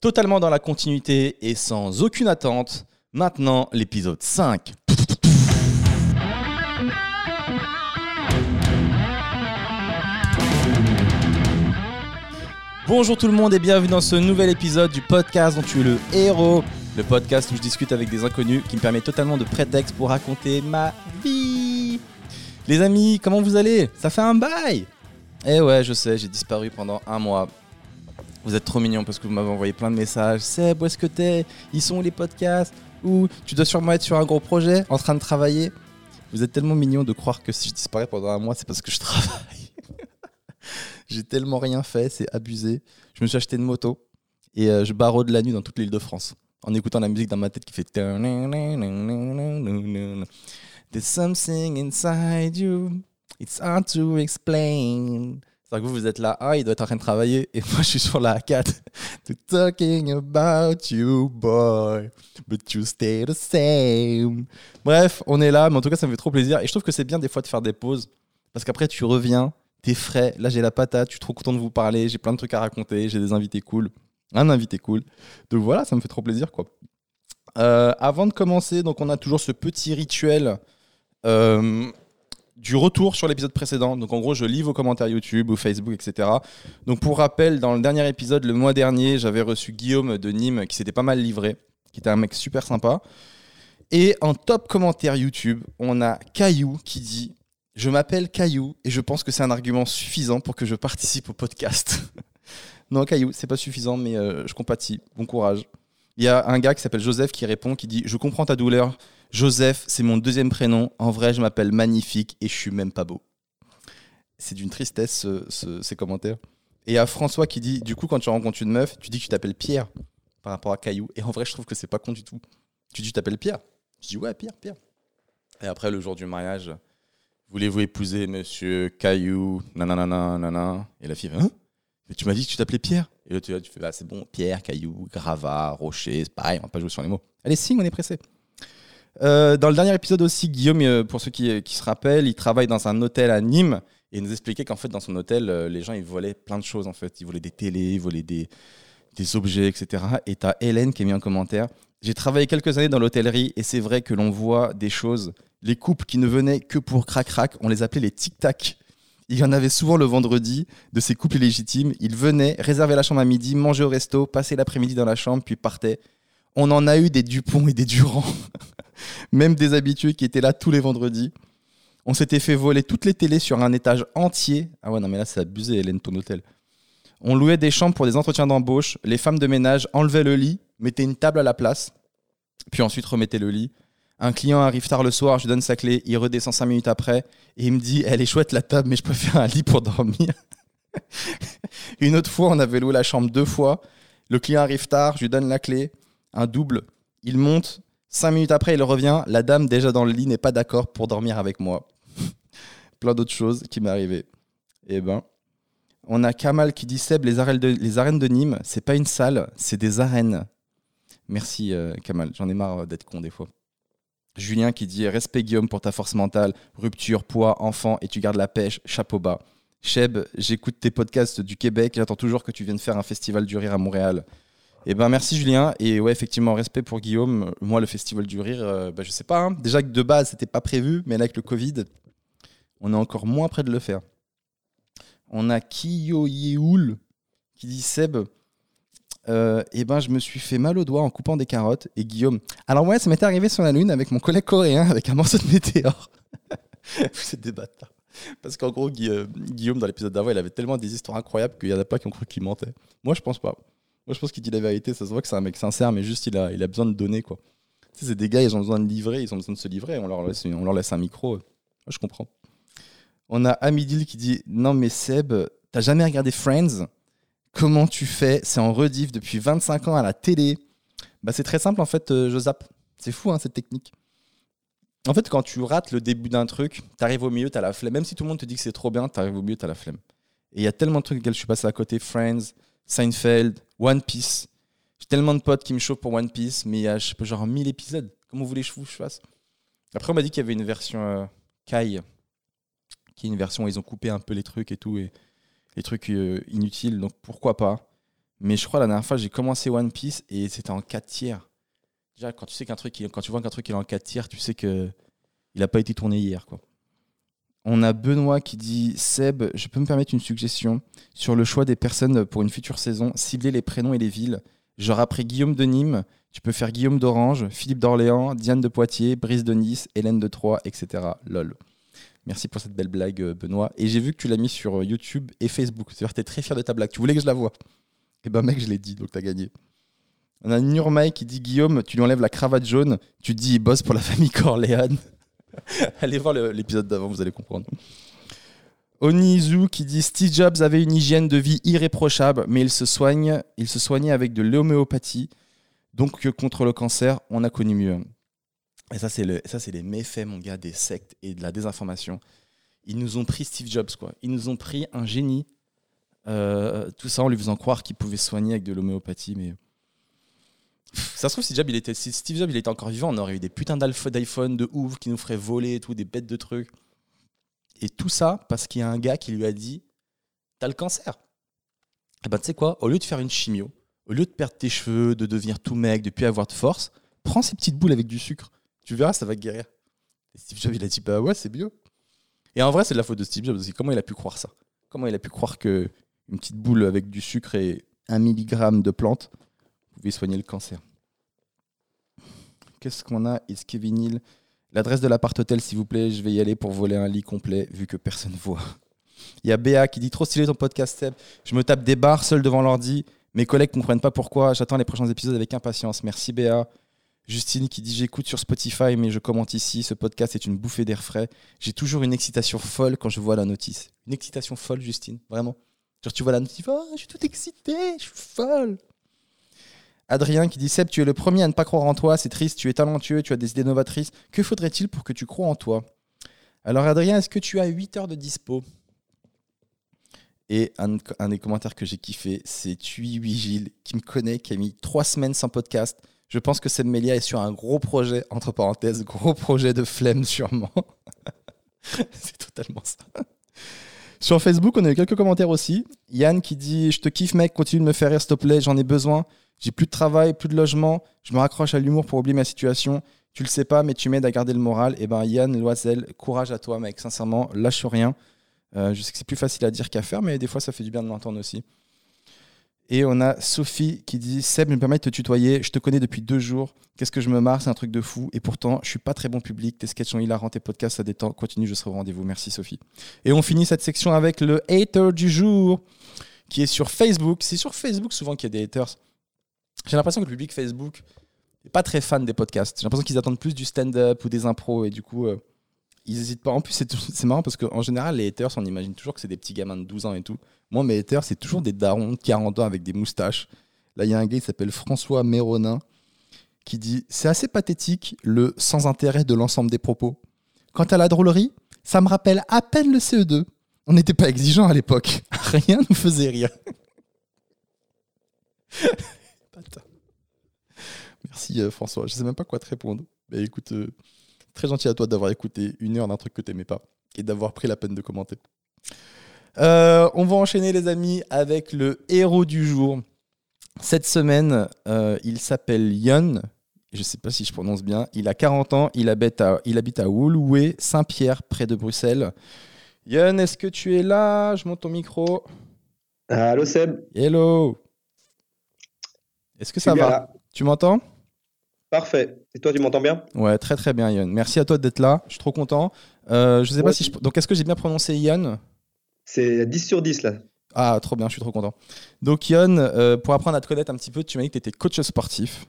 Totalement dans la continuité et sans aucune attente, maintenant l'épisode 5. Bonjour tout le monde et bienvenue dans ce nouvel épisode du podcast dont tu es le héros. Le podcast où je discute avec des inconnus qui me permet totalement de prétexte pour raconter ma vie. Les amis, comment vous allez? Ça fait un bail? Eh ouais, je sais, j'ai disparu pendant un mois. Vous êtes trop mignons parce que vous m'avez envoyé plein de messages. Seb, où est-ce que t'es? Ils sont où les podcasts? Ou tu dois sûrement être sur un gros projet, en train de travailler. Vous êtes tellement mignons de croire que si je disparais pendant un mois, c'est parce que je travaille. j'ai tellement rien fait, c'est abusé. Je me suis acheté une moto et euh, je barreau de la nuit dans toute l'île de France en écoutant la musique dans ma tête qui fait There's something inside you, it's hard to explain. C'est-à-dire que vous, vous êtes là, ah, il doit être en train de travailler, et moi, je suis sur la 4 talking about you, boy, but you stay the same. Bref, on est là, mais en tout cas, ça me fait trop plaisir, et je trouve que c'est bien des fois de faire des pauses, parce qu'après, tu reviens, t'es frais, là, j'ai la patate, je suis trop content de vous parler, j'ai plein de trucs à raconter, j'ai des invités cool, un invité cool. Donc voilà, ça me fait trop plaisir, quoi. Euh, avant de commencer, donc on a toujours ce petit rituel euh, du retour sur l'épisode précédent. Donc en gros, je lis vos commentaires YouTube ou Facebook, etc. Donc pour rappel, dans le dernier épisode, le mois dernier, j'avais reçu Guillaume de Nîmes qui s'était pas mal livré, qui était un mec super sympa. Et en top commentaire YouTube, on a Caillou qui dit Je m'appelle Caillou et je pense que c'est un argument suffisant pour que je participe au podcast. non, Caillou, c'est pas suffisant, mais euh, je compatis. Bon courage. Il y a un gars qui s'appelle Joseph qui répond, qui dit Je comprends ta douleur. Joseph, c'est mon deuxième prénom. En vrai, je m'appelle Magnifique et je suis même pas beau. C'est d'une tristesse, ces commentaires. Et a François qui dit Du coup, quand tu rencontres une meuf, tu dis que tu t'appelles Pierre par rapport à Caillou. Et en vrai, je trouve que c'est pas con du tout. Tu dis Tu t'appelles Pierre Je dis Ouais, Pierre, Pierre. Et après, le jour du mariage, voulez-vous épouser monsieur Caillou? Nanana, nanana. Et la fille Hein? Tu m'as dit que tu t'appelais Pierre Et là, tu, tu fais, bah, c'est bon, Pierre, Caillou, Gravat, Rocher, c'est pareil, on va pas jouer sur les mots. Allez, signe, on est pressé. Euh, dans le dernier épisode aussi, Guillaume, euh, pour ceux qui, qui, se rappellent, il travaille dans un hôtel à Nîmes et il nous expliquait qu'en fait, dans son hôtel, euh, les gens, ils volaient plein de choses, en fait. Ils volaient des télés, volaient des, objets, etc. Et tu as Hélène qui a mis un commentaire. J'ai travaillé quelques années dans l'hôtellerie et c'est vrai que l'on voit des choses. Les couples qui ne venaient que pour crac-crac, on les appelait les tic-tac. Il y en avait souvent le vendredi de ces couples illégitimes. Ils venaient, réserver la chambre à midi, manger au resto, passer l'après-midi dans la chambre, puis partaient. On en a eu des Dupont et des Durand, même des habitués qui étaient là tous les vendredis. On s'était fait voler toutes les télés sur un étage entier. Ah ouais, non, mais là, c'est abusé, Hélène, ton hôtel. On louait des chambres pour des entretiens d'embauche. Les femmes de ménage enlevaient le lit, mettaient une table à la place, puis ensuite remettaient le lit. Un client arrive tard le soir, je lui donne sa clé, il redescend cinq minutes après et il me dit Elle est chouette la table, mais je préfère un lit pour dormir. Une autre fois, on avait loué la chambre deux fois. Le client arrive tard, je lui donne la clé, un double. Il monte, cinq minutes après, il revient. La dame, déjà dans le lit, n'est pas d'accord pour dormir avec moi. Plein d'autres choses qui m'est arrivé. Eh ben, on a Kamal qui dit Seb, les arènes de, Nîmes, c'est pas une salle, c'est des arènes. Merci euh, Kamal, j'en ai marre d'être con des fois. Julien qui dit Respect Guillaume pour ta force mentale, rupture, poids, enfant, et tu gardes la pêche, chapeau bas. Cheb, j'écoute tes podcasts du Québec, j'attends toujours que tu viennes faire un festival du rire à Montréal. Eh ben merci Julien, et ouais effectivement respect pour Guillaume. Moi le festival du rire, euh, bah, je sais pas, hein. déjà que de base c'était pas prévu, mais là avec le Covid, on est encore moins près de le faire. On a Kiyo Yeoul qui dit Seb, euh, et ben, je me suis fait mal au doigt en coupant des carottes. Et Guillaume. Alors, ouais, ça m'était arrivé sur la Lune avec mon collègue coréen avec un morceau de météore. C'est des bâtards. Parce qu'en gros, euh, Guillaume, dans l'épisode d'avant, il avait tellement des histoires incroyables qu'il n'y en a pas qui ont cru qu'il mentait. Moi, je pense pas. Moi, je pense qu'il dit la vérité. Ça se voit que c'est un mec sincère, mais juste, il a, il a besoin de donner, quoi. Tu sais, c'est des gars, ils ont besoin de livrer, ils ont besoin de se livrer. On leur laisse, on leur laisse un micro. Moi, je comprends. On a Amidil qui dit Non, mais Seb, t'as jamais regardé Friends? Comment tu fais? C'est en rediff depuis 25 ans à la télé. Bah, c'est très simple en fait, euh, je zappe. C'est fou hein, cette technique. En fait, quand tu rates le début d'un truc, tu arrives au milieu, tu as la flemme. Même si tout le monde te dit que c'est trop bien, tu arrives au milieu, tu as la flemme. Et il y a tellement de trucs auxquels je suis passé à côté Friends, Seinfeld, One Piece. J'ai tellement de potes qui me chauffent pour One Piece, mais il y a je sais pas, genre 1000 épisodes. Comment vous voulez que je fasse? Après, on m'a dit qu'il y avait une version euh, Kai, qui est une version où ils ont coupé un peu les trucs et tout. Et les trucs euh, inutiles, donc pourquoi pas? Mais je crois la dernière fois, j'ai commencé One Piece et c'était en 4 tiers. Déjà, quand tu sais qu'un truc, quand tu vois qu'un truc est en 4 tiers, tu sais que il a pas été tourné hier, quoi. On a Benoît qui dit Seb, je peux me permettre une suggestion sur le choix des personnes pour une future saison, cibler les prénoms et les villes. Genre après Guillaume de Nîmes, tu peux faire Guillaume d'Orange, Philippe d'Orléans, Diane de Poitiers, Brice de Nice, Hélène de Troyes, etc. Lol. Merci pour cette belle blague, euh, Benoît. Et j'ai vu que tu l'as mis sur euh, YouTube et Facebook. C'est-à-dire que tu es très fier de ta blague. Tu voulais que je la voie. Et ben, mec, je l'ai dit, donc t'as gagné. On a Nurmai qui dit Guillaume, tu lui enlèves la cravate jaune, tu dis il bosse pour la famille Corleone. Allez voir l'épisode d'avant, vous allez comprendre. Onizu qui dit Steve Jobs avait une hygiène de vie irréprochable, mais il se, soigne, il se soignait avec de l'homéopathie. Donc contre le cancer, on a connu mieux. Et ça, c'est le, ça, c'est les méfaits, mon gars, des sectes et de la désinformation. Ils nous ont pris Steve Jobs, quoi. Ils nous ont pris un génie. Euh, tout ça en lui faisant croire qu'il pouvait soigner avec de l'homéopathie, mais. Ça se trouve, si, si Steve Jobs il était encore vivant, on aurait eu des putains d'iPhone de ouf qui nous feraient voler et tout, des bêtes de trucs. Et tout ça parce qu'il y a un gars qui lui a dit T'as le cancer. Et ben, tu sais quoi Au lieu de faire une chimio, au lieu de perdre tes cheveux, de devenir tout mec, de plus avoir de force, prends ces petites boules avec du sucre. Tu verras, ça va guérir. Et Steve Jobs, il a dit Bah ouais, c'est mieux. Et en vrai, c'est de la faute de Steve Jobs aussi. Comment il a pu croire ça? Comment il a pu croire que une petite boule avec du sucre et un milligramme de plante pouvait soigner le cancer Qu'est-ce qu'on a? Kevin Hill? L'adresse de l'appart hôtel, s'il vous plaît, je vais y aller pour voler un lit complet, vu que personne voit. Il y a Béa qui dit Trop stylé ton podcast, Seb. Je me tape des barres seul devant l'ordi. Mes collègues comprennent pas pourquoi. J'attends les prochains épisodes avec impatience. Merci Béa. Justine qui dit J'écoute sur Spotify, mais je commente ici. Ce podcast est une bouffée d'air frais. J'ai toujours une excitation folle quand je vois la notice. Une excitation folle, Justine, vraiment. Genre, tu vois la notice, oh, je suis tout excité, je suis folle. Adrien qui dit Seb, tu es le premier à ne pas croire en toi, c'est triste, tu es talentueux, tu as des idées novatrices. Que faudrait-il pour que tu crois en toi? Alors, Adrien, est-ce que tu as 8 heures de dispo? Et un, des commentaires que j'ai kiffé, c'est Tui Gilles qui me connaît, qui a mis 3 semaines sans podcast. Je pense que Seb Melia est sur un gros projet, entre parenthèses, gros projet de flemme sûrement. c'est totalement ça. Sur Facebook, on a eu quelques commentaires aussi. Yann qui dit Je te kiffe, mec, continue de me faire rire, s'il te plaît, j'en ai besoin. J'ai plus de travail, plus de logement. Je me raccroche à l'humour pour oublier ma situation. Tu le sais pas, mais tu m'aides à garder le moral. Et ben, Yann Loisel, courage à toi, mec. Sincèrement, lâche rien. Euh, je sais que c'est plus facile à dire qu'à faire, mais des fois, ça fait du bien de l'entendre aussi. Et on a Sophie qui dit Seb, me permets de te tutoyer. Je te connais depuis deux jours. Qu'est-ce que je me marre? C'est un truc de fou. Et pourtant, je suis pas très bon public. Tes sketchs sont hilarants, tes podcasts, ça détend. Continue, je serai au rendez-vous. Merci, Sophie. Et on finit cette section avec le hater du jour qui est sur Facebook. C'est sur Facebook souvent qu'il y a des haters. J'ai l'impression que le public Facebook n'est pas très fan des podcasts. J'ai l'impression qu'ils attendent plus du stand-up ou des impros et du coup, euh, ils n'hésitent pas. En plus, c'est marrant parce qu'en général, les haters, on imagine toujours que c'est des petits gamins de 12 ans et tout. Moi, mes haters, c'est toujours des darons de 40 ans avec des moustaches. Là, il y a un gars qui s'appelle François Méronin qui dit C'est assez pathétique le sans intérêt de l'ensemble des propos. Quant à la drôlerie, ça me rappelle à peine le CE2. On n'était pas exigeant à l'époque. Rien nous faisait rire. Merci euh, François. Je sais même pas quoi te répondre. Mais écoute, euh, très gentil à toi d'avoir écouté une heure d'un truc que t'aimais pas et d'avoir pris la peine de commenter. Euh, on va enchaîner les amis avec le héros du jour. Cette semaine, il s'appelle Yon. Je sais pas si je prononce bien. Il a 40 ans. Il habite à, il habite à Woluwe, Saint-Pierre, près de Bruxelles. Yon, est-ce que tu es là? Je monte ton micro. Allô Seb, Hello. Est-ce que ça va? Là. Tu m'entends? Parfait. Et toi, tu m'entends bien? Ouais, très très bien, Yann. Merci à toi d'être là. Je suis trop content. Euh, je sais pas si je... Donc, est-ce que j'ai bien prononcé Yann C'est 10 sur 10 là. Ah, trop bien, je suis trop content. Donc, Yann, euh, pour apprendre à te connaître un petit peu, tu m'as dit que tu étais coach sportif.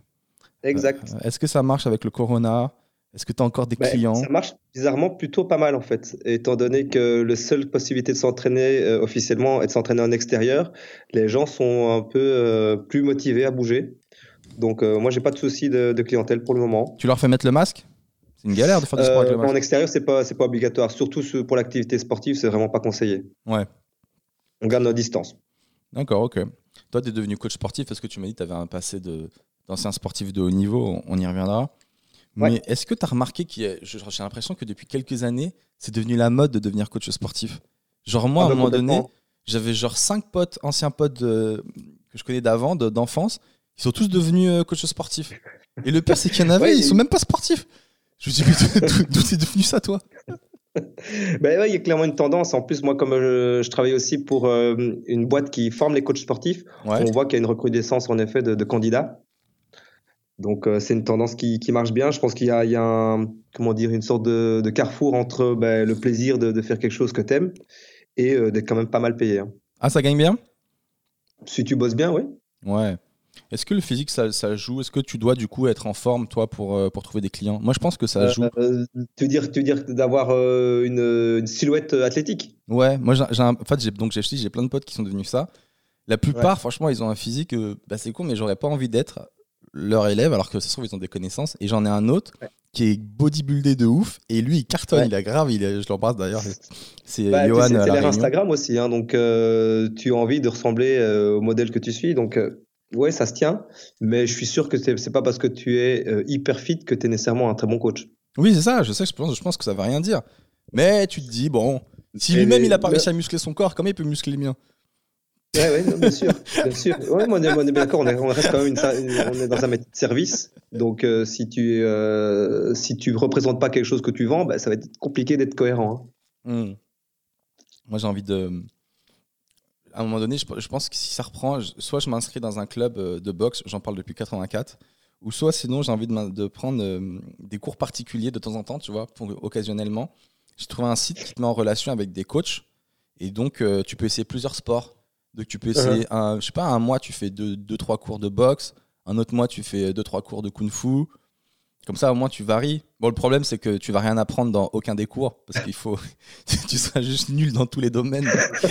Exact. Euh, est-ce que ça marche avec le Corona? Est-ce que tu as encore des Bah, clients? ça marche bizarrement plutôt pas mal en fait, étant donné que la seule possibilité de s'entraîner euh, officiellement est de s'entraîner en extérieur. Les gens sont un peu euh, plus motivés à bouger. Donc euh, moi, j'ai pas de souci de, de clientèle pour le moment. Tu leur fais mettre le masque? C'est une galère de faire du sport avec Euh, le masque. en extérieur, c'est pas c'est pas obligatoire. Surtout pour l'activité sportive, c'est vraiment pas conseillé. Ouais. On garde nos distances. D'accord, ok. Toi, tu es devenu coach sportif parce que tu m'as dit que tu avais un passé d'ancien sportif de haut niveau? On y reviendra. Mais est-ce que tu as remarqué qu'il y a- J'ai l'impression que depuis quelques années, c'est devenu la mode de devenir coach sportif. Genre, moi, Ah à bah, un moment donné, j'avais genre cinq potes, anciens potes de- que je connais d'avant, de- d'enfance, ils sont tous devenus euh, coachs sportifs. Et le pire, c'est qu'il y en avait, Ouais, ils sont même pas sportifs. Je me dis, mais d'où- d'où t'es devenu ça, toi? Ben ouais, il y a clairement une tendance. En plus, moi, comme je, je travaille aussi pour euh, une boîte qui forme les coachs sportifs, Ouais. on voit qu'il y a une recrudescence en effet de, de candidats. Donc euh, c'est une tendance qui, qui marche bien. Je pense qu'il y a, il y a un, comment dire, une sorte de, de carrefour entre ben, le plaisir de, de faire quelque chose que t'aimes et euh, d'être quand même pas mal payé. hein. Ah, ça gagne bien? Si tu bosses bien, oui. Ouais. Est-ce que le physique, ça, ça joue? Est-ce que tu dois, du coup, être en forme, toi, pour, euh, pour trouver des clients? Moi, je pense que ça joue. Euh, tu veux dire, tu veux dire d'avoir euh, une, une silhouette athlétique? Ouais, moi, j'ai, un- en fait, j'ai, donc j'ai, plein de potes qui sont devenus ça. La plupart, franchement, ils ont un physique, euh, bah, c'est con, mais j'aurais pas envie d'être leur élève, alors que ça se trouve, ils ont des connaissances. Et j'en ai un autre Ouais. qui est bodybuildé de ouf, et lui, il cartonne, Ouais. il a grave, il est- je l'embrasse d'ailleurs. C'est Bah, Johan à c'est la l'air. Instagram aussi, hein, donc euh, tu as envie de ressembler euh, au modèle que tu suis. Donc, euh, ouais, ça se tient, mais je suis sûr que c'est pas parce que tu es euh, hyper fit que tu es nécessairement un très bon coach. Oui, c'est ça, je sais, je pense, je pense que ça va rien dire. Mais tu te dis, bon, si lui-même, il a pas réussi à muscler son corps, comment il peut muscler le mien? Ouais, ouais, non, bien sûr, bien sûr. Ouais, on est, on on, est- on reste quand même on est dans un métier de service. Donc, euh, si tu euh, si tu représentes pas quelque chose que tu vends, bah, ça va être compliqué d'être cohérent. hein. Hmm. Moi, j'ai envie de. À un moment donné, je, pense que si ça reprend, soit je m'inscris dans un club euh, de boxe, j'en parle depuis 84, ou soit sinon j'ai envie de, de prendre des cours particuliers de temps en temps, tu vois, occasionnellement. J'ai trouvé un site qui te met en relation avec des coachs, et donc tu peux essayer plusieurs sports. Donc tu peux essayer, un, je sais pas, un mois tu fais deux, deux, trois cours de boxe, un autre mois tu fais deux, trois cours de kung-fu. Comme ça, au moins, tu varies. Bon, le problème, c'est que tu vas rien apprendre dans aucun des cours, parce qu'il faut. tu seras juste nul dans tous les domaines.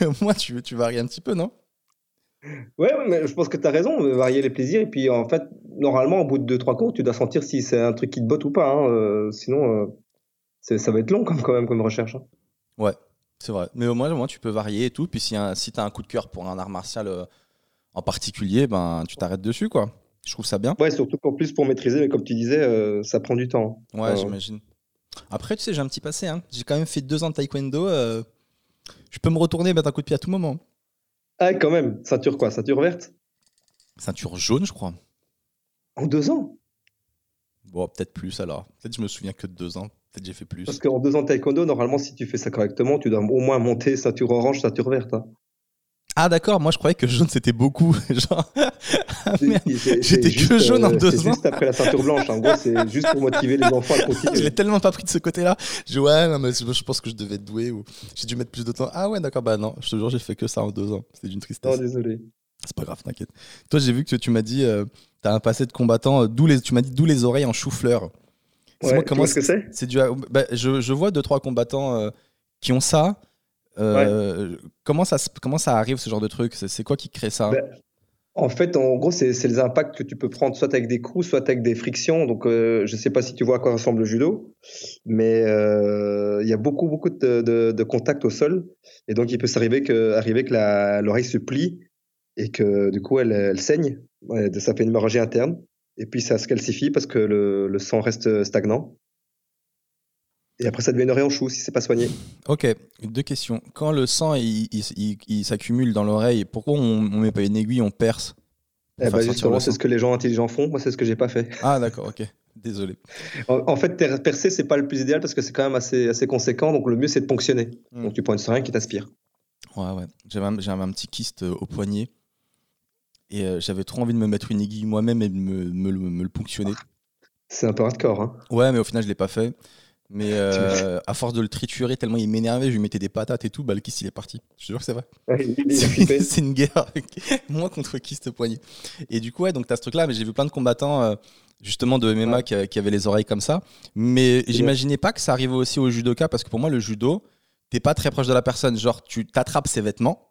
Mais au moins, tu, tu varies un petit peu, non? Ouais, mais je pense que tu as raison, varier les plaisirs. Et puis, en fait, normalement, au bout de deux, trois cours, tu dois sentir si c'est un truc qui te botte ou pas. hein, euh, sinon, euh, ça va être long comme, quand même comme recherche. hein. Ouais, c'est vrai. Mais au moins, au moins, tu peux varier et tout. Puis si, un- si tu as un coup de cœur pour un art martial euh, en particulier, ben, tu t'arrêtes dessus, quoi. Je trouve ça bien. Ouais, surtout qu'en plus, pour maîtriser, mais comme tu disais, euh, ça prend du temps. Ouais, Euh, j'imagine. Après, tu sais, j'ai un petit passé. Hein. J'ai quand même fait deux ans de taekwondo. euh, Je peux me retourner et mettre un coup de pied à tout moment. Ah, quand même, ceinture quoi? Ceinture verte? Ceinture jaune, je crois. En deux ans? Bon, peut-être plus alors. Peut-être que je me souviens que de deux ans. Fait plus. Parce qu'en deux ans de taekwondo, normalement, si tu fais ça correctement, tu dois au moins monter ceinture orange, ceinture verte. hein. Ah d'accord, moi je croyais que jaune c'était beaucoup. Genre, ah. C'est- c'est- J'étais c'est que jaune en euh, deux C'est ans. juste après la ceinture blanche. En gros, c'est juste pour motiver les enfants à je continuer. l'ai tellement pas pris de ce côté-là. Je ouais, non, mais je je pense que je devais être doué ou j'ai dû mettre plus de temps. Ah ouais, d'accord, bah non, je te jure, j'ai fait que ça en deux ans. C'était d'une Non, tristesse. désolé. C'est pas grave, t'inquiète. Toi, j'ai vu que tu m'as dit, euh, t'as un passé de combattant, euh, d'où les, tu m'as dit d'où les oreilles en chou-fleur. Ouais, comment vois ce que c'est C'est à- bah, je, je vois deux trois combattants euh, qui ont ça. Euh, comment ça comment ça arrive ce genre de truc? C'est c'est quoi qui crée ça? Ben, En fait, en gros, c'est c'est les impacts que tu peux prendre soit avec des coups, soit avec des frictions. Donc, euh, je sais pas si tu vois à quoi ressemble le judo, mais euh, il y a beaucoup, beaucoup de, de, de contacts au sol. Et donc, il peut s'arriver que, arriver que l'oreille se plie et que du coup, elle, elle saigne. Ouais, ça fait une hémorragie interne. Et puis, ça se calcifie parce que le, le sang reste stagnant. Et après, ça devient une oreille en chou si c'est pas soigné. Ok, deux questions. Quand le sang il, il- il- il s'accumule dans l'oreille, pourquoi on, on met pas une aiguille, on perce Eh sortir justement, c'est ce que les gens intelligents font. Moi, c'est ce que j'ai pas fait. Ah d'accord, ok. Désolé. En, en fait, percer, c'est pas le plus idéal parce que c'est quand même assez, assez conséquent. Donc, le mieux, c'est de ponctionner. Hmm. Donc, tu prends une seringue qui t'aspire. Ouais, ouais. J'avais un, un petit kyste euh, au poignet et euh, j'avais trop envie de me mettre une aiguille moi-même et de me, me le- me le ponctionner. C'est un peu hardcore. Hein. Ouais, mais au final, je l'ai pas fait. Mais euh, à force de le triturer, tellement il m'énervait, je lui mettais des patates et tout, bah le kyste il est parti. Je te jure que c'est vrai. C'est une guerre moi contre kyste poignet. Et du coup, ouais, donc t'as ce truc-là, mais j'ai vu plein de combattants euh, justement de MMA Ouais. qui, qui avaient les oreilles comme ça. Mais j'imaginais pas que ça arrivait aussi au judoka parce que pour moi, le judo, t'es pas très proche de la personne. Genre, tu t'attrapes ses vêtements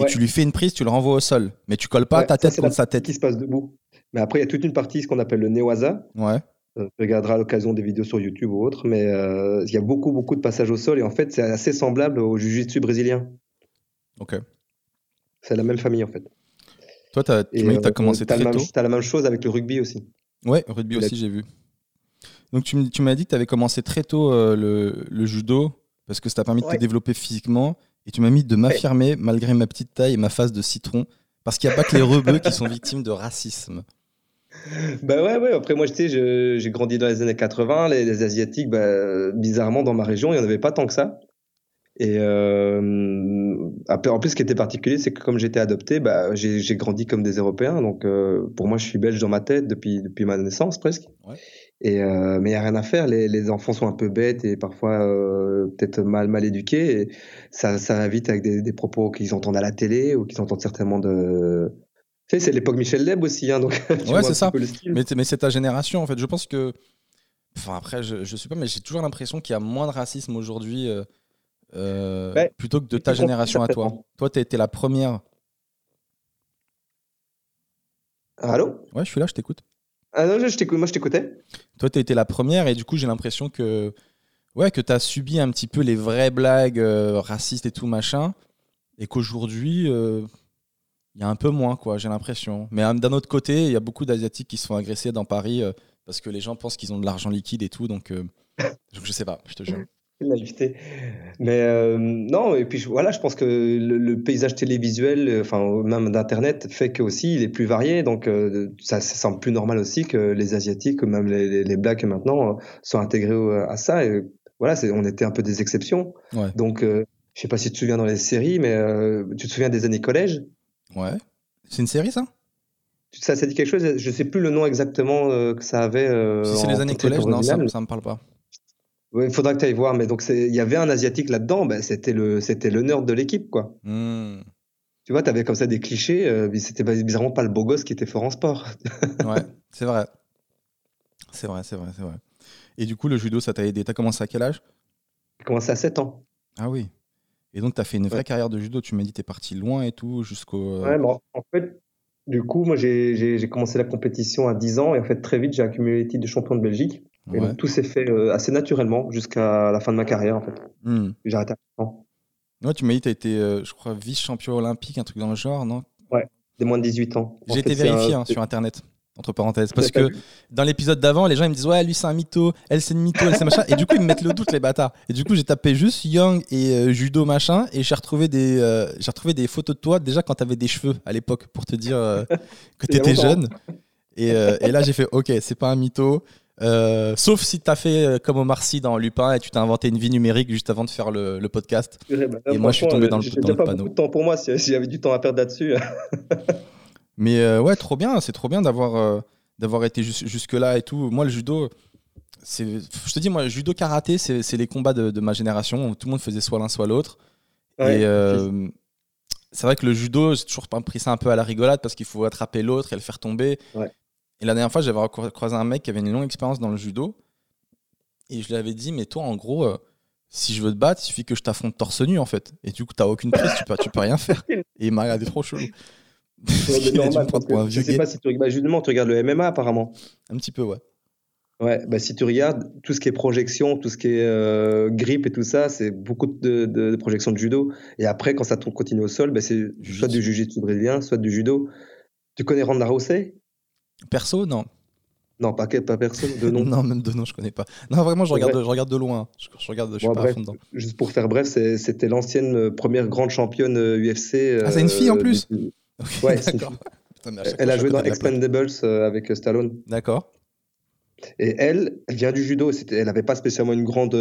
et Ouais. tu lui fais une prise, tu le renvoies au sol. Mais tu colles pas Ouais, ta tête contre sa tête. qui se passe debout. Mais après, il y a toute une partie, ce qu'on appelle le néoasa. Ouais. Euh, tu regarderas à l'occasion des vidéos sur YouTube ou autre. Mais euh, il y a beaucoup, beaucoup de passages au sol. Et en fait, c'est assez semblable au jiu-jitsu brésilien. Ok. C'est la même famille, en fait. Toi, tu Et, m'as dit que t'as euh, commencé t'as très même- tôt. T'as la même chose avec le rugby aussi. Ouais, rugby aussi, j'ai vu. Donc, tu, tu m'as dit que tu avais commencé très tôt euh, le, le judo parce que ça t'a permis de te développer physiquement et tu m'as mis de m'affirmer malgré ma petite taille et ma face de citron. Parce qu'il n'y a pas que les rebeux qui sont victimes de racisme. Bah ouais, ouais. Après, moi, tu sais, j'ai grandi dans les années 80. Les, Asiatiques, bah, bizarrement, dans ma région, il n'y en avait pas tant que ça. Et euh, en plus, ce qui était particulier, c'est que comme j'étais adopté, bah, j'ai grandi comme des Européens. Donc, euh, pour moi, je suis belge dans ma tête depuis, depuis ma naissance presque. Ouais. Et euh, mais il y a rien à faire. Les, les, enfants sont un peu bêtes et parfois euh, peut-être mal mal éduqués. Et ça, ça va vite avec des, des propos qu'ils entendent à la télé ou qu'ils entendent certainement de. Tu sais, c'est l'époque Michel Leb aussi, hein, donc. ouais, c'est ça. Mais, mais c'est ta génération en fait. Je pense que. Enfin après, je, je sais pas, mais j'ai toujours l'impression qu'il y a moins de racisme aujourd'hui euh, plutôt que de ta génération à toi. Toi, tu été la première. Allô? Ouais, je suis là, je t'écoute. Ah non, je moi je t'écoutais. Toi, tu as été la première et du coup, j'ai l'impression que, ouais, que tu as subi un petit peu les vraies blagues euh, racistes et tout machin. Et qu'aujourd'hui, euh, il y a un peu moins, quoi, j'ai l'impression. Mais euh, d'un autre côté, il y a beaucoup d'Asiatiques qui se font agresser dans Paris parce que les gens pensent qu'ils ont de l'argent liquide et tout. Donc, je sais pas, je te jure. Naïveté. Mais euh, non, et puis voilà, je pense que le, paysage télévisuel, enfin même d'internet, fait que aussi il est plus varié, donc euh, ça, semble plus normal aussi que les asiatiques, même les, les, blacks maintenant, soient intégrés à ça. Et voilà, on était un peu des exceptions. Donc je sais pas si tu te souviens dans les séries, mais tu te souviens des années collège? Ouais. C'est une série ça? Ça, ça dit quelque chose? Je sais plus le nom exactement que ça avait. si c'est les années collège, non, ça, ça me parle pas. Il faudra que tu ailles voir, mais donc il y avait un asiatique là-dedans, ben, c'était le c'était le nerd de l'équipe quoi. Hmm. Tu vois, tu avais comme ça des clichés, euh, c'était bizarrement pas le beau gosse qui était fort en sport. ouais, c'est vrai. C'est vrai, c'est vrai, c'est vrai. Et du coup, le judo, ça t'a aidé. T'as commencé à quel âge? J'ai commencé à 7 ans. Ah oui. Et donc, tu as fait une vraie carrière de judo. Tu m'as dit, tu es parti loin et tout, jusqu'au. Euh, ouais, mais en fait, du coup, moi, j'ai commencé la compétition à 10 ans et en fait, très vite, j'ai accumulé les titres de champion de Belgique. Et donc, tout s'est fait euh, assez naturellement jusqu'à la fin de ma carrière, en fait. Hmm. J'ai arrêté à Ouais, tu m'as dit que tu as été, euh, je crois, vice-champion olympique, un truc dans le genre, non? Ouais, des moins de 18 ans. J'ai été vérifié hein, sur Internet, entre parenthèses. Parce que dans l'épisode d'avant, les gens ils me disent Ouais, lui c'est un mytho, elle c'est une mytho, elle c'est machin. Et du coup, ils me mettent le doute, les bâtards. Et du coup, j'ai tapé juste Young et euh, judo machin. Et j'ai retrouvé, des, j'ai retrouvé des photos de toi déjà quand tu avais des cheveux à l'époque, pour te dire que tu étais jeune. Et, et, là, j'ai fait Ok, c'est pas un mytho. Euh, sauf si tu as fait euh, comme Omar Sy dans Lupin et tu t'es inventé une vie numérique juste avant de faire le, podcast. Bah, et moi, je suis tombé dans le, dans pas panneau. Beaucoup de temps pour moi si, j'avais du temps à perdre là-dessus. Mais euh, ouais, trop bien. C'est trop bien d'avoir d'avoir été jusque-là et tout. Moi, le judo, c'est, je te dis, moi, judo karaté, c'est les combats de, de, ma génération où tout le monde faisait soit l'un, soit l'autre. et c'est vrai que le judo, j'ai toujours pris ça un peu à la rigolade parce qu'il faut attraper l'autre et le faire tomber. Ouais. Et la dernière fois, j'avais croisé un mec qui avait une longue expérience dans le judo. Et je lui avais dit, mais toi, en gros, euh, si je veux te battre, il suffit que je t'affronte torse nu, en fait. Et du coup, t'as aucune prise, tu peux, tu peux rien faire. Et il m'a regardé trop chelou. normal, je sais pas si tu regardes, bah, justement, tu regardes le MMA apparemment. Un petit peu, ouais. Ouais, bah si tu regardes tout ce qui est projection, tout ce qui est euh, grip et tout ça, c'est beaucoup de, de, projections de judo. Et après, quand ça continue au sol, bah, c'est soit du jiu-jitsu brésilien, soit du judo. Tu connais Ronda Rousey? Perso, non. Non, pas, pas perso, de nom. non, même de nom, je connais pas. Non, vraiment, je regarde, de, je regarde de loin. Je, regarde, je suis pas à fond dedans. Juste pour faire bref, c'était l'ancienne euh, première grande championne UFC. Euh, ah, c'est une fille en plus Ouais, d'accord. Elle a joué dans Expendables euh, avec Stallone. D'accord. Et elle, elle vient du judo. Elle n'avait pas spécialement une grande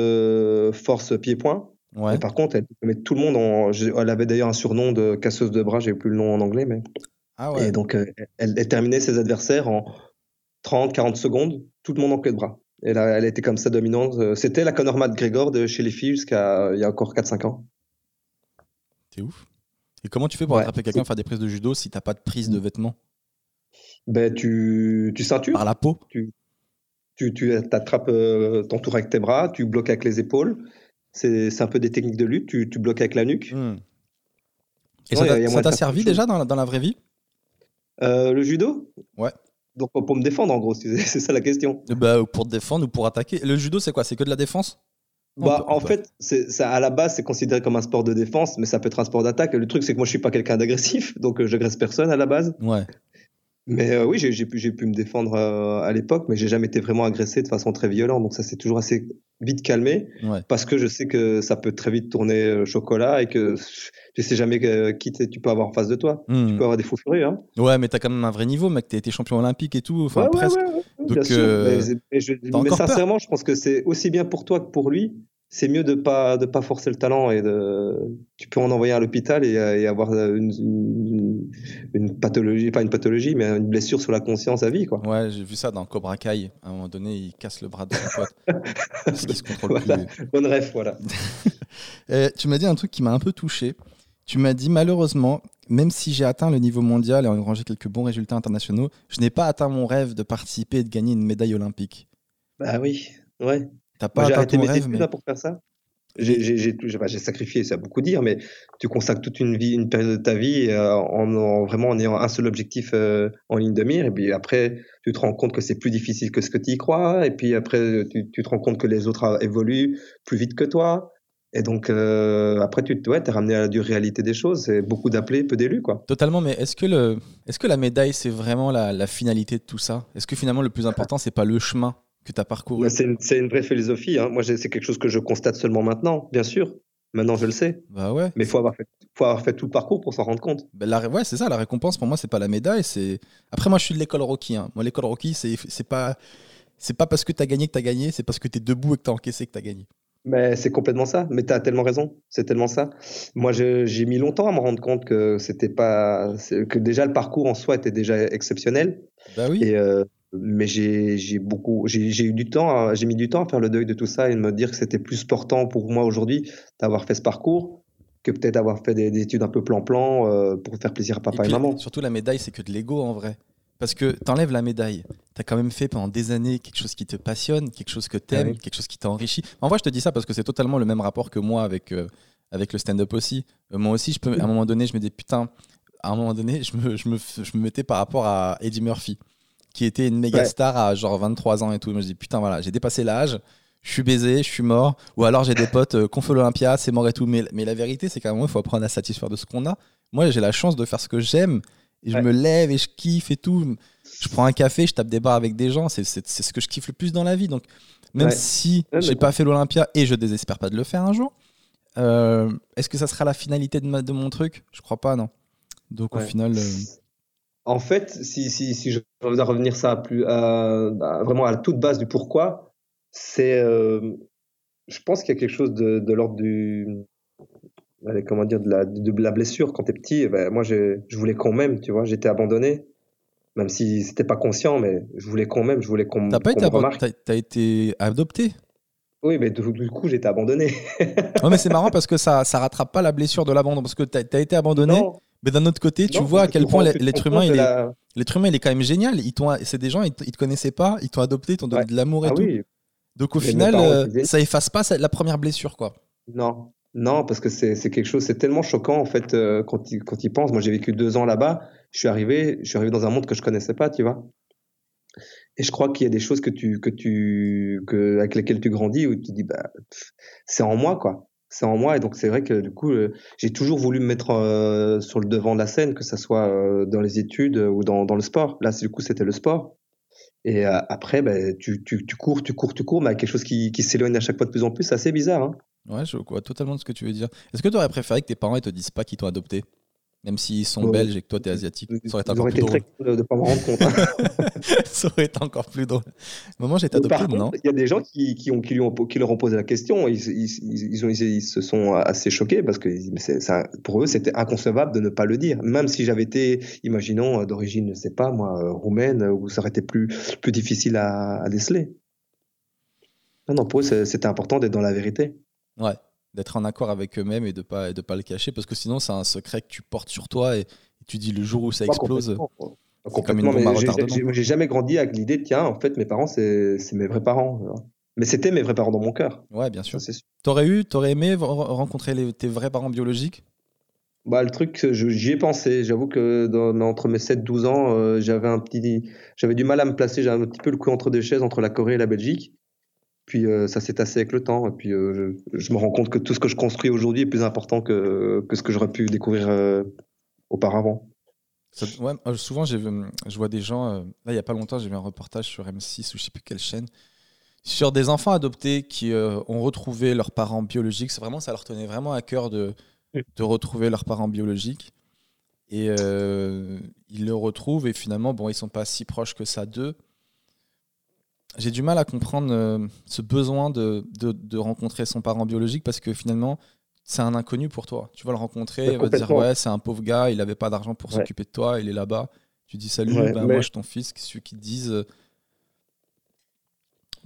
force pied-point. Ouais. par contre, elle tout le monde en. Elle avait d'ailleurs un surnom de casseuse de bras, j'ai plus le nom en anglais, mais. Ah et donc, euh, elle, terminait ses adversaires en 30, 40 secondes, tout le monde en clé de bras. Et là, elle était comme ça dominante. Euh, c'était la Conor McGregor de chez les filles jusqu'à euh, il y a encore 4-5 ans. C'est ouf. Et comment tu fais pour attraper quelqu'un, faire des prises de judo si t'as pas de prise de vêtements? Ben, tu, tu ceintures. Par la peau Tu, tu, tu attrapes ton tour avec tes bras, tu bloques avec les épaules. C'est un peu des techniques de lutte. Tu, tu bloques avec la nuque. Hmm. Et ça t'a servi déjà dans dans la vraie vie? Euh, le judo? Ouais. Donc pour me défendre en gros, c'est ça la question. Bah, pour te défendre ou pour attaquer. Le judo c'est quoi? C'est que de la défense? Bah, en fait, ça, à la base, c'est considéré comme un sport de défense, mais ça peut être un sport d'attaque. Le truc, c'est que moi, je suis pas quelqu'un d'agressif, donc je euh, j'agresse personne à la base. Ouais. Mais euh, oui, j'ai pu, me défendre euh, à l'époque, mais j'ai jamais été vraiment agressé de façon très violente. Donc ça s'est toujours assez vite calmé Ouais. parce que je sais que ça peut très vite tourner euh, chocolat et que tu sais jamais qui tu peux avoir en face de toi. Hmm. Tu peux avoir des fous furieux. Hein. Ouais, mais t'as quand même un vrai niveau, mec. T'as été champion olympique et tout. Enfin, Ouais, presque. ouais, Donc, bien sûr. Mais, mais je- t'as mais encore peur. sincèrement, je pense que c'est aussi bien pour toi que pour lui. C'est mieux de pas de pas forcer le talent et de tu peux en envoyer à l'hôpital et, et avoir une, une, une pathologie, pas une pathologie, mais une blessure sur la conscience à vie quoi. Ouais, j'ai vu ça dans Cobra Kai. À un moment donné, il casse le bras de son pote. parce qu'il se contrôle Voilà. plus. Bonne ref, voilà. Euh, tu m'as dit un truc qui m'a un peu touché. Tu m'as dit malheureusement, même si j'ai atteint le niveau mondial et engrangé quelques bons résultats internationaux, je n'ai pas atteint mon rêve de participer et de gagner une médaille olympique. Bah oui, ouais. T'as pas j'ai arrêté mes rêve, études mais là, pour faire ça. J'ai sacrifié, c'est à beaucoup dire, mais tu consacres toute une vie, une période de ta vie euh, en, en- vraiment en ayant un seul objectif euh, en ligne de mire. Et puis après, tu te rends compte que c'est plus difficile que ce que tu y crois. Et puis après, tu, tu te rends compte que les autres euh, évoluent plus vite que toi. Et donc euh, après, tu ouais, es ramené à la dure réalité des choses. C'est beaucoup d'appelés, peu d'élus, quoi. totalement. Mais est-ce que, le... est que la médaille, c'est vraiment la, la finalité de tout ça? Est-ce que finalement, le plus important, c'est pas le chemin? Que tu as parcouru Mais C'est une, c'est une vraie philosophie. Hein. Moi, c'est quelque chose que je constate seulement maintenant, bien sûr. Maintenant, je le sais. Bah ouais. Mais il faut avoir, fait, faut avoir fait tout le parcours pour s'en rendre compte. Bah, la ouais, c'est ça, la récompense pour moi, c'est pas la médaille. c'est Après, moi, je suis de l'école Rocky. hein. Moi, l'école Rocky, c'est c'est pas. C'est pas parce que t'as gagné que t'as gagné, c'est parce que t'es debout et que t'as encaissé que t'as gagné. Mais c'est complètement ça. Mais tu as tellement raison. C'est tellement ça. Moi, je- j'ai mis longtemps à me rendre compte que c'était pas, que déjà le parcours en soi était déjà exceptionnel. Bah oui. Et euh, mais j'ai j'ai beaucoup, j'ai eu du temps, j'ai mis du temps à faire le deuil de tout ça et de me dire que c'était plus portant pour moi aujourd'hui d'avoir fait ce parcours que peut-être avoir fait des, des études un peu plan-plan euh, pour faire plaisir à papa et, puis, maman. Surtout la médaille, c'est que de l'ego en vrai. Parce que t'enlèves la médaille, t'as quand même fait pendant des années quelque chose qui te passionne, quelque chose que t'aimes, quelque chose qui t'a enrichi. En vrai, je te dis ça parce que c'est totalement le même rapport que moi avec, euh, avec le stand-up aussi. Euh, moi aussi, je peux, à un moment donné, je me dis putain, à un moment donné, je me, je me, je me mettais par rapport à Eddie Murphy, qui était une méga Ouais. star à genre 23 ans et tout. Je me dis putain, voilà, j'ai dépassé l'âge. Je suis baisé, je suis mort, ou alors j'ai des potes euh, qu'on fait l'Olympia, c'est mort et tout. Mais, mais la vérité, c'est qu'à un moment, il faut apprendre à satisfaire de ce qu'on a. Moi, j'ai la chance de faire ce que j'aime, et je Ouais. me lève et je kiffe et tout. Je prends un café, je tape des bars avec des gens, c'est ce que je kiffe le plus dans la vie. Donc, même Ouais. si j'ai pas fait l'Olympia et je désespère pas de le faire un jour, euh, est-ce que ça sera la finalité de, ma- de mon truc? Je crois pas, non. Donc, au final, euh, En fait, si, si, si je dois revenir ça à plus, à- à- vraiment à la toute base du pourquoi, c'est, euh, je pense qu'il y a quelque chose de, de l'ordre du, allez, comment dire, de la, de la blessure. Quand t'es petit, ben, moi, je voulais qu'on m'aime, tu vois, j'étais abandonné, même si c'était pas conscient, mais je voulais qu'on m'aime, je voulais qu'on t'as pas été, remarque. t'as- été adopté. Oui, mais du, du coup, j'étais abandonné. Ouais, mais c'est marrant parce que ça, ça rattrape pas la blessure de l'abandon. Parce que t'as as été abandonné, Non, mais d'un autre côté, tu non, vois à quel point l'être humain, il est, la- l'être humain, il est quand même génial. Ils t'ont- c'est des gens, ils ils te connaissaient pas, ils t'ont adopté, ils t'ont donné Ouais. de l'amour et Ah tout. oui, Donc au Mais final, euh, ça efface pas la première blessure, quoi. Non, non, parce que c'est c'est quelque chose, c'est tellement choquant en fait euh, quand il quand il pense. Moi, j'ai vécu deux ans là-bas. Je suis arrivé, je suis arrivé dans un monde que je connaissais pas, tu vois. Et je crois qu'il y a des choses que tu que tu que avec lesquelles tu grandis où tu dis bah pff, c'est en moi quoi. C'est en moi et donc c'est vrai que du coup euh, j'ai toujours voulu me mettre euh, sur le devant de la scène, que ça soit euh, dans les études ou dans dans le sport. Là, du coup, c'était le sport. Et après, ben, tu, tu, tu cours, tu cours, tu cours, mais quelque chose qui, qui s'éloigne à chaque fois de plus en plus. C'est assez bizarre. Hein. Ouais, je vois totalement ce que tu veux dire. Est-ce que tu aurais préféré que tes parents ils te disent pas qu'ils t'ont adopté? Même s'ils sont Ouais. belges et que toi t'es asiatique. Ça aurait été encore plus été drôle. très de ne pas me rendre compte. hein. Ça aurait été encore plus drôle. J'ai été Par adopté, non? il y a des gens qui, qui, ont, qui, lui ont, qui leur ont posé la question. Ils, ils, ils, ils ont, ils se sont assez choqués parce que ça- pour eux, c'était inconcevable de ne pas le dire. Même si j'avais été, imaginons, d'origine, je sais pas, moi, roumaine, où ça aurait été plus, plus difficile à, à déceler. Non, non, pour eux, c'était important d'être dans la vérité. Ouais. D'être en accord avec eux-mêmes et de pas, et de pas le cacher parce que sinon c'est un secret que tu portes sur toi et, et tu dis le jour où ça explose. j'ai- jamais grandi avec l'idée, tiens, en fait, mes parents, c'est c'est mes vrais parents. Mais c'était mes vrais parents dans mon cœur. Ouais, bien sûr. T'aurais eu, t'aurais aimé re- rencontrer les- tes vrais parents biologiques? Bah, le truc, j'y ai pensé. J'avoue que dans, entre mes 7-12 ans, euh, j'avais un petit, j'avais du mal à me placer. J'avais un petit peu le cul entre deux chaises, entre la Corée et la Belgique. Puis euh, ça s'est tassé avec le temps. Et puis euh, je, je me rends compte que tout ce que je construis aujourd'hui est plus important que, que ce que j'aurais pu découvrir euh, auparavant. souvent, je vois des gens. là, il n'y a pas longtemps, j'ai vu un reportage sur M6 ou je sais plus quelle chaîne sur des enfants adoptés qui ont retrouvé leurs parents biologiques. C'est vraiment, ça leur tenait vraiment à cœur de, de retrouver leurs parents biologiques. Et ils le retrouvent et finalement, bon, ils sont pas si proches que ça d'eux j'ai du mal à comprendre euh, ce besoin de, de, rencontrer son parent biologique parce que finalement, c'est un inconnu pour toi. Tu vas le rencontrer, il va te dire Ouais, c'est un pauvre gars, il n'avait pas d'argent pour s'occuper de toi, il est là-bas. Tu dis Salut, ben, moi je suis ton fils, celui qui te disent. Euh,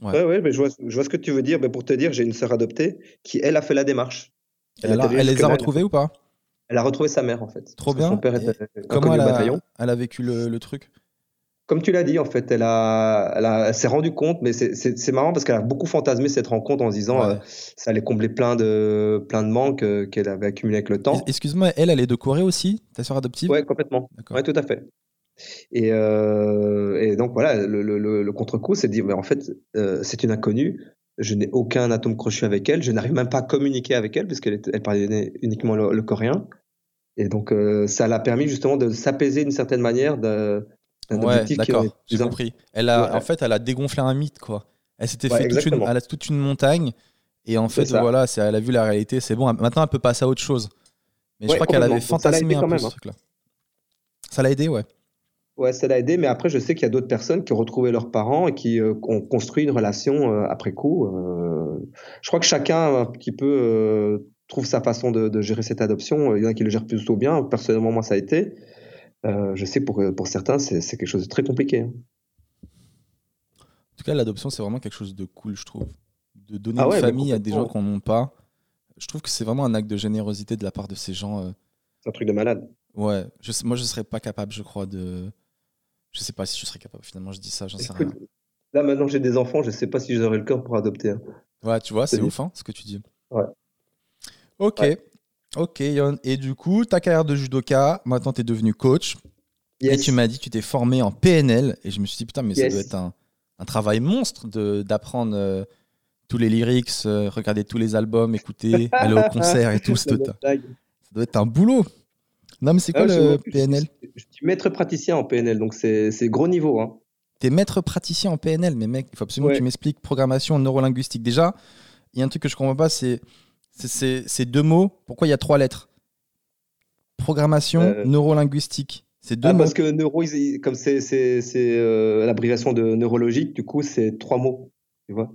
ouais, ouais, mais je, vois, je vois ce que tu veux dire. Mais pour te dire, j'ai une sœur adoptée qui, elle, a fait la démarche. Elle, elle, les a retrouvés ou pas? Elle a retrouvé sa mère en fait. Trop bien. Son père était Comment elle a, elle a, vécu le, le truc? Comme tu l'as dit, en fait, elle, a, elle, s'est rendue compte, mais c'est marrant parce qu'elle a beaucoup fantasmé cette rencontre en se disant euh, ça allait combler plein de, plein de manques euh, qu'elle avait accumulés avec le temps. Excuse-moi, elle, elle est de Corée aussi, ta soeur adoptive? Oui, complètement. Oui, tout à fait. Et, euh, et donc voilà, le, le, le contre-coup, c'est de dire, mais en fait, c'est une inconnue. Je n'ai aucun atome crochu avec elle. Je n'arrive même pas à communiquer avec elle puisqu'elle elle parlait uniquement le, coréen. Et donc, ça l'a permis justement de s'apaiser d'une certaine manière, de, Ouais, d'accord, j'ai compris. Elle a, En fait, elle a dégonflé un mythe, quoi. Elle s'était fait toute une, elle a toute une montagne, et en fait, voilà, elle a vu la réalité, c'est bon. Maintenant, elle peut passer à autre chose. Mais je crois qu'elle avait fantasmé un peu ce hein. truc-là. Ça l'a aidé, ouais. Ouais, ça l'a aidé, mais après, je sais qu'il y a d'autres personnes qui ont retrouvé leurs parents et qui euh, ont construit une relation euh, après coup. Euh, je crois que chacun, un petit peu, trouve sa façon de, de, gérer cette adoption. Il y en a qui le gèrent plutôt bien. Personnellement, moi, ça a été. Euh, je sais que pour, pour certains, c'est quelque chose de très compliqué. Hein. En tout cas, l'adoption, c'est vraiment quelque chose de cool, je trouve. De donner ah une famille à des gens qu'on n'ont pas. Je trouve que c'est vraiment un acte de générosité de la part de ces gens. Euh. C'est un truc de malade. Ouais, je, moi, je serais pas capable, je crois, de. Je sais pas si je serais capable. Finalement, je dis ça, j'en sais rien. Là, maintenant, j'ai des enfants, je sais pas si j'aurais le cœur pour adopter. Hein. Ouais, tu vois, c'est ouf, hein, ce que tu dis. Ouais. Ok. Ok, Yon. Et du coup, ta carrière de judoka, maintenant tu es devenu coach. Et tu m'as dit que tu t'es formé en PNL. Et je me suis dit, putain, mais ça doit être un, travail monstre d'apprendre euh, tous les lyrics, euh, regarder tous les albums, écouter, aller au concert et tout. ça doit être un boulot. Non, mais c'est quoi ah, le PNL Je suis maître praticien en PNL, donc c'est gros niveau. Hein. T'es maître praticien en PNL, mais mec, il faut absolument que tu m'expliques programmation neurolinguistique. Déjà, il y a un truc que je comprends pas, c'est ces deux mots, pourquoi il y a trois lettres? Programmation euh... neurolinguistique. C'est deux ah, mots. Parce que neuro, comme c'est euh, l'abréviation de neurologique, du coup, c'est trois mots. Tu vois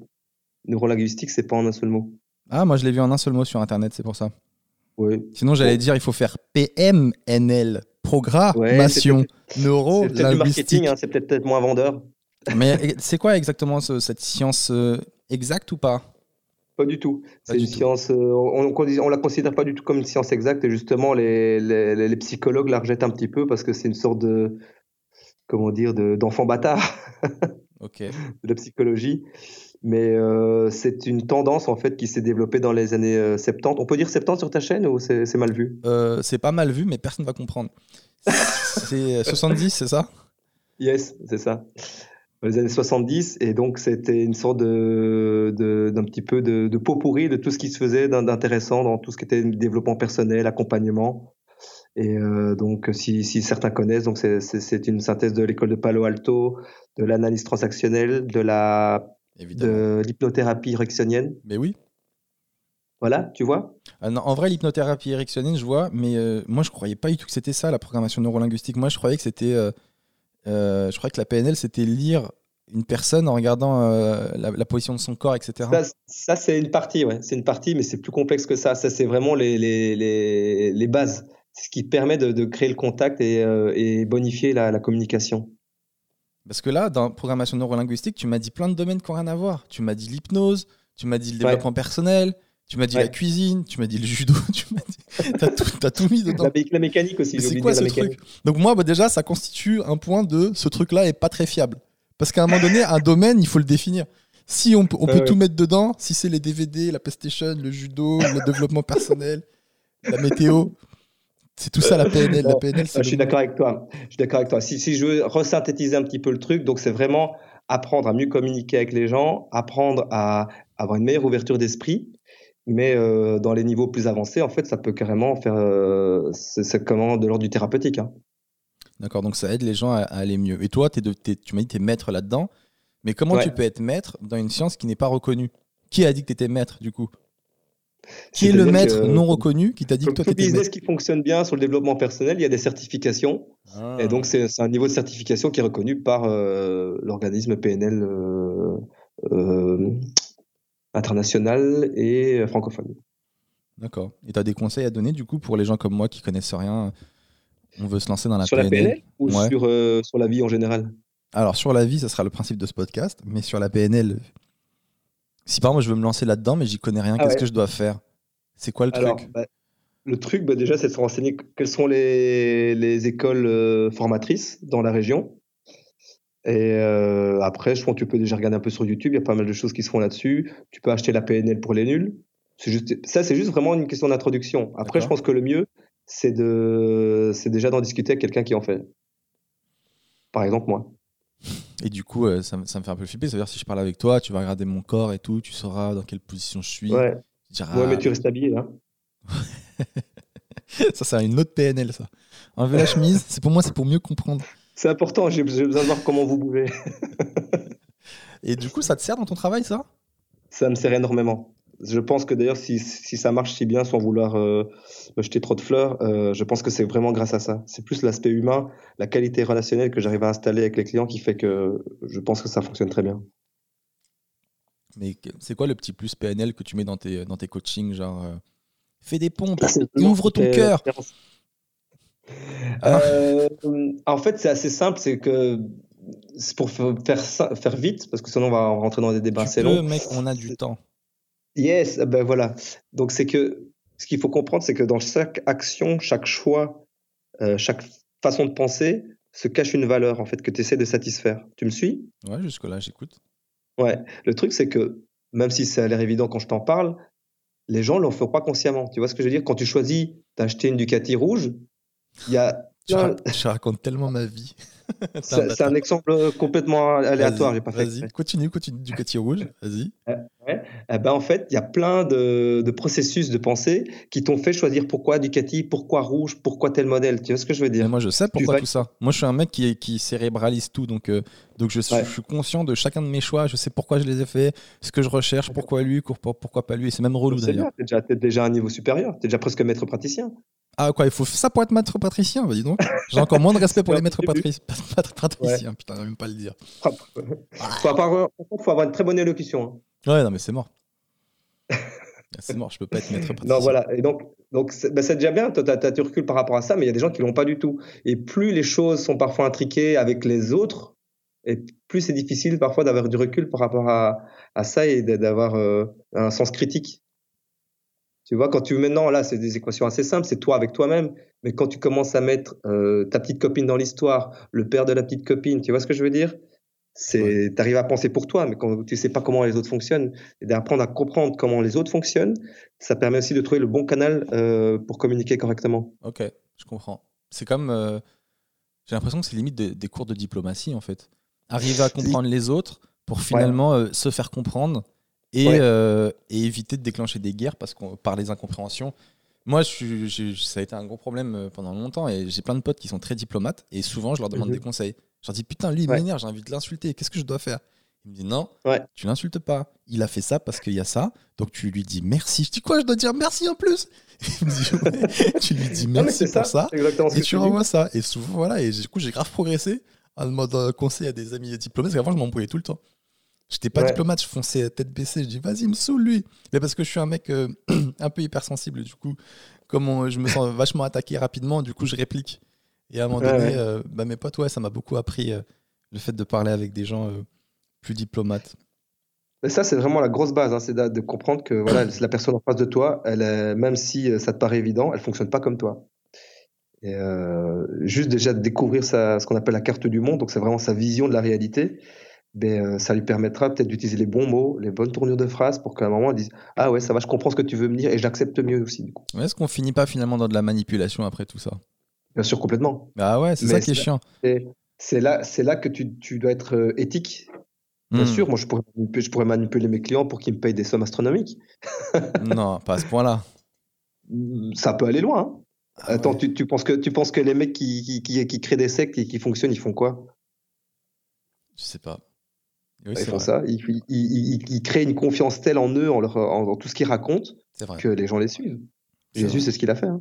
Neurolinguistique, c'est pas en un seul mot. Ah, moi, je l'ai vu en un seul mot sur Internet, c'est pour ça. Oui. Sinon, j'allais dire, il faut faire PMNL, programmation neurolinguistique. C'est peut-être du marketing, hein, c'est peut-être moins vendeur. Mais c'est quoi exactement cette science euh, exacte ou pas? Pas du tout. C'est une science. Euh, on, la considère pas du tout comme une science exacte et justement les, les, psychologues la rejettent un petit peu parce que c'est une sorte de comment dire d'enfant bâtard. ok. de la psychologie. Mais euh, c'est une tendance en fait qui s'est développée dans les années 70. Euh, on peut dire 70 sur ta chaîne ou c'est mal vu? C'est pas mal vu, mais personne va comprendre. c'est 70, c'est ça? Yes, c'est ça les années 70 et donc c'était une sorte de d'un petit peu de, de pot pourri de tout ce qui se faisait d'intéressant dans tout ce qui était développement personnel, accompagnement. Et euh, donc si, si, certains connaissent, donc c'est une synthèse de l'école de Palo Alto, de l'analyse transactionnelle, de la de l'hypnothérapie érectionnienne. Mais oui. Voilà, tu vois? Ah En vrai, l'hypnothérapie érectionnienne, je vois, mais euh, moi, je croyais pas du tout que c'était ça, la programmation neurolinguistique. Moi, je croyais que c'était euh, je crois que la PNL, c'était lire une personne en regardant euh, la, position de son corps, etc. Ça, c'est une partie, ouais. C'est une partie, mais c'est plus complexe que ça. Ça, c'est vraiment les, les, les, les bases. Ce qui permet de, de créer le contact et, euh, et bonifier la, la, communication. Parce que là, dans programmation neurolinguistique, tu m'as dit plein de domaines qui n'ont rien à voir. Tu m'as dit l'hypnose, tu m'as dit le développement personnel, tu m'as dit la cuisine, tu m'as dit le judo, tu m'as dit. T'as tout, as tout mis dedans. La, mécanique aussi. C'est quoi ce truc Donc, moi, bah, déjà, ça constitue un point de ce truc-là est pas très fiable. Parce qu'à un moment donné, un domaine, il faut le définir. Si on, on peut tout mettre dedans, si c'est les DVD, la PlayStation, le judo, le développement personnel, la météo, c'est tout ça la PNL. la PNL je suis d'accord avec toi. Je suis d'accord avec toi. Si, si je veux resynthétiser un petit peu le truc, donc c'est vraiment apprendre à mieux communiquer avec les gens, apprendre à avoir une meilleure ouverture d'esprit, mais euh, dans les niveaux plus avancés, en fait, ça peut carrément faire. Euh, c'est comment de l'ordre du thérapeutique. Hein. D'accord, donc ça aide les gens à, à aller mieux. Et toi, de- tu m'as dit que tu es maître là-dedans, mais comment Ouais. tu peux être maître dans une science qui n'est pas reconnue? Qui a dit que tu étais maître du coup? Qui est le maître que- non reconnu qui t'a dit que toi tu étais business maître? qui fonctionne bien sur le développement personnel, il y a des certifications. Ah. Et donc, c'est c'est un niveau de certification qui est reconnu par euh, l'organisme PNL euh, euh, international et francophone. D'accord. Et tu as des conseils à donner du coup pour les gens comme moi qui connaissent rien On veut se lancer dans la sur la PNL. PNL ou Ouais. sur, euh, sur la vie en général? Alors sur la vie, ça sera le principe de ce podcast, mais sur la PNL, si par exemple je veux me lancer là-dedans, mais j'y connais rien, Ah qu'est-ce ouais. que je dois faire? C'est quoi le Alors, truc? bah, le truc, bah, déjà, c'est de se renseigner quelles sont les, les écoles euh, formatrices dans la région. Et euh, après, je pense que tu peux déjà regarder un peu sur YouTube. Il y a pas mal de choses qui se font là-dessus. Tu peux acheter la PNL pour les nuls. Juste, ça, c'est juste vraiment une question d'introduction. Après, je pense que le mieux, c'est de, c'est déjà d'en discuter avec quelqu'un qui en fait. Par exemple, moi. Et du coup, euh, ça, me- ça me fait un peu flipper. C'est-à-dire si je parle avec toi, tu vas regarder mon corps et tout, tu sauras dans quelle position je suis. Ouais. Tu diras, Ouais, mais tu restes habillé, là. ça, c'est une autre PNL, ça. Enlever la chemise, c'est pour moi, c'est pour mieux comprendre. C'est important. J'ai besoin de voir comment vous bougez. Et du coup, ça te sert dans ton travail, ça? Ça me sert énormément. Je pense que d'ailleurs, si, si ça marche si bien sans vouloir euh, me jeter trop de fleurs, euh, je pense que c'est vraiment grâce à ça. C'est plus l'aspect humain, la qualité relationnelle que j'arrive à installer avec les clients qui fait que je pense que ça fonctionne très bien. Mais c'est quoi le petit plus PNL que tu mets dans tes, dans tes coachings Genre, euh, fais des pompes vraiment ouvre ton cœur. Ah. Euh, en fait, c'est assez simple, c'est que c'est pour faire, vite, parce que sinon on va rentrer dans des débats Tu assez peux, longs. mec, on a du temps. Yes, ben voilà. Donc c'est que ce qu'il faut comprendre, c'est que dans chaque action, chaque choix, euh, chaque façon de penser se cache une valeur en fait que tu essaies de satisfaire. Tu me suis? Ouais, jusque-là, j'écoute. Ouais. Le truc, c'est que même si ça a l'air évident quand je t'en parle, les gens ne le font pas consciemment. Tu vois ce que je veux dire? Quand tu choisis d'acheter une Ducati rouge, il y a Je, plein- ra- je raconte tellement ma vie. C'est un exemple complètement aléatoire. Vas-y, J'ai pas fait. Vas-y, exprès. continue, continue du Ducati rouge. Vas-y. Eh ben en fait, il y a plein de, de processus de pensée qui t'ont fait choisir pourquoi Ducati, pourquoi rouge, pourquoi tel modèle. Tu vois ce que je veux Mais dire moi, je sais pourquoi tout ça. Moi, je suis un mec qui, qui cérébralise tout. Donc, euh, donc je, suis, Ouais. je suis conscient de chacun de mes choix. Je sais pourquoi je les ai faits, ce que je recherche, pourquoi lui, pourquoi, pourquoi pas lui. Et c'est même relou d'ailleurs. bien, t'es déjà, t'es déjà à un niveau supérieur. T'es déjà presque maître praticien. Ah, quoi, il faut ça pour être maître patricien Vas-y donc. J'ai encore moins de respect pour les maîtres patrici- patriciens. Putain, on va même pas le dire. Par contre, faut avoir une très bonne élocution. hein. Ouais, non, mais c'est mort. c'est mort, je peux pas être maître patricien. Non, voilà. Et donc, donc c'est c'est déjà bien. Toi, t'as, t'as du recul par rapport à ça, mais il y a des gens qui l'ont pas du tout. Et plus les choses sont parfois intriquées avec les autres, et plus c'est difficile parfois d'avoir du recul par rapport à, à ça et d'a- d'avoir euh, un sens critique. Tu vois, quand tu maintenant là, c'est des équations assez simples, c'est toi avec toi-même. Mais quand tu commences à mettre euh, ta petite copine dans l'histoire, le père de la petite copine, tu vois ce que je veux dire? C'est, t'arrives à penser pour toi, mais quand tu sais pas comment les autres fonctionnent, et d'apprendre à comprendre comment les autres fonctionnent, ça permet aussi de trouver le bon canal euh, pour communiquer correctement. Ok, je comprends. C'est comme. euh, J'ai l'impression que c'est limite des, des cours de diplomatie en fait. Arriver à comprendre les autres pour finalement euh, se faire comprendre et, Ouais. euh, et éviter de déclencher des guerres parce qu'on par les incompréhensions. Moi, je ça a été un gros problème euh, pendant longtemps et j'ai plein de potes qui sont très diplomates et souvent je leur demande Mhm. des conseils. Je leur dis putain, lui il Ouais. m'énerve, j'ai envie de l'insulter, qu'est-ce que je dois faire? Il me dit non, Ouais. tu l'insultes pas. Il a fait ça parce qu'il y a ça, donc tu lui dis merci. Je dis quoi Je dois dire merci en plus? Il me dit. Tu lui dis merci pour ça, et tu renvoies ça. Et souvent, voilà, et du coup, j'ai grave progressé en demandant conseil à des amis diplômés, parce qu'avant, je m'embrouillais tout le temps. J'étais pas Ouais. diplomate, je fonçais tête baissée, je dis vas-y, me saoule lui. Mais parce que je suis un mec euh, un peu hypersensible, du coup, comme on- je me sens vachement attaqué rapidement, du coup, je réplique. Et à un moment Ouais, donné, ouais. euh, bah, mes potes, ouais, ça m'a beaucoup appris euh, le fait de parler avec des gens euh, plus diplomates. Mais ça, c'est vraiment la grosse base, hein, c'est de, de comprendre que voilà, la personne en face de toi, elle, est- même si ça te paraît évident, elle fonctionne pas comme toi. Et juste déjà de découvrir sa, ce qu'on appelle la carte du monde, donc c'est vraiment sa vision de la réalité, ben, euh, ça lui permettra peut-être d'utiliser les bons mots, les bonnes tournures de phrases pour qu'à un moment elle dise Ah ouais, ça va, je comprends ce que tu veux me dire et j'accepte mieux aussi. Du coup. Mais Est-ce qu'on finit pas finalement dans de la manipulation après tout ça? Bien sûr, complètement. Bah ouais, c'est Mais ça qui est c'est- chiant. C'est là, c'est là que tu, tu dois être euh, éthique. Bien Hmm. sûr, moi je pourrais, manipuler- je pourrais manipuler mes clients pour qu'ils me payent des sommes astronomiques. Non, pas à ce point-là. Ça peut aller loin. hein. Ah Attends, ouais. tu, tu penses que, tu penses que les mecs qui, qui, qui, qui créent des sectes et qui fonctionnent, ils font quoi? Je sais pas. Oui, Ils font vrai. ça. Ils, ils, ils- ils- ils créent une confiance telle en eux, en, leur, en, en tout ce qu'ils racontent, que les gens les suivent. Jésus, c'est ce qu'il a fait. hein.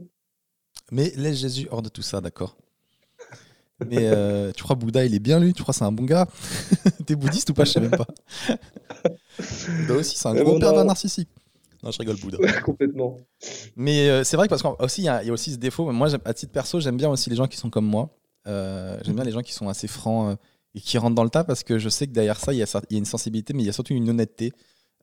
Mais laisse Jésus hors de tout ça, d'accord. Mais euh, tu crois Bouddha, il est bien lui? Tu crois c'est un bon gars? T'es bouddhiste ou pas? Je sais même pas. Bouddha aussi, c'est un Mais gros pervers narcissique. Non, je rigole, Bouddha. Ouais, complètement. Mais euh, c'est vrai que parce qu'aussi, il y, y a aussi ce défaut. Moi, à titre perso, j'aime bien aussi les gens qui sont comme moi. Euh, j'aime bien les gens qui sont assez francs et qui rentrent dans le tas parce que je sais que derrière ça, il y a, cer- il y a une sensibilité, mais il y a surtout une honnêteté.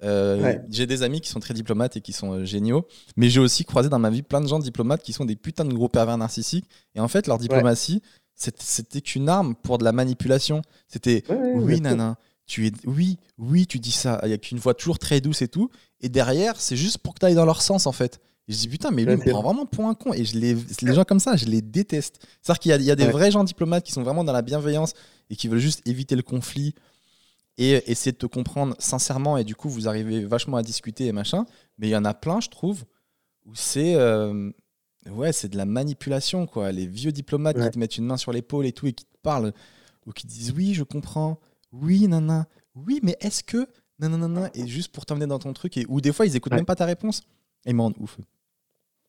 Euh, Ouais. J'ai des amis qui sont très diplomates et qui sont euh, géniaux, mais j'ai aussi croisé dans ma vie plein de gens diplomates qui sont des putains de gros pervers narcissiques. Et en fait, leur diplomatie, c'était qu'une arme pour de la manipulation. C'était Ouais, oui, nana, tu es, oui, oui, tu dis ça. Il y a qu'une voix toujours très douce et tout. Et derrière, c'est juste pour que tu ailles dans leur sens, en fait. Et je dis, putain, mais lui, il me prend vraiment pour un con. Et je les, les gens comme ça, je les déteste. C'est-à-dire qu'il y a, il y a des vrais gens diplomates qui sont vraiment dans la bienveillance et qui veulent juste éviter le conflit et essayer de te comprendre sincèrement. Et du coup, vous arrivez vachement à discuter et machin. Mais il y en a plein, je trouve, où c'est. euh, ouais, c'est de la manipulation, quoi. Les vieux diplomates Ouais. qui te mettent une main sur l'épaule et tout et qui te parlent ou qui te disent oui, je comprends, oui, nana, oui, mais est-ce que. Nanana, et juste pour t'emmener dans ton truc. Et, ou des fois, ils écoutent Ouais. même pas ta réponse. Et ils me rendent ouf.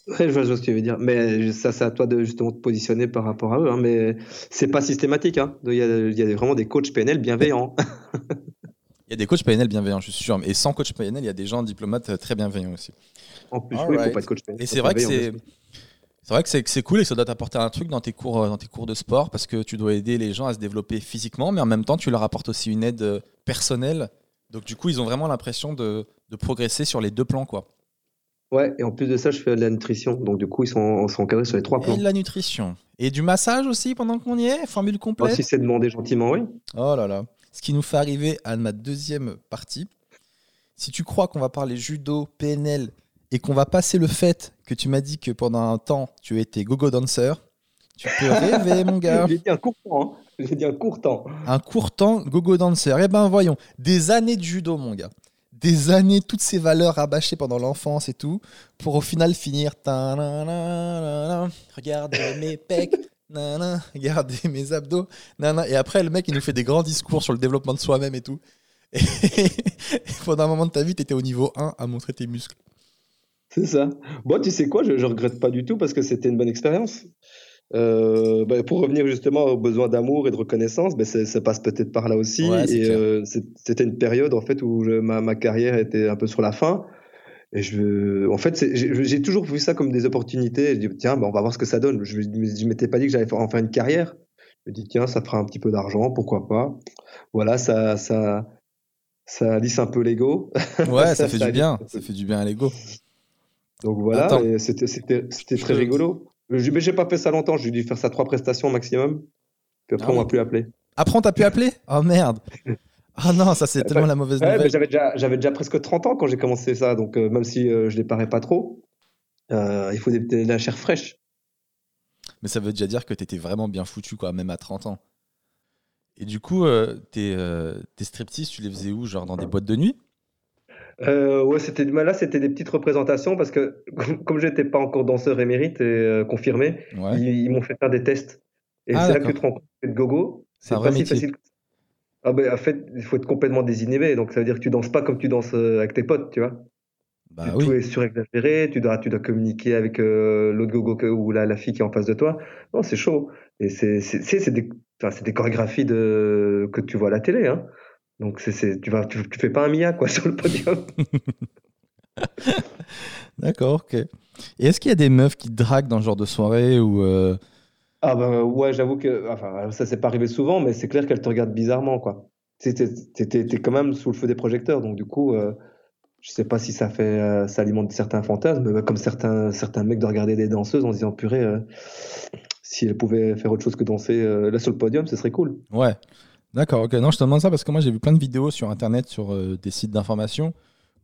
Ouais, je vois, je vois ce que tu veux dire. Mais ça, c'est à toi de justement te positionner par rapport à eux. hein. Mais c'est pas systématique. hein. Il y a, il y a vraiment des coachs PNL bienveillants. Il y a des coachs PNL bienveillants, je suis sûr. Et sans coach PNL, il y a des gens diplomates euh, très bienveillants aussi. En plus, All oui, il right. faut pas être coach PNL. Et c'est vrai que c'est. C'est vrai que c'est, cool et que ça doit t'apporter un truc dans tes, cours, euh, dans tes cours de sport parce que tu dois aider les gens à se développer physiquement, mais en même temps, tu leur apportes aussi une aide euh, personnelle. Donc, du coup, ils ont vraiment l'impression de, de progresser sur les deux plans. Quoi. Ouais, et en plus de ça, je fais de la nutrition. Donc, du coup, ils sont, encadrés sur les trois Et plans. de la nutrition. Et du massage aussi pendant qu'on y est? Formule Oh, complète si c'est demandé gentiment, oui. Oh là là. Ce qui nous fait arriver à ma deuxième partie. Si tu crois qu'on va parler judo, PNL et qu'on va passer le fait que tu m'as dit que pendant un temps tu étais gogo dancer, tu peux rêver, mon gars. J'ai dit un court temps. hein. J'ai dit un court temps. Un court temps gogo dancer. Eh ben voyons, des années de judo, mon gars. Des années, toutes ces valeurs rabâchées pendant l'enfance et tout, pour au final finir. Regardez mes pecs, regardez mes abdos. Et après, le mec, il nous fait des grands discours sur le développement de soi-même et tout. Et pendant un moment de ta vie, tu étais au niveau 1 à montrer tes muscles. C'est ça. Bon, tu sais quoi, je regrette pas du tout parce que c'était une bonne expérience. Euh, bah, pour revenir justement aux besoins d'amour et de reconnaissance, bah, ça passe peut-être par là aussi. Ouais, et euh, c'était une période en fait où je- ma, ma carrière était un peu sur la fin. Et je, en fait, j'ai toujours vu ça comme des opportunités. Je dis tiens, bah, on va voir ce que ça donne. Je, je m'étais pas dit que j'allais en faire une carrière. Je me dis tiens, ça fera un petit peu d'argent, pourquoi pas. Voilà, ça, ça, ça lisse un peu l'ego. Ouais, ça, Ça, fait ça du bien. Ça fait du bien à l'ego. Donc voilà, c'était très rigolo. Je- Mais j'ai pas fait ça longtemps, j'ai dû faire ça trois prestations maximum. Puis après Ah on m'a plus appelé. Après, on t'a pu appeler Oh merde Ah non, ça c'est tellement la mauvaise Ouais, nouvelle. j'avais déjà j'avais déjà presque 30 ans quand j'ai commencé ça, donc euh, même si euh, je les parais pas trop, euh, il faut des- de la chair fraîche. Mais ça veut déjà dire que t'étais vraiment bien foutu, quoi, même à 30 ans. Et du coup, tes, tes striptease, tu les faisais où Genre dans des boîtes de nuit? Euh, ouais, c'était là c'était des petites représentations parce que comme, j'étais pas encore danseur émérite et euh, confirmé, Ouais. ils, ils m'ont fait faire des tests. Et Ah, c'est là que tu te rends compte que le gogo, C'est pas si facile. Ah ben, en fait, il faut être complètement désinhibé. Donc, ça veut dire que tu danses pas comme tu danses euh, avec tes potes, tu vois. Bah Tout oui. est surexagéré, tu dois, tu dois communiquer avec euh, l'autre gogo que- ou la, la fille qui est en face de toi. Non, c'est chaud. Et c'est c'est- c'est- c'est des, des chorégraphies de, que tu vois à la télé. Hein. Donc, c'est c'est- tu, vas, tu, tu fais pas un Mia quoi, sur le podium. D'accord, ok. Et est-ce qu'il y a des meufs qui te draguent dans ce genre de soirée ou euh, Ah ben ouais, j'avoue que enfin, ça s'est pas arrivé souvent, mais c'est clair qu'elle te regarde bizarrement. quoi. T'es t'es- t'es- t'es- t'es quand même sous le feu des projecteurs. Donc, du coup, euh, je sais pas si ça fait euh, ça alimente certains fantasmes, mais comme certains, certains mecs de regarder des danseuses en se disant purée, euh, si elles pouvaient faire autre chose que danser là sur le podium, ce serait cool. Ouais. D'accord, ok. Non, je te demande ça parce que moi j'ai vu plein de vidéos sur internet, sur euh, des sites d'information,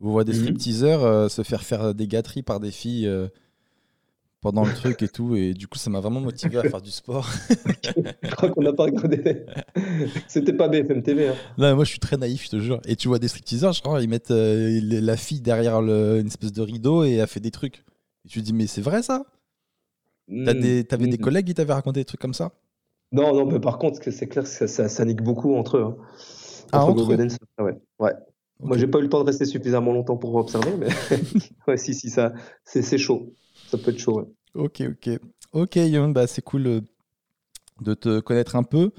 où on voit des Mhm. stripteaseurs euh, se faire faire des gâteries par des filles euh, pendant le truc et tout. Et du coup, ça m'a vraiment motivé à faire du sport. Je crois qu'on n'a pas regardé. C'était pas BFM TV. Hein. Là, moi je suis très naïf, je te jure. Et tu vois des stripteaseurs, je crois, ils mettent la fille derrière le- une espèce de rideau et elle fait des trucs. Et tu te dis, mais c'est vrai ça? Hmm. des, t'avais des Hmm. collègues qui t'avaient raconté des trucs comme ça? Non, non, mais par contre, c'est clair que ça, ça, ça nique beaucoup entre eux. hein. Ah, entre eux Dance, ouais. ouais. Moi, j'ai pas eu le temps de rester suffisamment longtemps pour observer, mais ouais, si, si, ça, c'est chaud. Ça peut être chaud, ouais. Ok, ok. Ok, Yon, bah, c'est cool euh, de te connaître un peu.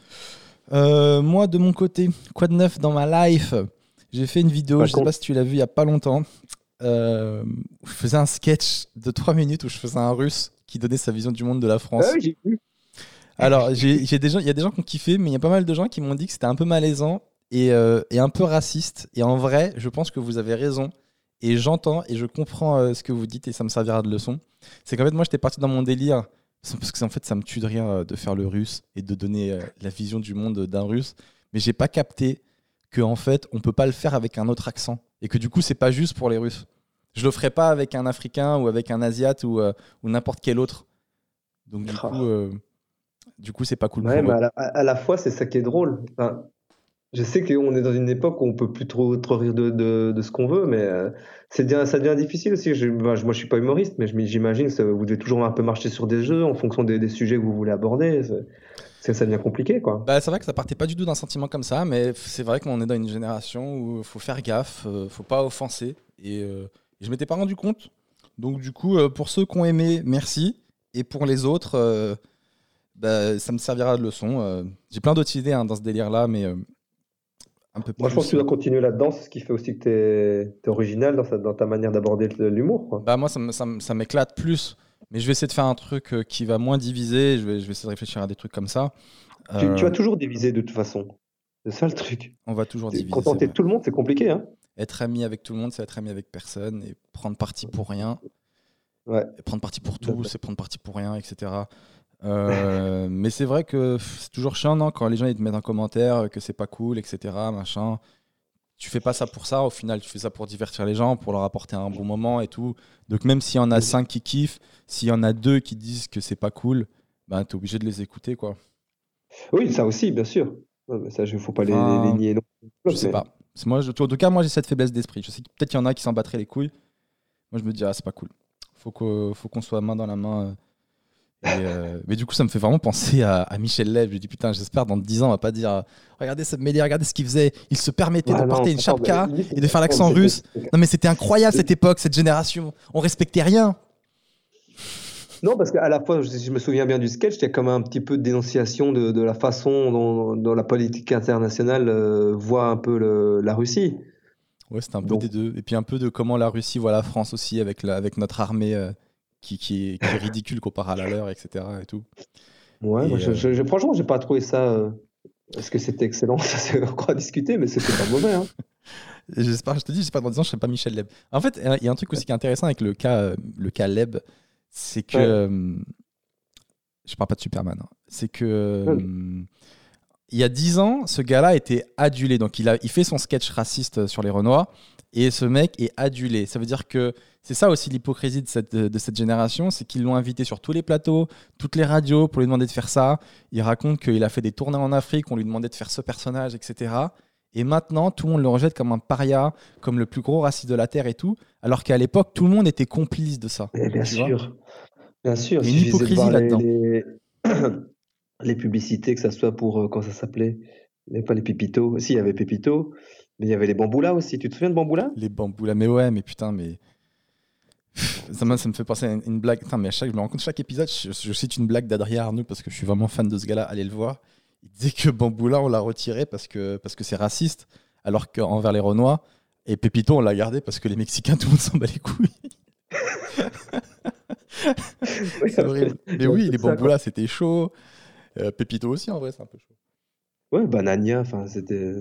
Euh, moi, de mon côté, quoi de neuf dans ma life? J'ai fait une vidéo, je sais con. pas si tu l'as vu il y a pas longtemps. euh, où je faisais un sketch de 3 minutes où je faisais un russe qui donnait sa vision du monde de la France. Ah oui, j'ai vu. Alors, j'ai j'ai des gens, il y a des gens qui ont kiffé, mais il y a pas mal de gens qui m'ont dit que c'était un peu malaisant et, euh, et un peu raciste. Et en vrai, je pense que vous avez raison. Et j'entends et je comprends euh, ce que vous dites et ça me servira de leçon. C'est qu'en fait, moi, j'étais parti dans mon délire. Parce que en fait, ça me tue de rire euh, de faire le russe et de donner euh, la vision du monde d'un russe. Mais j'ai pas capté que en fait, on peut pas le faire avec un autre accent et que du coup, c'est pas juste pour les Russes. Je le ferai pas avec un Africain ou avec un Asiate ou, ou n'importe quel autre. Donc du Ah. coup, euh, du coup, c'est pas cool. Ouais, pour mais eux. à la, à- à la fois, c'est ça qui est drôle. Enfin, je sais qu'on est dans une époque où on peut plus trop, trop rire de, de, de ce qu'on veut, mais euh, c'est bien, ça devient difficile aussi. Je, je- moi, je suis pas humoriste, mais j'imagine que ça- vous devez toujours un peu marcher sur des jeux en fonction des, des sujets que vous voulez aborder. C'est- c'est- ça devient compliqué, quoi. Bah, c'est vrai que ça partait pas du tout d'un sentiment comme ça, mais c'est vrai qu'on est dans une génération où il faut faire gaffe, euh, faut pas offenser. Et, euh, je m'étais pas rendu compte. Donc du coup, euh, pour ceux qui ont aimé, merci. Et pour les autres, euh, bah, ça me servira de leçon. euh. J'ai plein d'autres idées hein, dans ce délire-là, mais euh, un peu plus. Moi, je pense que tu dois continuer là-dedans. C'est ce qui fait aussi que tu es, original dans, sa- dans ta manière d'aborder l'humour. Bah moi, ça m'éclate plus. Mais je vais essayer de faire un truc euh, qui va moins diviser. Je vais, je vais essayer de réfléchir à des trucs comme ça. Tu, Euh, tu vas toujours diviser de toute façon. C'est ça le truc. on va toujours diviser. Contenter tout le monde, c'est compliqué, hein. Être ami avec tout le monde, c'est être ami avec personne. Et prendre parti pour rien. Ouais. Et prendre parti pour Tout c'est prendre parti pour rien, etc. Euh, mais c'est vrai que c'est toujours chiant, non Quand les gens ils te mettent un commentaire que c'est pas cool, etc. Machin. Tu fais pas ça pour ça, au final, tu fais ça pour divertir les gens, pour leur apporter un bon moment et tout. Donc même s'il y en a cinq qui kiffent, s'il y en a deux qui disent que c'est pas cool, ben t'es obligé de les écouter, quoi. Oui, ça aussi, bien sûr. Mais ça, il faut pas les, Enfin, les- les nier non. Je sais mais- pas. Moi, je, en tout cas, moi j'ai cette faiblesse d'esprit. Je sais que peut-être qu'il y en a qui s'en battraient les couilles. Moi, je me dis, ah, c'est pas cool. Faut qu'on faut qu'on soit main dans la main. Euh. Mais du coup, ça me fait vraiment penser à, à Michel Leb. Je me dis, putain, j'espère dans 10 ans, on va pas dire, euh, regardez cette mêlée, regardez ce qu'il faisait. Il se permettait Ah de non, porter une chapka et de faire l'accent russe. Non, mais c'était incroyable cette époque, cette génération. On respectait rien. Non, parce qu'à la fois, je, je me souviens bien du sketch, il y a comme un petit peu de dénonciation de, de la façon dont, dont la politique internationale euh, voit un peu le- la Russie. Ouais, c'était un peu Donc- des deux. Et puis un peu de comment la Russie voit la France aussi avec, la, avec notre armée euh, qui, qui, est, qui est ridicule comparée à la leur, etc. Et tout. Ouais, Et, moi, je, euh, je- je- franchement, j'ai pas trouvé ça. euh, Est-ce que c'était excellent Ça, c'est encore à discuter, mais c'était pas mauvais. Hein. J'espère, je te dis, j'espère que dans 10 ans, je ne serai pas Michel Leb. En fait, il y a un truc aussi qui est intéressant avec le cas, euh, le cas Leb, c'est que. Ouais. euh, je parle pas de Superman. hein. C'est que. euh, Il y a 10 ans, ce gars-là était adulé. Donc, il, a, il fait son sketch raciste sur les Renois. Et ce mec est adulé. Ça veut dire que c'est ça aussi l'hypocrisie de cette, de cette génération c'est qu'ils l'ont invité sur tous les plateaux, toutes les radios pour lui demander de faire ça. Il raconte qu'il a fait des tournées en Afrique, on lui demandait de faire ce personnage, etc. Et maintenant, tout le monde le rejette comme un paria, comme le plus gros raciste de la Terre et tout, alors qu'à l'époque, tout le monde était complice de ça. Bien sûr. Bien sûr. Il y a une hypocrisie là-dedans. Les, les publicités, que ça soit pour. euh, Comment ça s'appelait? Il n'y avait pas les Pépito. Si, il y avait Pépito, mais il y avait les Bamboulas aussi. Tu te souviens de Bamboula Les bambous là, mais ouais, mais putain, mais. Ça, me- ça me fait penser à une, une blague. Putain, mais à chaque, je me rends compte, chaque épisode, je, je cite une blague d'Adrien Arnaud parce que je suis vraiment fan de ce gars-là. Allez le voir. Il disait que Bamboula, on l'a retiré parce que parce que c'est raciste, alors qu'envers les Renois. Et Pépito, on l'a gardé parce que les Mexicains, tout le monde s'en bat les couilles. C'est horrible. Mais oui, les C'est. Bamboula, c'était chaud. Euh, Pépito aussi, en vrai, c'est un peu chaud. Ouais, Banania, enfin, c'était.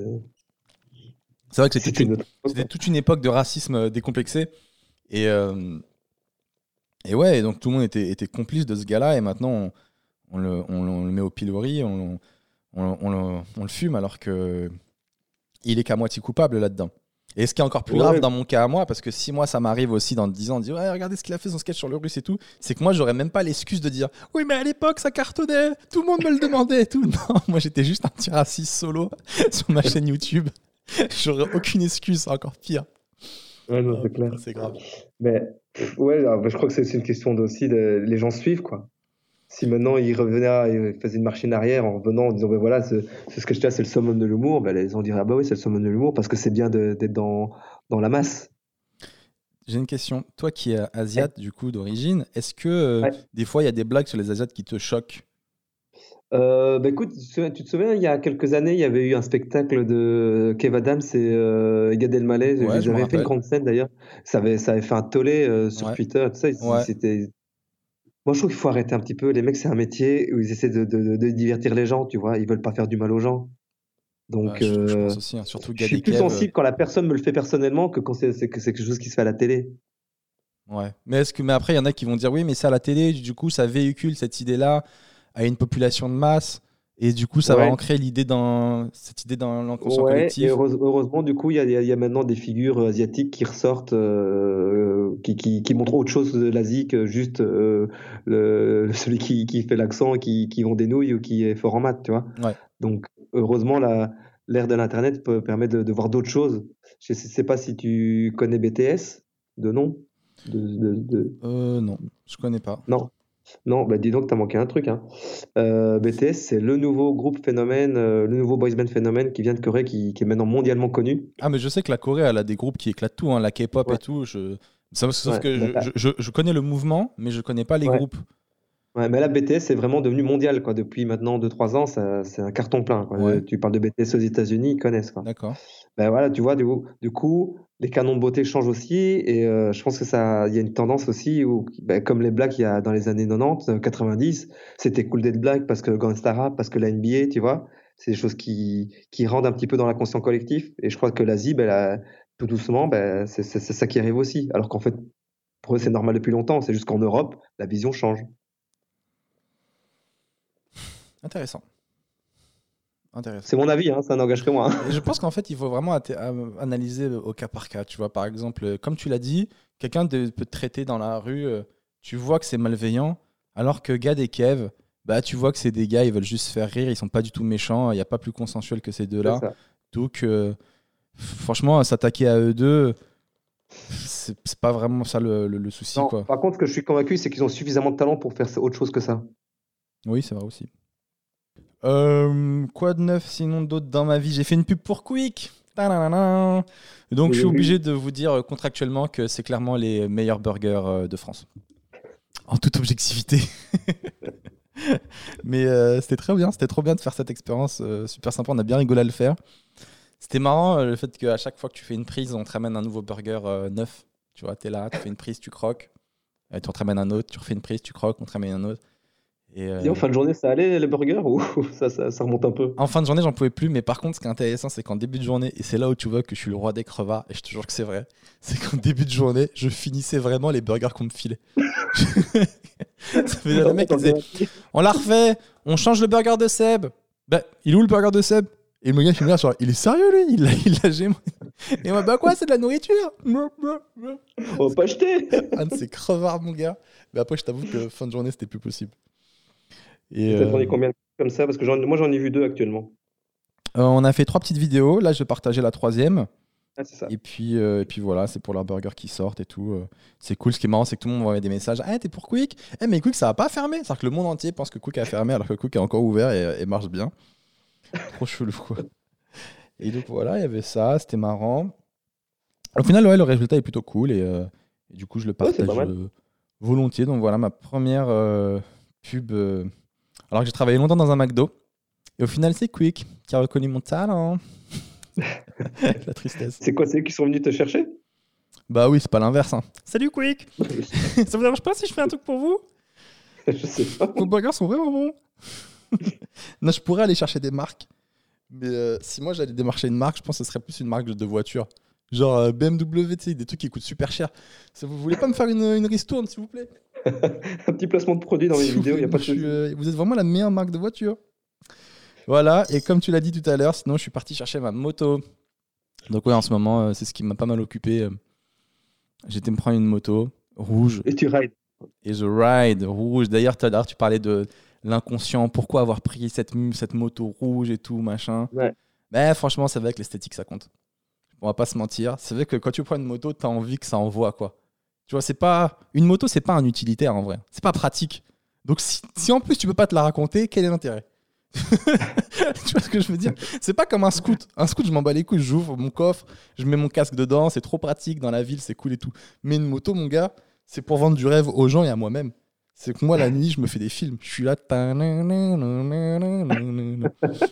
C'est vrai que c'était une, C'était toute une époque de racisme euh, décomplexé. Et, euh, et ouais, et donc tout le monde était, était complice de ce gars-là. Et maintenant, on, on le, on le- on le met au pilori, on, le, on le fume, alors que il est qu'à moitié coupable là-dedans. Et ce qui est encore plus Ouais. grave dans mon cas à moi, parce que si moi ça m'arrive aussi dans 10 ans, de dire ouais, regardez ce qu'il a fait son sketch sur le russe et tout, c'est que moi j'aurais même pas l'excuse de dire oui, mais à l'époque ça cartonnait, tout le monde me le demandait et tout. Non, moi j'étais juste un petit raciste solo sur ma chaîne YouTube. J'aurais aucune excuse, c'est encore pire. Ouais, non, c'est clair. C'est grave. Mais ouais, alors, bah, je crois que c'est une question aussi de les gens suivent quoi. Si maintenant il revenait, à- il faisait une marche en arrière en revenant en disant ben voilà, c'est c'est ce que je dis, c'est le summum de l'humour, ben les gens diraient ah bah oui, c'est le summum de l'humour parce que c'est bien d'être dans, dans la masse. J'ai une question. Toi qui es asiate, du coup, d'origine, est-ce que euh, Ouais. des fois il y a des blagues sur les asiates qui te choquent? Euh, bah écoute, tu te souviens, il y a quelques années, il y avait eu un spectacle de Kev Adams et euh, Gad Elmaleh. Ouais, Ils avaient fait une grande scène d'ailleurs. Ça avait, ça avait fait un tollé euh, sur Ouais. Twitter. Tout ça, Ils- Ouais. c'était. Moi, je trouve qu'il faut arrêter un petit peu. Les mecs, c'est un métier où ils essaient de, de, de- de divertir les gens, tu vois. Ils veulent pas faire du mal aux gens. Donc, je, je euh, pense aussi, hein, surtout je Gad suis plus Kev, euh, sensible quand la personne me le fait personnellement que quand c'est c'est que c'est quelque chose qui se fait à la télé. Ouais. Mais est-ce que mais après il y en a qui vont dire oui mais c'est à la télé du coup ça véhicule cette idée là à une population de masse et du coup ça va ancrer l'idée dans cette idée dans l'inconscient Ouais, collectif. heureuse- heureusement, du coup, il y a, y maintenant des figures euh, asiatiques qui ressortent, euh, qui, qui, qui montrent autre chose de l'Asie que juste euh, le, celui qui, qui fait l'accent, et qui, qui vend des nouilles ou qui est fort en maths, tu vois. Ouais. Donc, heureusement, la, l'ère de l'Internet peut permettre de, de voir d'autres choses. Je ne sais pas si tu connais BTS, de nom. De, de- de- Euh, non, je connais pas. Non. Non, bah dis donc, t'as manqué un truc. Hein. Euh, BTS, c'est le nouveau groupe phénomène, euh, le nouveau boys band phénomène qui vient de Corée, qui, qui est maintenant mondialement connu. Ah mais je sais que la Corée elle a des groupes qui éclatent tout, hein, la K-pop Ouais. et tout. Je... Sauf, Ouais, que je, bah, je, je- je connais le mouvement mais je connais pas les Ouais. groupes. Ouais, mais là, BTS c'est vraiment devenu mondial. Quoi. Depuis maintenant 2-3 ans, c'est un carton plein. Quoi. Ouais. Tu parles de BTS aux États-Unis, ils connaissent. D'accord. Ben voilà, tu vois, du coup, du coup, les canons de beauté changent aussi. Et euh, je pense que ça, il y a une tendance aussi où, ben, comme les blacks, il y a dans les années 90, euh, 90, c'était cool d'être black parce que Gangsta Rap, parce que la NBA, tu vois. C'est des choses qui, qui rendent un petit peu dans l'inconscient collectif. Et je crois que l'Asie, tout doucement, ben, c'est ça qui arrive aussi. Alors qu'en fait, pour eux, c'est normal depuis longtemps. C'est juste qu'en Europe, la vision change. Intéressant. Intéressant. C'est mon avis, hein, ça n'engage que moi. hein. Je pense qu'en fait, il faut vraiment analyser au cas par cas. Tu vois, par exemple, euh, comme tu l'as dit, quelqu'un peut te traiter dans la rue, euh, tu vois que c'est malveillant, alors que Gad et Kev, bah, tu vois que c'est des gars, ils veulent juste se faire rire, ils sont pas du tout méchants, il n'y a pas plus consensuel que ces deux-là. Ça. Donc, euh, franchement, s'attaquer à eux deux, c'est c'est pas vraiment ça le, le- le souci. Non, Quoi. par contre, ce que je suis convaincu, c'est qu'ils ont suffisamment de talent pour faire autre chose que ça. Oui, c'est vrai aussi. Euh, quoi de neuf sinon d'autre dans ma vie? J'ai fait une pub pour Quick. Tadadada. Donc je suis oui. obligé de vous dire euh, contractuellement que c'est clairement les meilleurs burgers euh, de France. En toute objectivité. Mais euh, c'était très bien, c'était trop bien de faire cette expérience, euh, super sympa, on a bien rigolé à le faire. C'était marrant le fait qu'à chaque fois que tu fais une prise, on te ramène un nouveau burger neuf. Tu vois, t'es là, tu fais une prise, tu croques. Et tu te ramènes un autre, tu refais une prise, tu croques, on te ramène un autre. Et, euh, Et en fin de journée, ça allait les burgers ou ça, ça, ça remonte un peu? En fin de journée, j'en pouvais plus, mais par contre, ce qui est intéressant, c'est qu'en début de journée, et c'est là où tu vois que je suis le roi des crevards, et je te jure que c'est vrai, c'est qu'en début de journée, je finissais vraiment les burgers qu'on me filait. Ça fait le mec qui disait On l'a refait, on change le burger de Seb. Bah, il est où le burger de Seb? Et le gars qui me regarde, genre, il est sérieux lui? Il l'a il l'a gémé. Et moi, bah quoi, c'est de la nourriture? On va pas acheter Un de ces crevards, mon gars. Mais après, je t'avoue que fin de journée, c'était plus possible. Et, T'as euh, tourné combien comme ça Parce que moi, j'en ai vu deux actuellement. euh, on a fait trois petites vidéos. Là, je vais partager la troisième. Ah, ça. Et puis, euh, et puis voilà, c'est pour leurs burgers qui sortent et tout. euh. C'est cool. Ce qui est marrant, c'est que tout le monde m'envoie des messages. Ah, t'es pour Quick? Eh, mais Quick, ça va pas fermer. C'est-à-dire que le monde entier pense que Quick a fermé alors que Quick est encore ouvert et, et marche bien. Trop chelou, quoi. Et donc voilà, il y avait ça. C'était marrant. Au final, ouais, le résultat est plutôt cool. Et, euh, et du coup, je le partage euh, volontiers. Donc voilà, ma première euh, pub. Alors que j'ai travaillé longtemps dans un McDo. Et au final, c'est Quick qui a reconnu mon talent. La tristesse. C'est quoi C'est eux qui sont venus te chercher? Bah oui, c'est pas l'inverse. hein. Salut Quick Ça vous dérange pas si je fais un truc pour vous? Je sais pas. Vos burgers sont vraiment bons. non, je pourrais aller chercher des marques. Mais euh, si moi j'allais démarcher une marque, je pense que ce serait plus une marque de voiture. Genre euh, BMW, tu sais, des trucs qui coûtent super cher. Vous voulez pas me faire une, une ristourne, s'il vous plaît? Un petit placement de produit dans mes vous vidéos, il plaît, a pas de je souci. euh, Vous êtes vraiment la meilleure marque de voiture. Voilà, et comme tu l'as dit tout à l'heure, sinon je suis parti chercher ma moto. Donc ouais, en ce moment, euh, c'est ce qui m'a pas mal occupé. euh. J'étais me prendre une moto rouge Et tu rides. et The Ride rouge. D'ailleurs, tout à l'heure, tu parlais de l'inconscient. Pourquoi avoir pris cette, moto rouge et tout, machin? Ouais. Mais franchement, c'est vrai que l'esthétique, ça compte. On va pas se mentir. C'est vrai que quand tu prends une moto, tu as envie que ça envoie, quoi. Tu vois, c'est pas. Une moto, c'est pas un utilitaire en vrai. C'est pas pratique. Donc si, si en plus tu peux pas te la raconter, quel est l'intérêt? Tu vois ce que je veux dire? C'est pas comme un scout. Un scout, je m'en bats les couilles, j'ouvre mon coffre, je mets mon casque dedans, c'est trop pratique dans la ville, c'est cool et tout. Mais une moto, mon gars, c'est pour vendre du rêve aux gens et à moi-même. C'est que moi, la nuit, je me fais des films. Je suis là.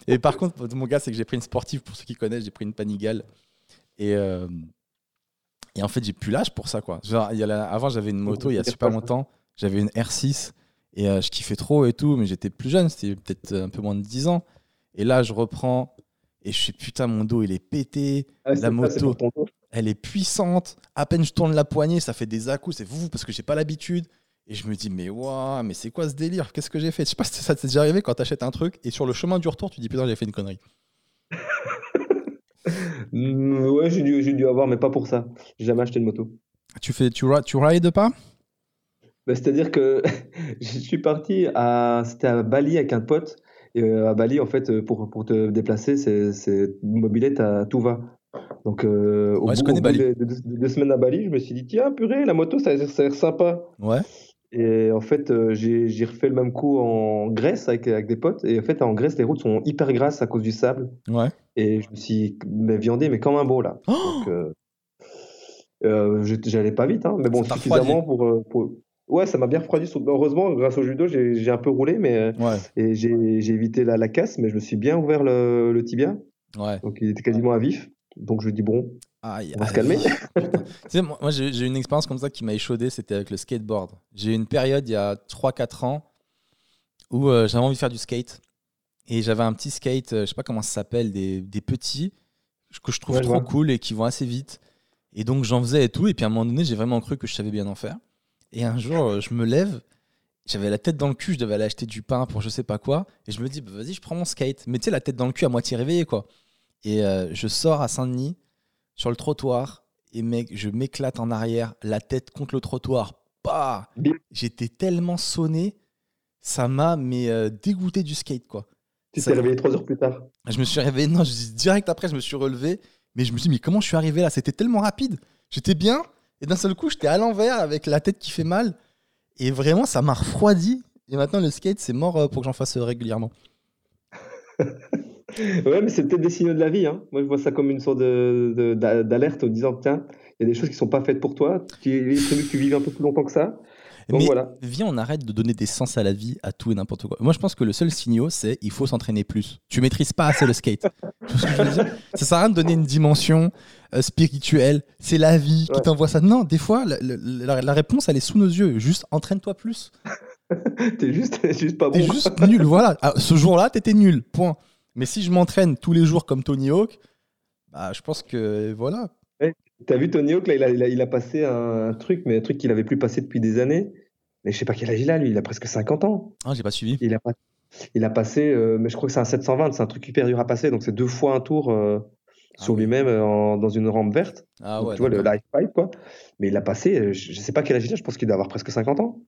Et par contre, mon gars, c'est que j'ai pris une sportive, pour ceux qui connaissent, j'ai pris une Panigale. Et, et en fait, j'ai plus l'âge pour ça, quoi. Genre, il y a la- Avant, j'avais une moto, il y a super longtemps. J'avais une R6 et euh, je kiffais trop et tout, mais j'étais plus jeune, c'était peut-être un peu moins de 10 ans. Et là, je reprends et je suis putain, mon dos, il est pété. Ah, La moto. Elle est puissante. À peine je tourne la poignée, ça fait des à-coups, c'est fou parce que j'ai pas l'habitude. Et je me dis, mais waouh, mais c'est quoi ce délire? Qu'est-ce que j'ai fait? Je sais pas si ça t'est déjà arrivé quand t'achètes un truc et sur le chemin du retour, tu dis, putain, j'ai fait une connerie. Mm, ouais, j'ai dû, j'ai dû avoir, mais pas pour ça. J'ai jamais acheté de moto. Tu fais, tu, tu rides pas? Bah, C'est-à-dire que je suis parti à, c'était à Bali avec un pote. Et euh, à Bali, en fait, euh, pour, pour te déplacer, c'est, mobilette à tout va. Donc, euh, au Ouais, bout, au de, de- de deux semaines à Bali, je me suis dit, tiens, purée, la moto, ça a l'air ça a l'air sympa. Ouais. Et en fait, euh, j'ai, j'ai refait le même coup en Grèce avec, avec des potes. Et en fait, en Grèce, les routes sont hyper grasses à cause du sable. Ouais. Et je me suis mais, viandé, mais comme un beau, là. Oh Donc, euh, euh, j'allais pas vite, hein, mais bon, suffisamment pour, euh, pour- Ouais, ça m'a bien refroidi. sur- Heureusement, grâce au judo, j'ai un peu roulé, mais ouais. et j'ai évité la, la casse, mais je me suis bien ouvert le, le tibia, Ouais. donc il était quasiment à vif. Donc je dis bon, Aïe, on va se calmer. Tu sais, moi, moi, j'ai une expérience comme ça qui m'a échaudé, c'était avec le skateboard. J'ai eu une période il y a 3-4 ans où euh, j'avais envie de faire du skate. Et j'avais un petit skate, euh, je sais pas comment ça s'appelle, des, des petits, que je trouve Ouais, trop cool et qui vont assez vite. Et donc j'en faisais et tout. Et puis à un moment donné, j'ai vraiment cru que je savais bien en faire. Et un jour, euh, je me lève, j'avais la tête dans le cul, je devais aller acheter du pain pour je sais pas quoi. Et je me dis, bah, vas-y, je prends mon skate. Mais tu sais, la tête dans le cul à moitié réveillée, quoi. Et euh, je sors à Saint-Denis, sur le trottoir, et mec, je m'éclate en arrière, la tête contre le trottoir. Bah. J'étais tellement sonné, ça m'a mais euh, dégoûté du skate, quoi. Tu t'es réveillé trois heures plus tard. Je me suis réveillé, non, je- direct après, je me suis relevé, mais je me suis dit, mais comment je suis arrivé là? C'était tellement rapide. J'étais bien, et d'un seul coup, j'étais à l'envers avec la tête qui fait mal. Et vraiment, ça m'a refroidi. Et maintenant, le skate, c'est mort euh, pour que j'en fasse euh, régulièrement. Ouais, mais c'est peut-être des signaux de la vie. Hein. Moi, je vois ça comme une sorte d'alerte en disant tiens, il y a des choses qui sont pas faites pour toi. Tu il est prévu que tu vives un peu plus longtemps que ça. Donc mais voilà. viens, on arrête de donner des sens à la vie, à tout et n'importe quoi. Moi, je pense que le seul signal, c'est il faut s'entraîner plus. Tu maîtrises pas assez le skate. Ça sert à rien de donner une dimension euh, spirituelle. C'est la vie qui t'envoie ça. Non, des fois, la, la- la réponse, elle est sous nos yeux. Juste entraîne-toi plus. T'es juste, juste pas bon. T'es juste nul, voilà. Ah, ce jour-là, t'étais nul, point. Mais si je m'entraîne tous les jours comme Tony Hawk, bah, je pense que voilà. T'as vu Tony Hawk là, il a, il a, il a passé un truc, mais un truc qu'il avait plus passé depuis des années. Mais je sais pas quel âge il a, lui. Il a presque 50 ans. Ah, j'ai pas suivi. Il a, pas- il a passé, euh, mais je crois que c'est un 720, c'est un truc hyper dur à passer. Donc c'est deux fois un tour euh, Ah sur oui. lui-même euh, dans une rampe verte. Ah Donc, ouais. tu vois, le life pipe, quoi. Mais il a passé, je, je sais pas quel âge il a, je pense qu'il doit avoir presque 50 ans.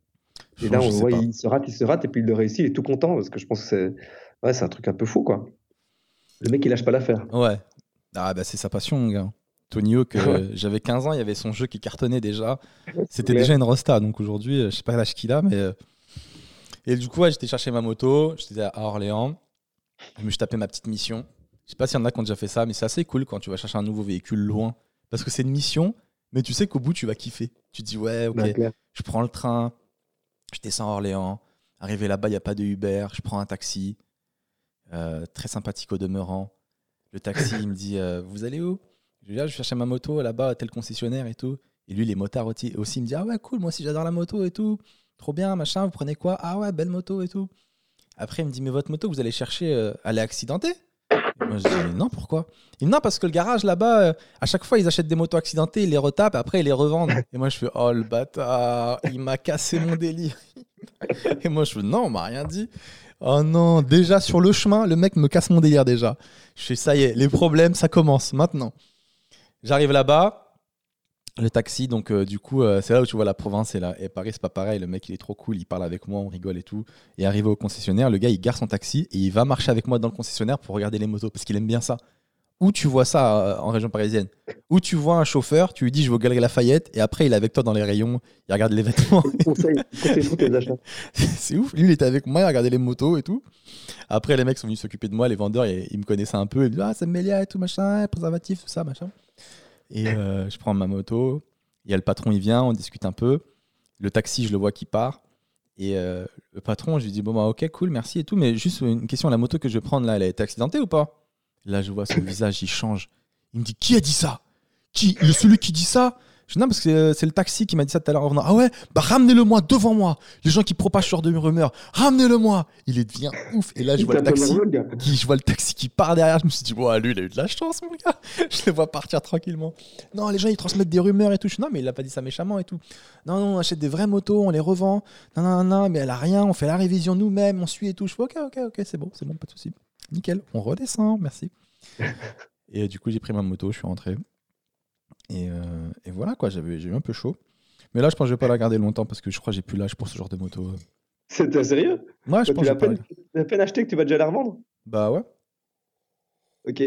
Et là, on voit, pas. il se rate, il se rate, et puis il le réussit, il est tout content, parce que je pense que c'est ouais, c'est un truc un peu fou, quoi. Le mec, il lâche pas l'affaire. Ouais. Ah bah c'est sa passion, mon gars. Tony Hawk, euh, j'avais 15 ans, il y avait son jeu qui cartonnait déjà. C'était déjà une rosta, donc aujourd'hui, euh, je sais pas l'âge qu'il a, mais. euh, Et du coup, ouais, j'étais chercher ma moto, j'étais à Orléans, je me suis tapé ma petite mission. Je sais pas s'il y en a qui ont déjà fait ça, mais c'est assez cool quand tu vas chercher un nouveau véhicule loin. Parce que c'est une mission, mais tu sais qu'au bout, tu vas kiffer. Tu te dis, ouais, ok, Ouais, je prends le train, je descends à Orléans. Arrivé là-bas, il n'y a pas de Uber, je prends un taxi. Euh, très sympathique au demeurant. Le taxi, il me dit euh, Vous allez où? Je dis Ah, Je cherchais ma moto là-bas, à tel concessionnaire et tout. Et lui, les motards aussi, aussi il me dit Ah ouais, cool, moi aussi j'adore la moto et tout. Trop bien, machin, vous prenez quoi? Ah ouais, belle moto et tout. Après, il me dit Mais votre moto, vous allez chercher, euh, elle est accidentée Et Moi, je dis Mais Non, pourquoi? Il me dit Non, parce que le garage là-bas, euh, à chaque fois, ils achètent des motos accidentées, ils les retapent, après, ils les revendent. Et moi, je fais Oh le bâtard, il m'a cassé mon délire. Et moi, je fais Non, on m'a rien dit. Oh non, déjà sur le chemin, le mec me casse mon délire déjà. Je fais ça y est, les problèmes, ça commence maintenant. J'arrive là-bas, le taxi, donc euh, du coup, euh, c'est là où tu vois la province et, là, et Paris, c'est pas pareil. Le mec, il est trop cool, il parle avec moi, on rigole et tout. Et arrivé au concessionnaire, le gars, il gare son taxi et il va marcher avec moi dans le concessionnaire pour regarder les motos parce qu'il aime bien ça. où tu vois ça euh, en région parisienne Où tu vois un chauffeur, tu lui dis je au Galerie Lafayette et après il est avec toi dans les rayons, il regarde les vêtements. c'est ouf. Lui il était avec moi, il regardait les motos et tout. Après les mecs sont venus s'occuper de moi, les vendeurs, ils, me connaissaient un peu. Ils me disaient ah c'est Mélia et tout machin, préservatif tout ça machin. Et euh, je prends ma moto. Il y a le patron, il vient, on discute un peu. Le taxi, je le vois qui part. Et euh, le patron, je lui dis bon bah ok cool merci et tout, mais juste une question, la moto que je vais prendre là, elle a été accidentée ou pas? Là, je vois son visage, il change. Il me dit Qui a dit ça? Qui Celui qui dit ça? Je dis, non, parce que c'est le taxi qui m'a dit ça tout à l'heure en venant. Ah ouais? Bah ramenez-le-moi devant moi. Les gens qui propagent ce genre de rumeurs, ramenez-le-moi. Il est devient ouf. Et là, je vois le taxi. Qui, je vois le taxi qui part derrière. Je me suis dit, bon, lui, il a eu de la chance, mon gars. Je le vois partir tranquillement. Non, les gens, ils transmettent des rumeurs et tout. Je dis, non, mais il a pas dit ça méchamment et tout. Non, non, on achète des vraies motos, on les revend. Non, non, non, mais elle a rien. On fait la révision nous-mêmes, on suit et tout. Je fais, ok, ok, ok, c'est bon, c'est bon, pas de souci. Nickel. On redescend, merci et du coup, j'ai pris ma moto, je suis rentré. Et, euh, et voilà, quoi, j'avais, j'ai eu un peu chaud. Mais là, je pense que je vais pas la garder longtemps parce que je crois que j'ai plus l'âge pour ce genre de moto. C'était sérieux? Ouais, je pense que peine, la peine acheté que tu vas déjà la revendre? Bah ouais. Ok.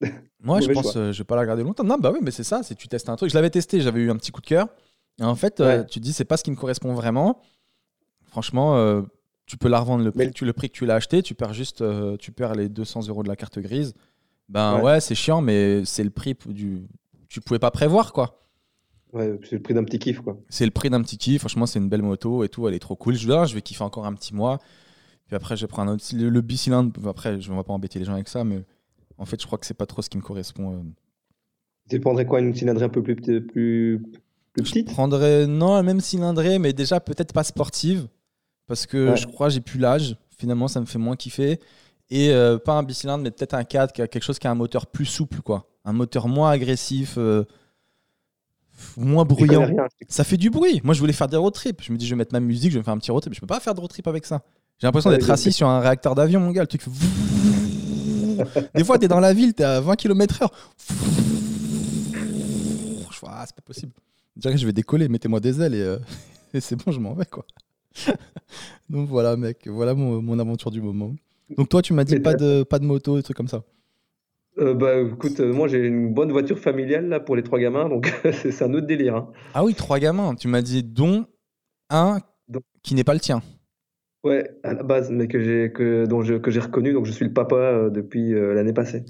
Moi, je pense que euh, je vais pas la garder longtemps. Non, bah oui, mais c'est ça, c'est tu testes un truc. Je l'avais testé, j'avais eu un petit coup de cœur. Et en fait, euh, tu te dis, c'est pas ce qui me correspond vraiment. Franchement, tu peux la revendre le prix, tu, le prix que tu l'as acheté, tu perds juste euh, tu perds les 200 euros de la carte grise. Ben ouais, c'est chiant, mais c'est le prix du. Tu pouvais pas prévoir quoi. Ouais, c'est le prix d'un petit kiff quoi. C'est le prix d'un petit kiff. Franchement, c'est une belle moto et tout, elle est trop cool. Je, là, je vais kiffer encore un petit mois. Puis après, je vais prendre un autre. Le, le bicylindre, après, je ne vais pas embêter les gens avec ça, mais en fait, je crois que c'est pas trop ce qui me correspond. Euh. Tu prendrais quoi? Une cylindrée un peu plus, plus, plus petite? Je prendrais, non, la même cylindrée, mais déjà peut-être pas sportive. Parce que je crois j'ai plus l'âge. Finalement, ça me fait moins kiffer. Et euh, pas un bicylindre, mais peut-être un 4, quelque chose qui a un moteur plus souple, quoi. Un moteur moins agressif, euh, moins bruyant. ça fait du bruit. Moi, je voulais faire des road trips. Je me dis, je vais mettre ma musique, je vais faire un petit road trip. Je peux pas faire de road trip avec ça. J'ai l'impression d'être assis sur un réacteur d'avion, mon gars. Le truc Des fois, tu es dans la ville, tu es à 20 km/h. Ah, c'est pas possible. Je dirais que je vais décoller, mettez-moi des ailes et, euh, et c'est bon, je m'en vais, quoi. Donc voilà, mec, voilà mon, aventure du moment. Donc toi, tu m'as dit pas de, pas de moto, des trucs comme ça. Euh, bah écoute, euh, moi j'ai une bonne voiture familiale là pour les trois gamins, donc c'est un autre délire. Hein. Ah oui, trois gamins. Tu m'as dit dont un qui n'est pas le tien. Ouais, à la base, mais que j'ai que dont que j'ai reconnu, donc je suis le papa euh, depuis l'année passée.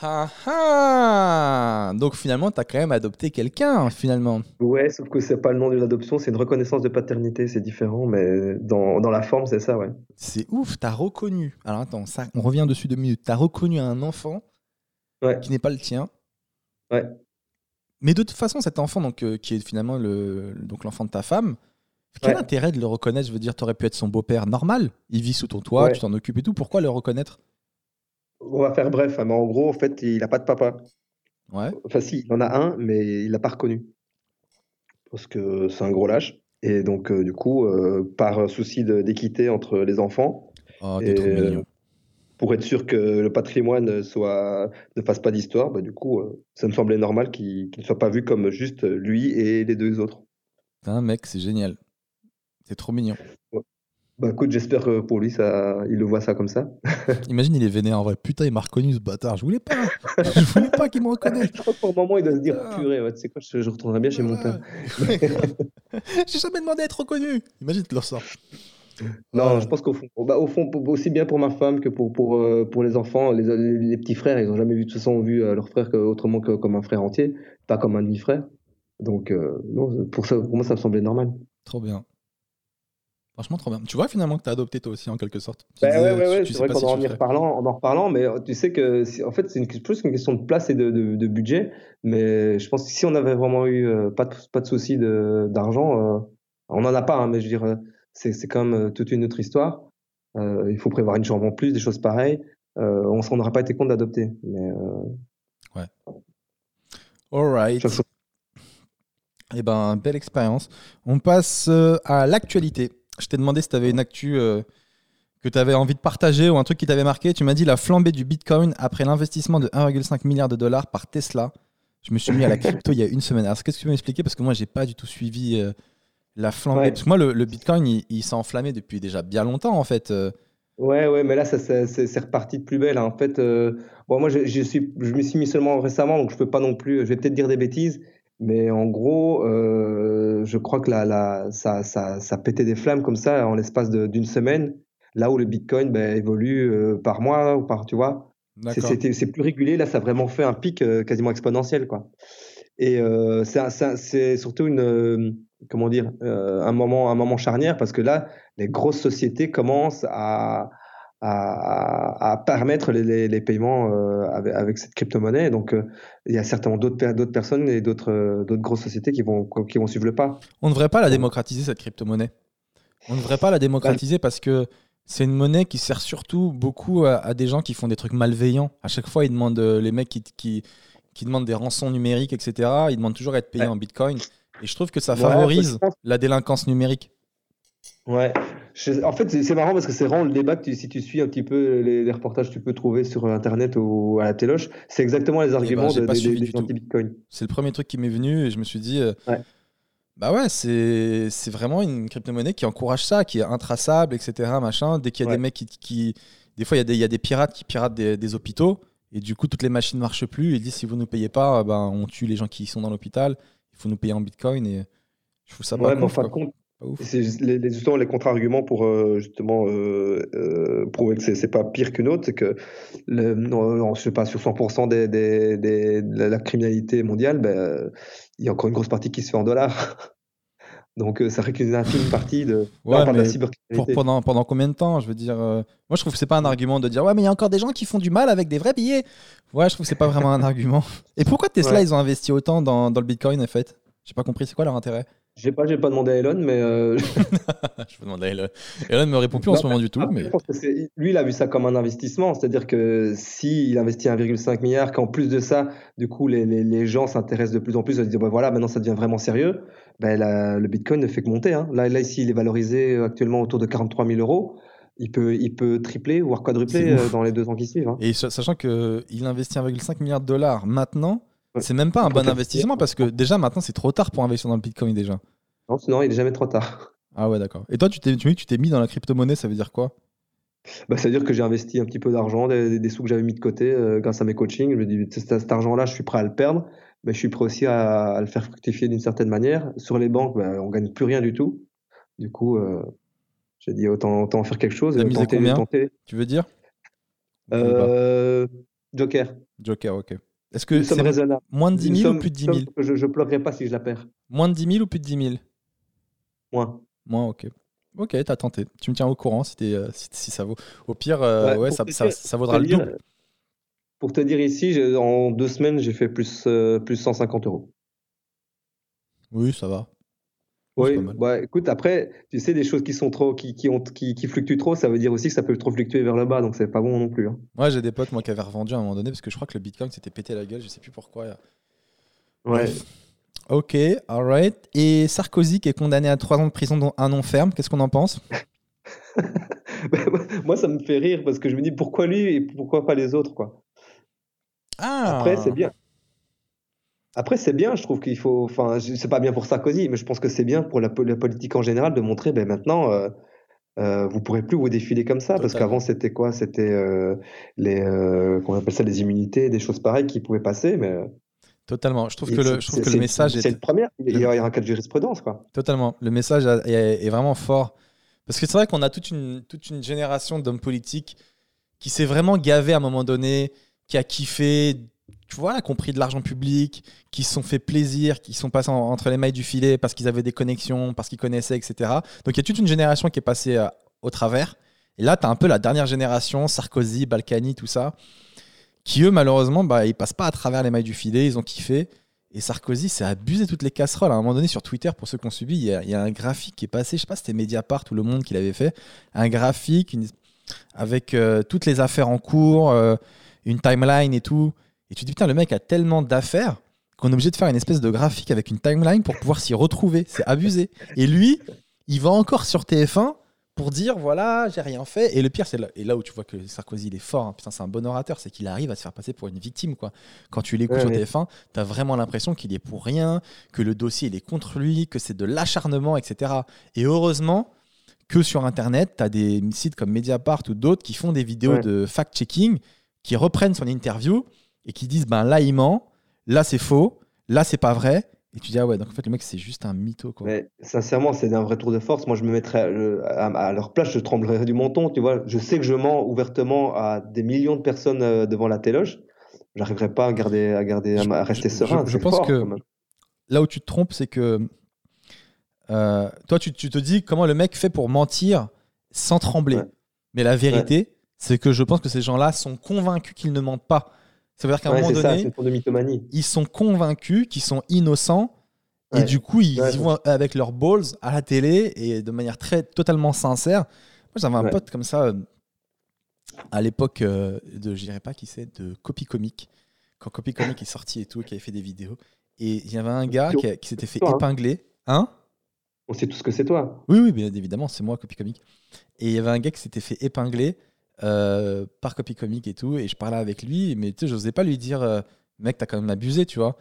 Ah ah Donc finalement, tu as quand même adopté quelqu'un, finalement. Ouais, sauf que c'est pas le nom de l'adoption, c'est une reconnaissance de paternité, c'est différent, mais dans, dans la forme, c'est ça, ouais. C'est ouf, tu as reconnu. Alors attends, ça, on revient dessus deux minutes. Tu as reconnu un enfant qui n'est pas le tien. Ouais. Mais de toute façon, cet enfant, donc, euh, qui est finalement le, donc l'enfant de ta femme, quel intérêt de le reconnaître? Je veux dire, tu aurais pu être son beau-père normal. Il vit sous ton toit, tu t'en occupes et tout. Pourquoi le reconnaître? On va faire bref, hein, mais en gros, en fait, il n'a pas de papa. Ouais. Enfin, si, il en a un, mais il l'a pas reconnu. Parce que c'est un gros lâche. Et donc, euh, du coup, euh, par souci d'équité entre les enfants, oh, et, pour être sûr que le patrimoine soit, ne fasse pas d'histoire, bah, du coup, euh, ça me semblait normal qu'il ne soit pas vu comme juste lui et les deux autres. Un mec, c'est génial. C'est trop mignon. Bah écoute, j'espère que pour lui, ça, il le voit ça comme ça. Imagine, il est vénère en vrai. Putain, il m'a reconnu ce bâtard. Je voulais pas. Je voulais pas qu'il me reconnaisse. Je crois que pour le moment, il doit se dire purée, ouais, tu sais quoi, je, je retournerai bien chez mon père. J'ai jamais demandé à être reconnu. Imagine, tu le ressors. Non, je pense qu'au fond, bah, au fond, aussi bien pour ma femme que pour, pour, euh, pour les enfants, les, les, petits frères, ils n'ont jamais vu de toute façon vu euh, leur frère autrement que comme un frère entier, pas comme un demi-frère. Donc, euh, non, pour, ça, pour moi, ça me semblait normal. Trop bien. Franchement, trop bien. Tu vois finalement que tu as adopté toi aussi en quelque sorte. Bah, ouais, ouais, ouais, c'est vrai qu'en en, reparlant, en en reparlant, mais euh, tu sais que en fait c'est plus une question de place et de, de, budget. Mais je pense que si on avait vraiment eu euh, pas de, pas de souci d'argent, euh, on n'en a pas, hein, mais je veux dire, c'est quand même toute une autre histoire. il faut prévoir une chambre en plus, des choses pareilles. on s'en aurait pas été compte d'adopter. Mais ouais. Alright. Eh ben, belle expérience. On passe à l'actualité. Je t'ai demandé si tu avais une actu euh, que tu avais envie de partager ou un truc qui t'avait marqué. Tu m'as dit la flambée du Bitcoin après l'investissement de 1,5 milliard de dollars par Tesla. Je me suis mis à la crypto il y a une semaine. Alors, qu'est-ce que tu peux m'expliquer? Parce que moi, j'ai pas du tout suivi euh, la flambée. Parce que moi, le, Bitcoin, il, s'est enflammé depuis déjà bien longtemps, en fait. Euh. Ouais, ouais, mais là, ça, ça- c'est reparti de plus belle. hein. En fait, bon, moi, je, je suis, je me suis mis seulement récemment, donc je peux pas non plus. Je vais peut-être dire des bêtises, mais en gros, euh, je crois que la, la, ça, ça, ça pétait des flammes comme ça en l'espace d'une semaine, là où le Bitcoin ben, évolue euh, par mois ou par, tu vois. C'est D'accord. c'était- c'est plus régulier. Là, ça a vraiment fait un pic euh, quasiment exponentiel, quoi. Et euh, c'est surtout une, euh, comment dire, euh, un moment, un moment charnière parce que là, les grosses sociétés commencent à, à, à permettre les, les- les paiements euh, avec, avec cette crypto-monnaie. Donc, euh, il y a certainement d'autres per- d'autres personnes et d'autres euh, d'autres grosses sociétés qui vont, qui vont suivre le pas. On ne devrait pas la démocratiser, cette crypto-monnaie. On ne devrait pas la démocratiser parce que c'est une monnaie qui sert surtout beaucoup à, à des gens qui font des trucs malveillants. À chaque fois, ils demandent, les mecs qui, qui, qui demandent des rançons numériques, etc., ils demandent toujours à être payés Ouais. en bitcoin. Et je trouve que ça favorise la délinquance numérique. Ouais. Je- en fait, c'est marrant parce que c'est vraiment le débat que tu- si tu suis un petit peu les, les reportages que tu peux trouver sur Internet ou à la téloche, c'est exactement les arguments ben, j'ai de- des- des anti-Bitcoin. C'est le premier truc qui m'est venu et je me suis dit, euh, Ouais. bah ouais, c'est vraiment une crypto-monnaie qui encourage ça, qui est intraçable, etc. Machin. Dès qu'il y a Ouais. des mecs qui, qui- Des fois, il y, a des- il y a des pirates qui piratent des, hôpitaux et du coup, toutes les machines ne marchent plus. Ils disent, si vous ne nous payez pas, ben, on tue les gens qui sont dans l'hôpital. Il faut nous payer en bitcoin et je trouve ça pas Ouais, mais en fin de compte. C'est les, les, justement les contre-arguments pour euh, justement euh, euh, prouver que c'est pas pire qu'une autre, c'est que le, non, je sais pas, sur 100% des, des, des- de la criminalité mondiale, ben, il y a encore une grosse partie qui se fait en dollars. Donc ça fait qu'une infime partie de, là, Ouais, on parle de la cybercriminalité. Pour, pendant, pendant combien de temps Je veux dire, moi je trouve que c'est pas un argument de dire ouais, mais il y a encore des gens qui font du mal avec des vrais billets. Ouais, je trouve que c'est pas vraiment un argument. Et pourquoi Tesla Ouais. ils ont investi autant dans, dans le bitcoin en fait? J'ai pas compris, c'est quoi leur intérêt? J'ai pas, j'ai pas demandé à Elon, mais euh, Je me demande à Elon. Elon me répond plus en Non, ce moment du tout. Après, Mais... je pense que c'est- lui, il a vu ça comme un investissement, c'est-à-dire que s'il investit 1,5 milliard, qu'en plus de ça, du coup, les, les, les gens s'intéressent de plus en plus, à se dire, bah voilà, maintenant ça devient vraiment sérieux, la- le Bitcoin ne fait que monter. hein. Là, là, ici, il est valorisé euh, actuellement autour de 43 000 euros. Il peut, il peut tripler, voire quadrupler euh, dans les deux ans qui suivent. hein. Et sa- sachant qu'il investit 1,5 milliard de dollars maintenant. C'est même pas un bon investissement parce que déjà maintenant c'est trop tard pour investir dans le bitcoin déjà. Non, sinon, il est jamais trop tard. Ah ouais, d'accord. Et toi, tu t'es tu t'es mis dans la crypto-monnaie, ça veut dire quoi? Bah, C'est-à-dire que j'ai investi un petit peu d'argent, des, des sous que j'avais mis de côté euh, grâce à mes coachings. Je me dis, cet, argent-là, je suis prêt à le perdre, mais je suis prêt aussi à, à le faire fructifier d'une certaine manière. Sur les banques, bah, on gagne plus rien du tout. Du coup, euh, j'ai dit autant, autant faire quelque chose. T'as et misé tenter, combien? tenter. Tu veux dire? Euh, Joker. Joker, ok. Est-ce que c'est moins de 10 Une 000 ou somme- plus de 10 somme 000 que Je ne pleurerai pas si je la perds. Moins de 10 000 ou plus de 10 000 Moins. Moins, ok. Ok, t'as tenté. Tu me tiens au courant si, euh, si, si ça vaut. Au pire, euh, Ouais, ouais, ça, te ça, dire- ça vaudra le dire- double. Pour te dire ici, en deux semaines, j'ai fait plus, euh, plus 150 euros. Oui, ça va. Oui, bah, écoute, après, tu sais, des choses qui sont trop, qui, qui, ont, qui, qui fluctuent trop, ça veut dire aussi que ça peut trop fluctuer vers le bas, donc c'est pas bon non plus. hein. Moi, j'ai des potes moi, qui avaient revendu à un moment donné parce que je crois que le bitcoin s'était pété la gueule, je sais plus pourquoi. Bref. Ok, alright. Et Sarkozy qui est condamné à 3 ans de prison, dont un non ferme, qu'est-ce qu'on en pense? Moi, ça me fait rire parce que je me dis pourquoi lui et pourquoi pas les autres, quoi? Ah Après, c'est bien. Après, c'est bien, je trouve qu'il faut. Enfin, c'est pas bien pour Sarkozy, mais je pense que c'est bien pour la, po- la politique en général de montrer, ben maintenant, euh, euh, vous pourrez plus vous défiler comme ça, parce qu'avant, c'était quoi? C'était euh, les, euh, qu'on appelle ça, les immunités, des choses pareilles qui pouvaient passer, mais. euh, Totalement. Je trouve et que le, je trouve que c'est- le message est première. Il y, a, il y a un cas de jurisprudence, quoi. totalement. Le message est, est vraiment fort. Parce que c'est vrai qu'on a toute une, toute une génération d'hommes politiques qui s'est vraiment gavé à un moment donné, qui a kiffé, tu vois, qui ont pris de l'argent public, qui se sont fait plaisir, qui sont passés en- entre les mailles du filet parce qu'ils avaient des connexions, parce qu'ils connaissaient, etc. Donc il y a toute une génération qui est passée euh, au travers. Et là, tu as un peu la dernière génération, Sarkozy, Balkany, tout ça, qui eux, malheureusement, bah, ils passent pas à travers les mailles du filet, ils ont kiffé. Et Sarkozy s'est abusé toutes les casseroles. À un moment donné, sur Twitter, pour ceux qui ont suivi, il y, a, un graphique qui est passé, je sais pas si c'était Mediapart ou Le Monde qui l'avait fait, un graphique avec euh, toutes les affaires en cours, euh, une timeline et tout. Et tu te dis, putain, le mec a tellement d'affaires qu'on est obligé de faire une espèce de graphique avec une timeline pour pouvoir s'y retrouver. C'est abusé. Et lui, il va encore sur TF1 pour dire voilà, j'ai rien fait. Et le pire, c'est là, et là où tu vois que Sarkozy il est fort, hein. putain, c'est un bon orateur, c'est qu'il arrive à se faire passer pour une victime. quoi. Quand tu l'écoutes Ouais, sur ouais. TF1, tu as vraiment l'impression qu'il est pour rien, que le dossier il est contre lui, que c'est de l'acharnement, etc. Et heureusement que sur Internet, tu as des sites comme Mediapart ou d'autres qui font des vidéos Ouais. de fact-checking, qui reprennent son interview et qui disent ben là il ment, là c'est faux, là c'est pas vrai. Et tu dis ah ouais, donc en fait le mec c'est juste un mytho quoi. Mais sincèrement, c'est un vrai tour de force. Moi, je me mettrais à, à leur place, je tremblerais du menton, tu vois. Je sais que je mens ouvertement à des millions de personnes euh, devant la téloge. J'arriverais pas à garder, à garder, Je- à rester je- serein. je pense fort, que-. Là où tu te trompes, c'est que euh, toi tu, tu te dis comment le mec fait pour mentir sans trembler. Ouais. Mais la vérité, c'est que je pense que ces gens-là sont convaincus qu'ils ne mentent pas. Ça veut dire qu'à un moment ça, donné, de ils sont convaincus qu'ils sont innocents et du coup ils Ouais, y vont avec leurs balls à la télé et de manière très totalement sincère. Moi j'avais un pote comme ça euh, à l'époque euh, de je dirais pas qui c'est de Copy Comic quand Copy Comic est sorti et tout qui avait fait des vidéos. Et il y avait un gars qui s'était fait Toi, hein. épingler. Hein? On sait tout ce que c'est toi. oui oui bien évidemment c'est moi Copy Comic et il y avait un gars qui s'était fait épingler euh, par Copy Comic et tout et je parlais avec lui mais tu sais j'osais pas lui dire euh, mec t'as quand même abusé tu vois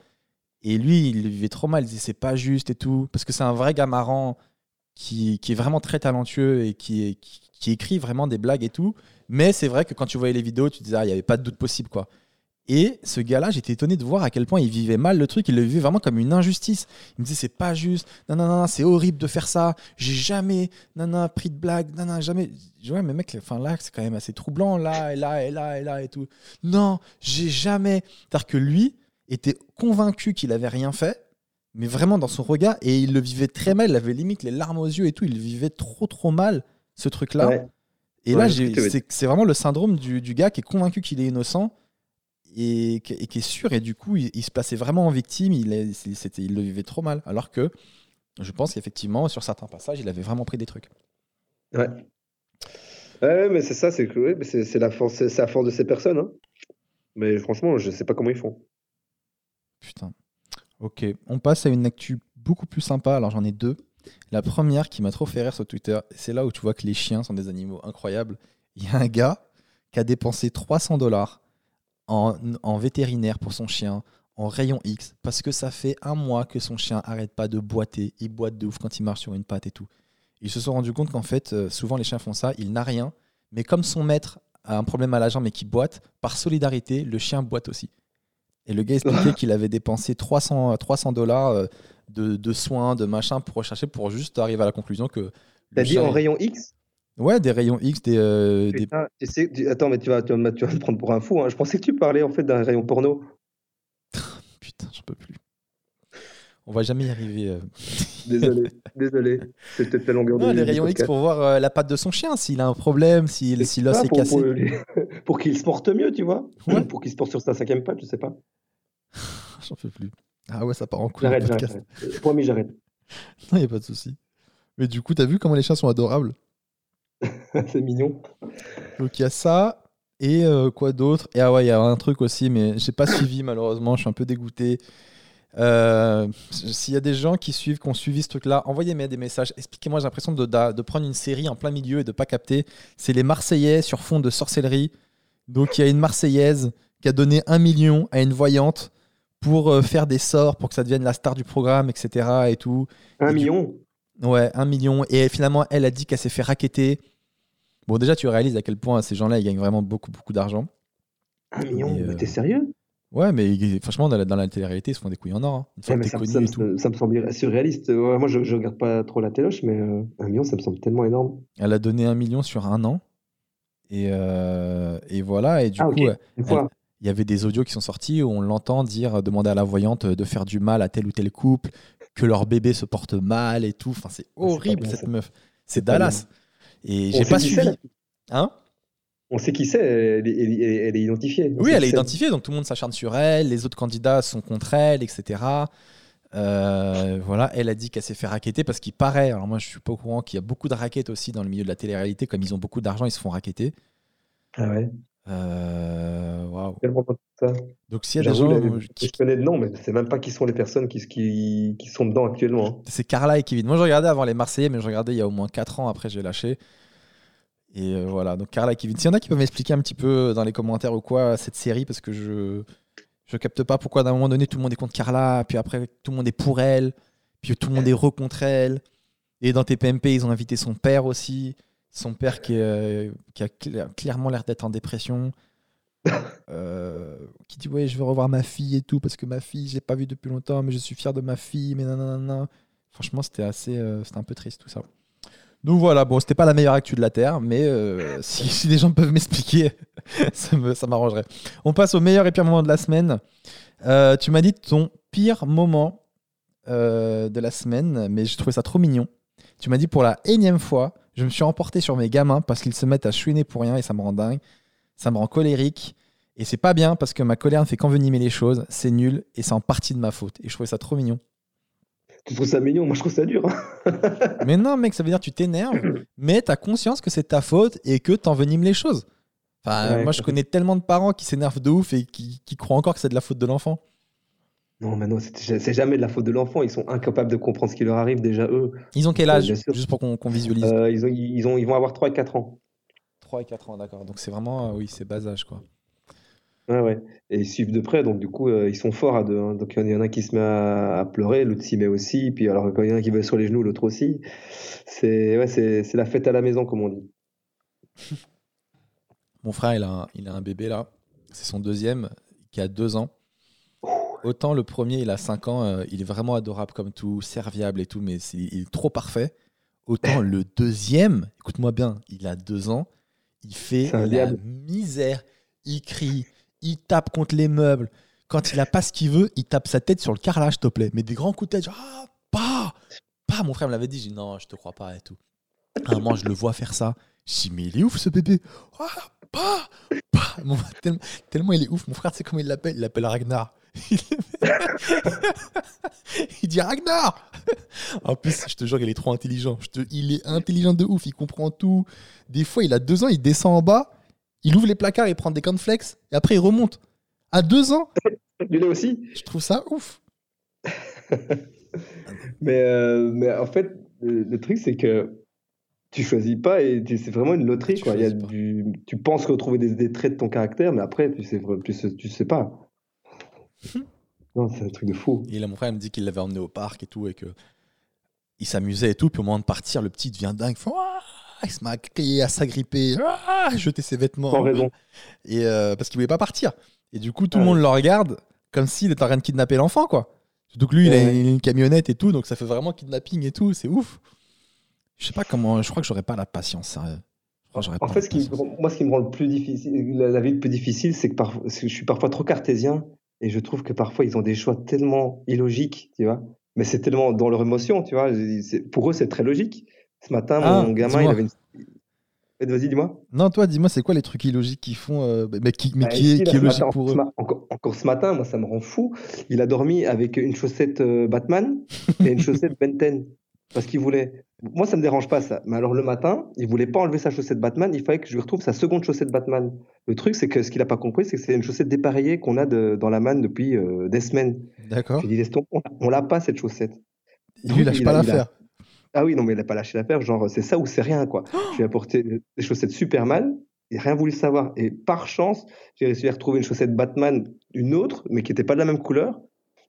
et lui, il vivait trop mal. Il disait c'est pas juste et tout. Parce que c'est un vrai gars marrant qui, qui est vraiment très talentueux et qui, qui, écrit vraiment des blagues et tout. Mais c'est vrai que quand tu voyais les vidéos, tu disais, ah, il n'y avait pas de doute possible. quoi. Et ce gars-là, j'étais étonné de voir à quel point il vivait mal le truc. Il le vivait vraiment comme une injustice. Il me disait c'est pas juste. Non, non, non, c'est horrible de faire ça. J'ai jamais non, non, pris de blague. Non, non, jamais. Je Ouais, mais mec, enfin, là, c'est quand même assez troublant. Là, et là, et là, et là, et tout. Non, j'ai jamais. C'est-à-dire que lui était convaincu qu'il avait rien fait, mais vraiment dans son regard, et il le vivait très mal. Il avait limite les larmes aux yeux et tout. Il vivait trop, trop mal ce truc-là. Ouais. Et Ouais, là, c'est c'est vraiment le syndrome du, du gars qui est convaincu qu'il est innocent et, qui- et qui est sûr. Et du coup, il, il se plaçait vraiment en victime. Il, est- il, c'était- il le vivait trop mal. Alors que je pense qu'effectivement, sur certains passages, il avait vraiment pris des trucs. Ouais. Ouais, mais c'est ça, c'est que ouais, c'est c'est la force, c'est c'est la force de ces personnes. hein. Mais franchement, je sais pas comment ils font. Putain. Ok, on passe à une actu beaucoup plus sympa. Alors j'en ai deux. La première qui m'a trop fait rire sur Twitter, c'est là où tu vois que les chiens sont des animaux incroyables. Il y a un gars qui a dépensé 300 dollars en, en vétérinaire pour son chien, en rayon X, parce que ça fait un mois que son chien arrête pas de boiter. Il boite de ouf quand il marche sur une patte et tout. Ils se sont rendus compte qu'en fait, euh, souvent les chiens font ça, il n'a rien, mais comme son maître a un problème à la jambe et qui boite, par solidarité, le chien boite aussi. Et le gars expliquait qu'il avait dépensé 300 300 dollars euh, de, de soins, de machin pour rechercher, pour juste arriver à la conclusion que. T'as dit en rayon X? Ouais, des rayons X, des. euh, des- tu attends, mais tu vas, tu, vas, me- tu vas me prendre pour un fou. hein. Je pensais que tu parlais en fait d'un rayon porno. Putain, j'en peux plus. On va jamais y arriver. euh. Désolé, désolé. C'est peut-être la longueur Non, de les rayons X pour voir euh, la patte de son chien, s'il a un problème, s'il si l'os est cassé. pour, qu'il se porte mieux, tu vois. Ouais. Pour qu'il se porte sur sa cinquième patte, je sais pas. J'en peux plus. Ah ouais, ça part en couille. le J'arrête, j'arrête. Promis, j'arrête. Non, y a pas de souci. Mais du coup, t'as vu comment les chiens sont adorables? C'est mignon. Donc il y a ça. Et euh, quoi d'autre? Et ah ouais, il y a un truc aussi, mais j'ai pas suivi malheureusement, je suis un peu dégoûté. Euh, S'il y a des gens qui suivent, qui ont suivi ce truc-là, envoyez-moi des messages. Expliquez-moi, j'ai l'impression de, de- de prendre une série en plein milieu et de pas capter. C'est les Marseillais sur fond de sorcellerie. Donc il y a une Marseillaise qui a donné un million à une voyante pour euh, faire des sorts, pour que ça devienne la star du programme, etc. Et tout. Un Et million? Ouais, un million. Et finalement, elle a dit qu'elle s'est fait racketter. Bon, déjà, tu réalises à quel point ces gens-là, ils gagnent vraiment beaucoup, beaucoup d'argent. Un million. Euh, t'es sérieux? Ouais, mais franchement, dans la, dans la télé-réalité, ils se font des couilles en or. hein. Une fois Ouais, que mais t'es ça, me- ça me- et tout. ça me semble surréaliste. Ouais, moi, je, je regarde pas trop la téloche, mais euh, un million, ça me semble tellement énorme. Elle a donné un million sur un an. Et, euh, et voilà. Et du Ah, coup, il y avait des audios qui sont sortis où on l'entend dire, demander à la voyante de faire du mal à tel ou tel couple, que leur bébé se porte mal et tout. Enfin, c'est horrible, cette ça. meuf. C'est Dallas. Et j'ai pas suivi. Hein? On sait qui c'est, elle, est- elle est- elle est identifiée. On Oui, elle est identifiée, donc tout le monde s'acharne sur elle, les autres candidats sont contre elle, etc. Euh, voilà, elle a dit qu'elle s'est fait racketter parce qu'il paraît, alors moi je suis pas au courant qu'il y a beaucoup de raquettes aussi dans le milieu de la télé-réalité, comme ils ont beaucoup d'argent, ils se font racketter. Ah ouais. Euh. Tellement ça. Donc s'il y a des gens, les- euh, je connais de nom, mais je sais même pas qui sont les personnes qui, qui, qui sont dedans actuellement. hein. c'est Carla et Kevin. Moi je regardais avant les Marseillais, mais je regardais il y a au moins 4 ans, après j'ai lâché. Et euh, voilà, donc Carla et Kevin. S'il y en a qui peuvent m'expliquer un petit peu dans les commentaires ou quoi cette série, parce que je je capte pas pourquoi d'un moment donné tout le monde est contre Carla, puis après tout le monde est pour elle, puis tout le monde est re contre elle. Et dans TPMP, ils ont invité son père aussi. Son père qui, est, euh, qui a cla- clairement l'air d'être en dépression. Euh, qui dit Ouais, je veux revoir ma fille et tout, parce que ma fille, je l'ai pas vue depuis longtemps, mais je suis fier de ma fille, mais nanana. Franchement, c'était assez. euh, c'était un peu triste tout ça. Donc voilà, bon, c'était pas la meilleure actu de la Terre, mais euh, si, si des gens peuvent m'expliquer, ça me- ça m'arrangerait. On passe au meilleur et pire moment de la semaine. Tu m'as dit ton pire moment de la semaine, mais je trouvais ça trop mignon. Tu m'as dit pour la énième fois, je me suis emporté sur mes gamins parce qu'ils se mettent à chouiner pour rien et ça me rend dingue. Ça me rend colérique. Et c'est pas bien parce que ma colère ne fait qu'envenimer les choses. C'est nul et c'est en partie de ma faute. Et je trouvais ça trop mignon. Tu trouves ça mignon? Moi, je trouve ça dur. hein. Mais non, mec, ça veut dire que tu t'énerves, mais tu as conscience que c'est ta faute et que t'envenimes les choses. Enfin, Ouais. moi, je connais tellement de parents qui s'énervent de ouf et qui, qui croient encore que c'est de la faute de l'enfant. Non, mais non, c'est jamais de la faute de l'enfant. Ils sont incapables de comprendre ce qui leur arrive déjà, eux. Ils ont quel Ouais, âge bien sûr. Juste pour qu'on visualise. Euh, ils, ont, ils, ont, ils vont avoir 3 et 4 ans. 3 et 4 ans, d'accord. Donc c'est vraiment, euh, oui, c'est bas âge, quoi. Ouais, ouais. Et ils suivent de près, donc du coup, euh, ils sont forts à deux. hein. Donc il y en a un qui se met à, à pleurer, l'autre s'y met aussi. Puis alors, quand il y en a un qui va sur les genoux, l'autre aussi. C'est ouais, c'est c'est la fête à la maison, comme on dit. Mon frère, il a un, il a un bébé là. C'est son deuxième qui a 2 ans. Autant le premier, il a 5 ans, euh, il est vraiment adorable comme tout, serviable et tout, mais il est trop parfait. Autant le deuxième, écoute-moi bien, il a 2 ans, il fait la diable. misère. Il crie, il tape contre les meubles. Quand il a pas ce qu'il veut, il tape sa tête sur le carrelage, s'il te plaît. Mais des grands coups de tête, genre, ah, pas, pas. Mon frère me l'avait dit, j'ai dit, non, je te crois pas et tout. À un moment, je le vois faire ça. Je dis, mais il est ouf ce bébé. Ah, pas, pas. Mon- tellement, tellement il est ouf. Mon frère, tu sais comment il l'appelle? Il l'appelle Ragnar. il dit Ragnar En plus, je te jure, il est trop intelligent. Je te, il est intelligent de ouf. Il comprend tout. Des fois, il a deux ans, il descend en bas. Il ouvre les placards, il prend des cornflakes. Et après, il remonte. À deux ans, Lui là aussi? je trouve ça ouf. Mais, euh, mais en fait, le, truc, c'est que tu choisis pas et c'est vraiment une loterie. Tu Quoi. Il y a choisis pas. du, tu penses retrouver des, des traits de ton caractère, mais après, tu sais, tu sais, tu sais pas. non, c'est un truc de fou. Et là, mon frère il me dit qu'il l'avait emmené au parc et tout, et que il s'amusait et tout. Puis au moment de partir, le petit devient dingue. Il, fait, il se met à crier, à s'agripper, à jeter ses vêtements. Sans raison. Et euh, parce qu'il voulait pas partir. Et du coup, tout le Ouais. monde le regarde comme s'il était en train de kidnapper l'enfant, quoi. Surtout que lui, il a une, camionnette et tout, donc ça fait vraiment kidnapping et tout. C'est ouf. Je sais pas comment. Je crois que j'aurais pas la patience, sérieux. Que j'aurais En fait, ce qui, moi, ce qui me rend le plus difficile, la, la vie le plus difficile, c'est que, que je suis parfois trop cartésien et je trouve que parfois ils ont des choix tellement illogiques, tu vois. Mais c'est tellement dans leur émotion, tu vois. Pour eux, c'est très logique. Ce matin, Ah, mon gamin, il avait une. Vas-y, dis-moi. Non, toi, dis-moi, c'est quoi les trucs illogiques qu'ils font, euh, mais qui, mais Bah, qui ici, est, là, qui est logique matin, pour eux? encore, encore ce matin, moi, ça me rend fou. Il a dormi avec une chaussette euh, Batman et une chaussette Ben 10 parce qu'il voulait. Moi, ça me dérange pas ça. Mais alors le matin, il voulait pas enlever sa chaussette Batman. Il fallait que je lui retrouve sa seconde chaussette Batman. Le truc, c'est que ce qu'il a pas compris, c'est que c'est une chaussette dépareillée qu'on a de- dans la manne depuis euh, des semaines. D'accord. Je lui dit, laisse tomber, on, l'a pas cette chaussette. Et lui, il lâche il pas a- il a- l'affaire. Ah oui, non, mais il a pas lâché l'affaire. Genre, c'est ça ou c'est rien, quoi. je lui ai apporté des chaussettes Superman. Il n'a rien voulu savoir. Et par chance, j'ai réussi à retrouver une chaussette Batman, une autre, mais qui n'était pas de la même couleur.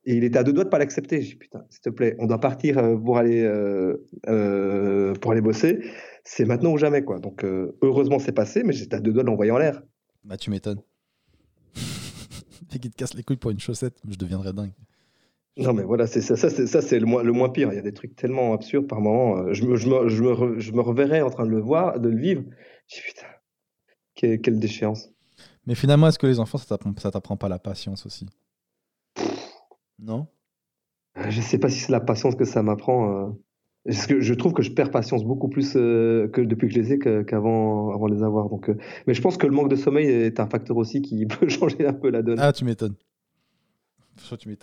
Et il était à deux doigts de pas l'accepter. J'ai dit, putain, s'il te plaît, on doit partir euh, pour aller, euh, euh, pour aller bosser. C'est maintenant ou jamais, quoi. Donc, euh, heureusement, c'est passé, mais j'étais à deux doigts de l'envoyer en l'air. Bah, tu m'étonnes. Fait qu'il te casse les couilles pour une chaussette, je deviendrais dingue. Non, mais voilà, c'est ça, ça, c'est, ça, c'est le, moins, le moins pire. Il y a des trucs tellement absurdes par moment. Je me, je, me, je, me re- je me reverrais en train de le voir, de le vivre. Je dis, putain, quelle, quelle déchéance. Mais finalement, est-ce que les enfants, ça t'apprend, ça t'apprend pas la patience aussi? Non Euh, Je sais pas si c'est la patience que ça m'apprend. euh. Parce que je trouve que je perds patience beaucoup plus euh, que depuis que je les ai qu'avant avant les avoir. Donc, euh, mais je pense que le manque de sommeil est un facteur aussi qui peut changer un peu la donne. Ah, tu m'étonnes.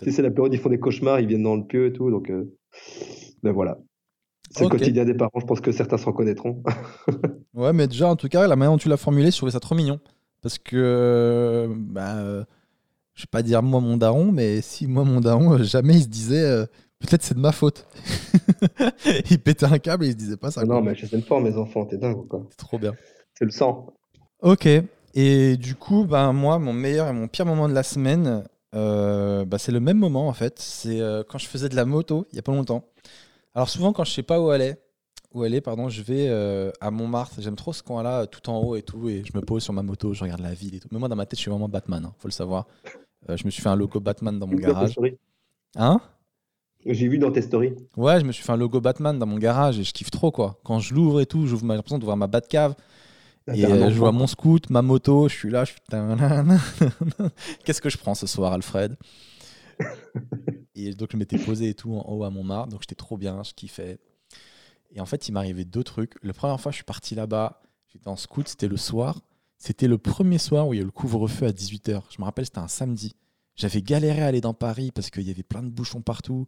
Sais, c'est la période, ils font des cauchemars, ils viennent dans le pieu et tout. Donc, euh, ben voilà. C'est le quotidien des parents. Je pense que certains se reconnaîtront. Ouais, mais déjà, en tout cas, la manière dont tu l'as formulé, je trouvais ça trop mignon. Parce que, bah, je vais pas dire moi mon daron, mais si moi mon daron, euh, jamais il se disait euh, peut-être c'est de ma faute. il pétait un câble et il se disait pas ça. Ah non, mais je aime fort, mes enfants. T'es dingue, ou quoi. C'est trop bien. C'est le sang. Ok. Et du coup, ben, moi, mon meilleur et mon pire moment de la semaine, euh, bah, c'est le même moment en fait. C'est euh, quand je faisais de la moto il y a pas longtemps. Alors souvent, quand je sais pas où aller, où elle est, pardon, je vais euh, à Montmartre. J'aime trop ce coin-là, tout en haut et tout. Et je me pose sur ma moto, je regarde la ville et tout. Mais moi, dans ma tête, je suis vraiment Batman, hein, faut le savoir. Euh, je me suis fait un logo Batman dans mon garage. Hein? J'ai vu dans tes stories. Ouais, je me suis fait un logo Batman dans mon garage et je kiffe trop, quoi. Quand je l'ouvre et tout, j'ouvre l'impression d'ouvrir ma Batcave. Et euh, je vois mon scoot, ma moto, je suis là, je suis. Qu'est-ce que je prends ce soir, Alfred? Et donc, je m'étais posé et tout en haut à Montmartre, donc j'étais trop bien, je kiffais. Et en fait, il m'arrivait deux trucs. La première fois, je suis parti là-bas, j'étais en scout, c'était le soir. C'était le premier soir où il y a eu le couvre-feu à 18h. Je me rappelle, c'était un samedi. J'avais galéré à aller dans Paris parce qu'il y avait plein de bouchons partout.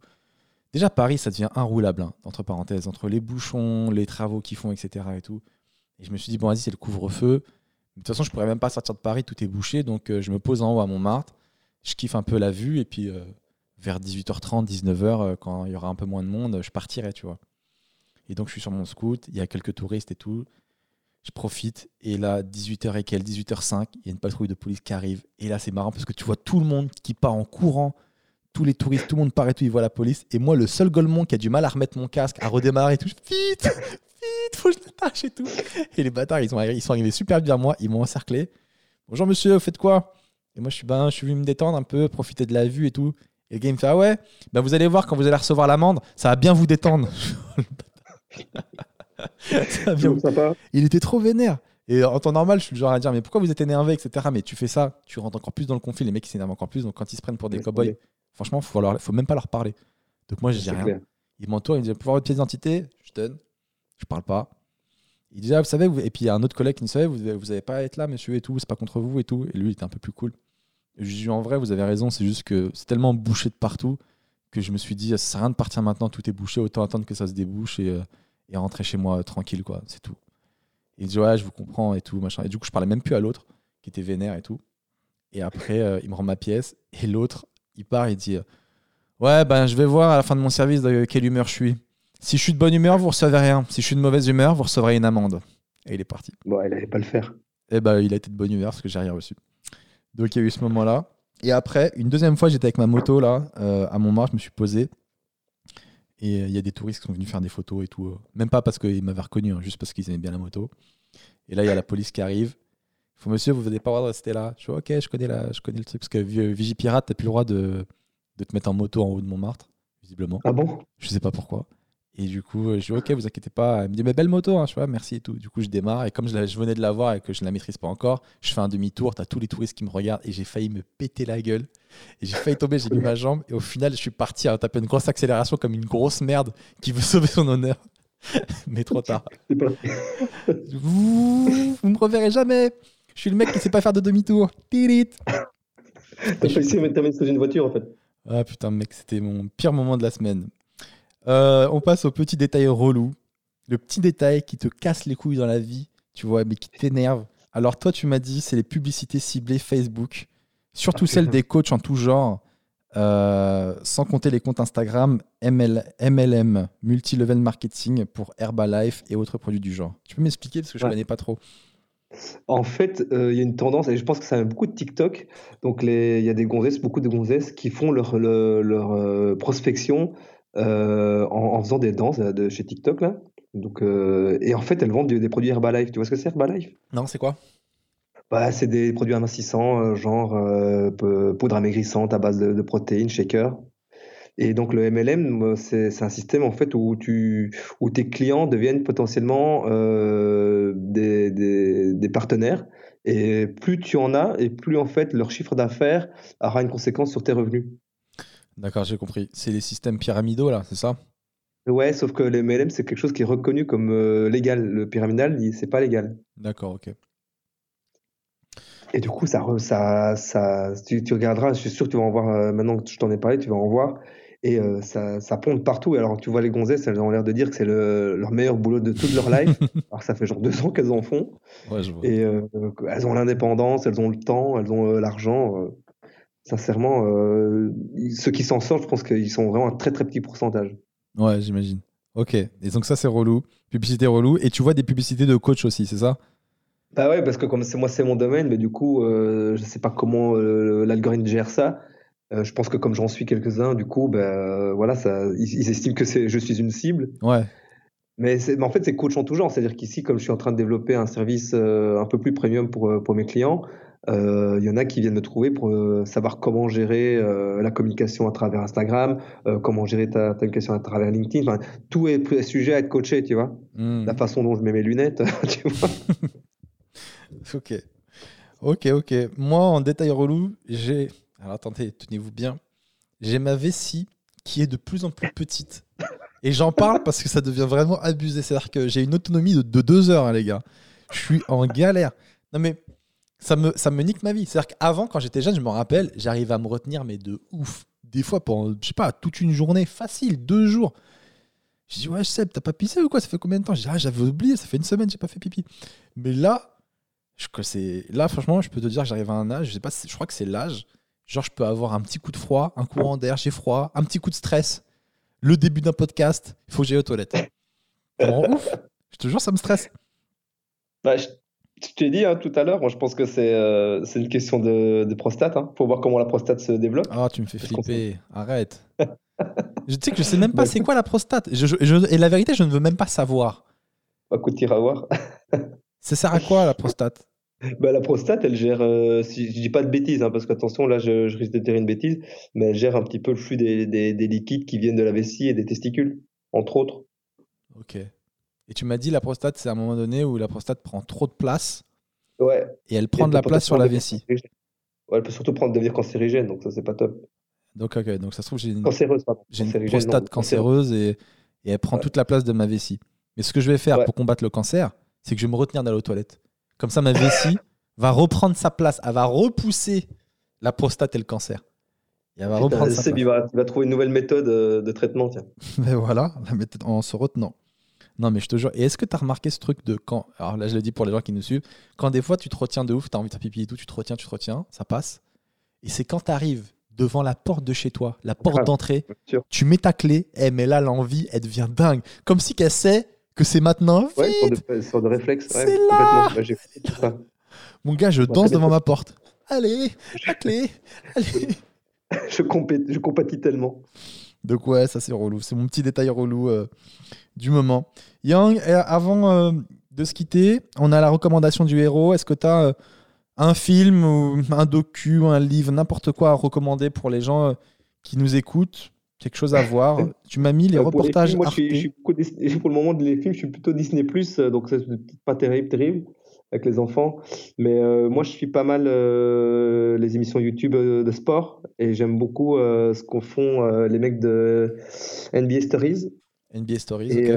Déjà, Paris, ça devient inroulable, hein, entre parenthèses, entre les bouchons, les travaux qu'ils font, etc. Et, tout. et je me suis dit, bon, vas-y, c'est le couvre-feu. De toute façon, je pourrais même pas sortir de Paris, tout est bouché. Donc, euh, je me pose en haut à Montmartre. Je kiffe un peu la vue. Et puis, euh, vers 18h30, 19h, euh, quand il y aura un peu moins de monde, je partirai, tu vois. Et donc, je suis sur mon scoot. Il y a quelques touristes et tout. Je profite. Et là, 18h et quelle 18h05, il y a une patrouille de police qui arrive. Et là, c'est marrant parce que tu vois tout le monde qui part en courant. Tous les touristes, tout le monde part et tout, ils voient la police. Et moi, le seul golemon qui a du mal à remettre mon casque, à redémarrer et tout, vite, vite, faut que je l'attache et tout. Et les bâtards, ils sont, arrivés, ils sont arrivés super bien moi, ils m'ont encerclé. Bonjour monsieur, vous faites quoi? Et moi, je suis, ben, je suis venu me détendre un peu, profiter de la vue et tout. Et le gars, il me fait, ah ouais, ben, vous allez voir quand vous allez recevoir l'amende, ça va bien vous détendre. Il était trop vénère. Et en temps normal, je suis le genre à dire, mais pourquoi vous êtes énervé, etc. Mais tu fais ça, tu rentres encore plus dans le conflit, les mecs s'énervent encore plus. Donc quand ils se prennent pour des cowboys, franchement, faut, leur, faut même pas leur parler. Donc moi, je dis rien. Ils m'entourent, ils me disent, pour votre pièce d'identité, je donne, je parle pas. Il dit, ah, vous savez, et puis il y a un autre collègue qui me savait, vous, vous avez pas à être là, monsieur, et tout, c'est pas contre vous, et tout. Et lui, il était un peu plus cool. je dis, en vrai, vous avez raison, c'est juste que c'est tellement bouché de partout que je me suis dit, ça sert à rien de partir maintenant, tout est bouché, autant attendre que ça se débouche et, euh, et rentrer chez moi tranquille, quoi, c'est tout. Il dit, ouais, je vous comprends et tout, machin. Et du coup, je parlais même plus à l'autre, qui était vénère et tout. Et après, euh, il me rend ma pièce, et l'autre, il part, il dit, ouais, ben, je vais voir à la fin de mon service de quelle humeur je suis. Si je suis de bonne humeur, vous recevez rien. Si je suis de mauvaise humeur, vous recevrez une amende. Et il est parti. Bon, il n'allait pas le faire. Et eh ben, il a été de bonne humeur parce que j'ai rien reçu. Donc, il y a eu ce moment-là. Et après, une deuxième fois, j'étais avec ma moto là, euh, à Montmartre, je me suis posé. Et euh, il y a des touristes qui sont venus faire des photos et tout. Euh. Même pas parce qu'ils m'avaient reconnu, hein, juste parce qu'ils aimaient bien la moto. Et là, il y a la police qui arrive. Il faut, monsieur, vous n'avez pas le droit de rester là. Je suis ok, je connais, la, je connais le truc. Parce que Vigipirate, tu n'as plus le droit de, de te mettre en moto en haut de Montmartre, visiblement. Ah bon? Je sais pas pourquoi. Et du coup, je dis ok, vous inquiétez pas. Elle me dit mais belle moto, hein, je vois, merci et tout. Du coup, je démarre et comme je, je venais de la voir et que je ne la maîtrise pas encore, je fais un demi-tour. T'as tous les touristes qui me regardent et j'ai failli me péter la gueule. Et j'ai failli tomber, j'ai mis ma jambe et au final, je suis parti à taper une grosse accélération comme une grosse merde qui veut sauver son honneur. mais trop tard. vous, vous me reverrez jamais. Je suis le mec qui sait pas faire de demi-tour. Tirit. T'as failli mettre sous une voiture en fait. Ah putain, mec, c'était mon pire moment de la semaine. Euh, on passe au petit détail relou. Le petit détail qui te casse les couilles dans la vie, tu vois, mais qui t'énerve. Alors toi, tu m'as dit, c'est les publicités ciblées Facebook, surtout celles des coachs en tout genre, euh, sans compter les comptes Instagram, MLM, Multi-Level Marketing pour Herbalife et autres produits du genre. Tu peux m'expliquer parce que je ne connais pas trop. En fait, euh, il y a une tendance, et je pense que ça a beaucoup de TikTok. Donc, il y a des gonzesses, beaucoup de gonzesses qui font leur, leur prospection euh, en, faisant des danses euh, de chez TikTok là. Donc, euh, et en fait, elles vendent des, produits Herbalife. Tu vois ce que c'est Herbalife? Non, c'est quoi? Bah, c'est des produits amincissants, genre poudre amaigrissante à base de, protéines, shaker. Et donc le MLM, c'est un système en fait où, tu, où tes clients deviennent potentiellement des, des, des, partenaires. Et plus tu en as, et plus en fait leur chiffre d'affaires aura une conséquence sur tes revenus. D'accord, j'ai compris. C'est les systèmes pyramidaux, là, c'est ça? Ouais, sauf que le MLM, c'est quelque chose qui est reconnu comme euh, légal. Le pyramidal, c'est pas légal. D'accord, ok. Et du coup, ça, ça, ça tu, regarderas, je suis sûr que tu vas en voir, euh, maintenant que je t'en ai parlé, tu vas en voir. Et euh, ça, ça partout. Et alors, tu vois les gonzesses, elles ont l'air de dire que c'est leur meilleur boulot de toute leur life. alors, ça fait genre deux ans qu'elles en font. Ouais, je vois. Et elles ont l'indépendance, elles ont le temps, elles ont l'argent sincèrement, euh, ceux qui s'en sortent, je pense qu'ils sont vraiment un très très petit pourcentage. Ouais, j'imagine. Ok. Et donc ça, c'est relou. Publicité relou. Et tu vois des publicités de coach aussi, c'est ça? Bah ouais, parce que comme c'est moi, c'est mon domaine, mais du coup, euh, je sais pas comment euh, l'algorithme gère ça. je pense que comme j'en suis quelques-uns, du coup, ben voilà, ça, ils, estiment que je suis une cible. Ouais. Mais, mais, en fait, c'est coach en tout genre. C'est-à-dire qu'ici, comme je suis en train de développer un service un peu plus premium pour, pour mes clients, il y en a qui viennent me trouver pour savoir comment gérer la communication à travers Instagram, comment gérer ta, communication à travers LinkedIn. Enfin, tout est sujet à être coaché, tu vois. Hmm. La façon dont je mets mes lunettes, tu vois. ok. Ok, ok. Moi, en détail relou, j'ai. Alors attendez, tenez-vous bien. J'ai ma vessie qui est de plus en plus petite. Et j'en parle parce que ça devient vraiment abusé. C'est-à-dire que j'ai une autonomie de, deux heures, hein, les gars. Je suis en galère. Non, mais ça me, ça me nique ma vie. C'est-à-dire qu'avant, quand j'étais jeune, je me rappelle, j'arrivais à me retenir, mais de ouf. Des fois, pendant, je sais pas, toute une journée, facile, deux jours. Je dis, ouais, Seb, t'as pas pissé ou quoi? Ça fait combien de temps? Je dis, ah, j'avais oublié, ça fait une semaine, j'ai pas fait pipi. Mais là, je, là, franchement, je peux te dire que j'arrive à un âge, je sais pas, je crois que c'est l'âge. Genre, je peux avoir un petit coup de froid, un courant d'air, j'ai froid, un petit coup de stress. Le début d'un podcast, il faut que aux toilettes. ouf. Je te jure, ça me stresse. Bah, je je t'ai dit hein, tout à l'heure, moi je pense que c'est euh, une question de, de prostate. Hein. Faut voir comment la prostate se développe. Ah, tu me fais flipper. Arrête. je sais que je sais même pas c'est quoi la prostate. Je, et la vérité, je ne veux même pas savoir. Écoute, tu iras voir. ça sert à quoi la prostate? Bah, la prostate, elle gère, euh, si je dis pas de bêtises, hein, parce qu'attention, là, je, je, risque de dire une bêtise, mais elle gère un petit peu le flux des, des, des liquides qui viennent de la vessie et des testicules, entre autres. Ok. Et tu m'as dit la prostate, c'est à un moment donné où la prostate prend trop de place. Ouais. Et elle prend de la place sur la vessie. Ouais, elle peut surtout prendre devenir cancérigène, donc ça c'est pas top. Donc ok, donc ça se trouve j'ai une, cancéreuse, j'ai une prostate cancéreuse et, et, elle prend toute la place de ma vessie. Mais ce que je vais faire pour combattre le cancer, c'est que je vais me retenir d'aller aux toilettes. Comme ça, ma vessie va reprendre sa place, elle va repousser la prostate et le cancer. Et elle va reprendre sa place. Il va, il va trouver une nouvelle méthode euh, de traitement. Tiens. Mais voilà, la méthode en se retenant. Non, mais je te jure. Et est-ce que tu as remarqué ce truc de quand. Alors là, je le dis pour les gens qui nous suivent. Quand des fois, tu te retiens de ouf, tu as envie de faire pipi et tout, tu te retiens, tu te retiens, ça passe. Et c'est quand tu arrives devant la porte de chez toi, la porte d'entrée, tu mets ta clé, eh, mais là, l'envie, elle devient dingue. Comme si qu'elle sait que c'est maintenant. Ouais, sur de, réflexe. c'est là Mon gars, je danse devant ma porte. Allez, la clé, allez. je, je compatis tellement. Donc ouais, ça c'est relou. C'est mon petit détail relou euh, du moment. Yang, avant euh, de se quitter, on a la recommandation du héros. Est-ce que tu as euh, un film ou un docu, un livre, n'importe quoi à recommander pour les gens qui nous écoutent? Quelque chose à voir? Tu m'as mis les reportages. moi, je suis, pour le moment, les films, je suis plutôt Disney, donc c'est pas terrible, terrible avec les enfants. Mais euh, moi, je suis pas mal euh, les émissions YouTube euh, de sport et j'aime beaucoup ce qu'en font les mecs de NBA Stories. NBA Stories, et,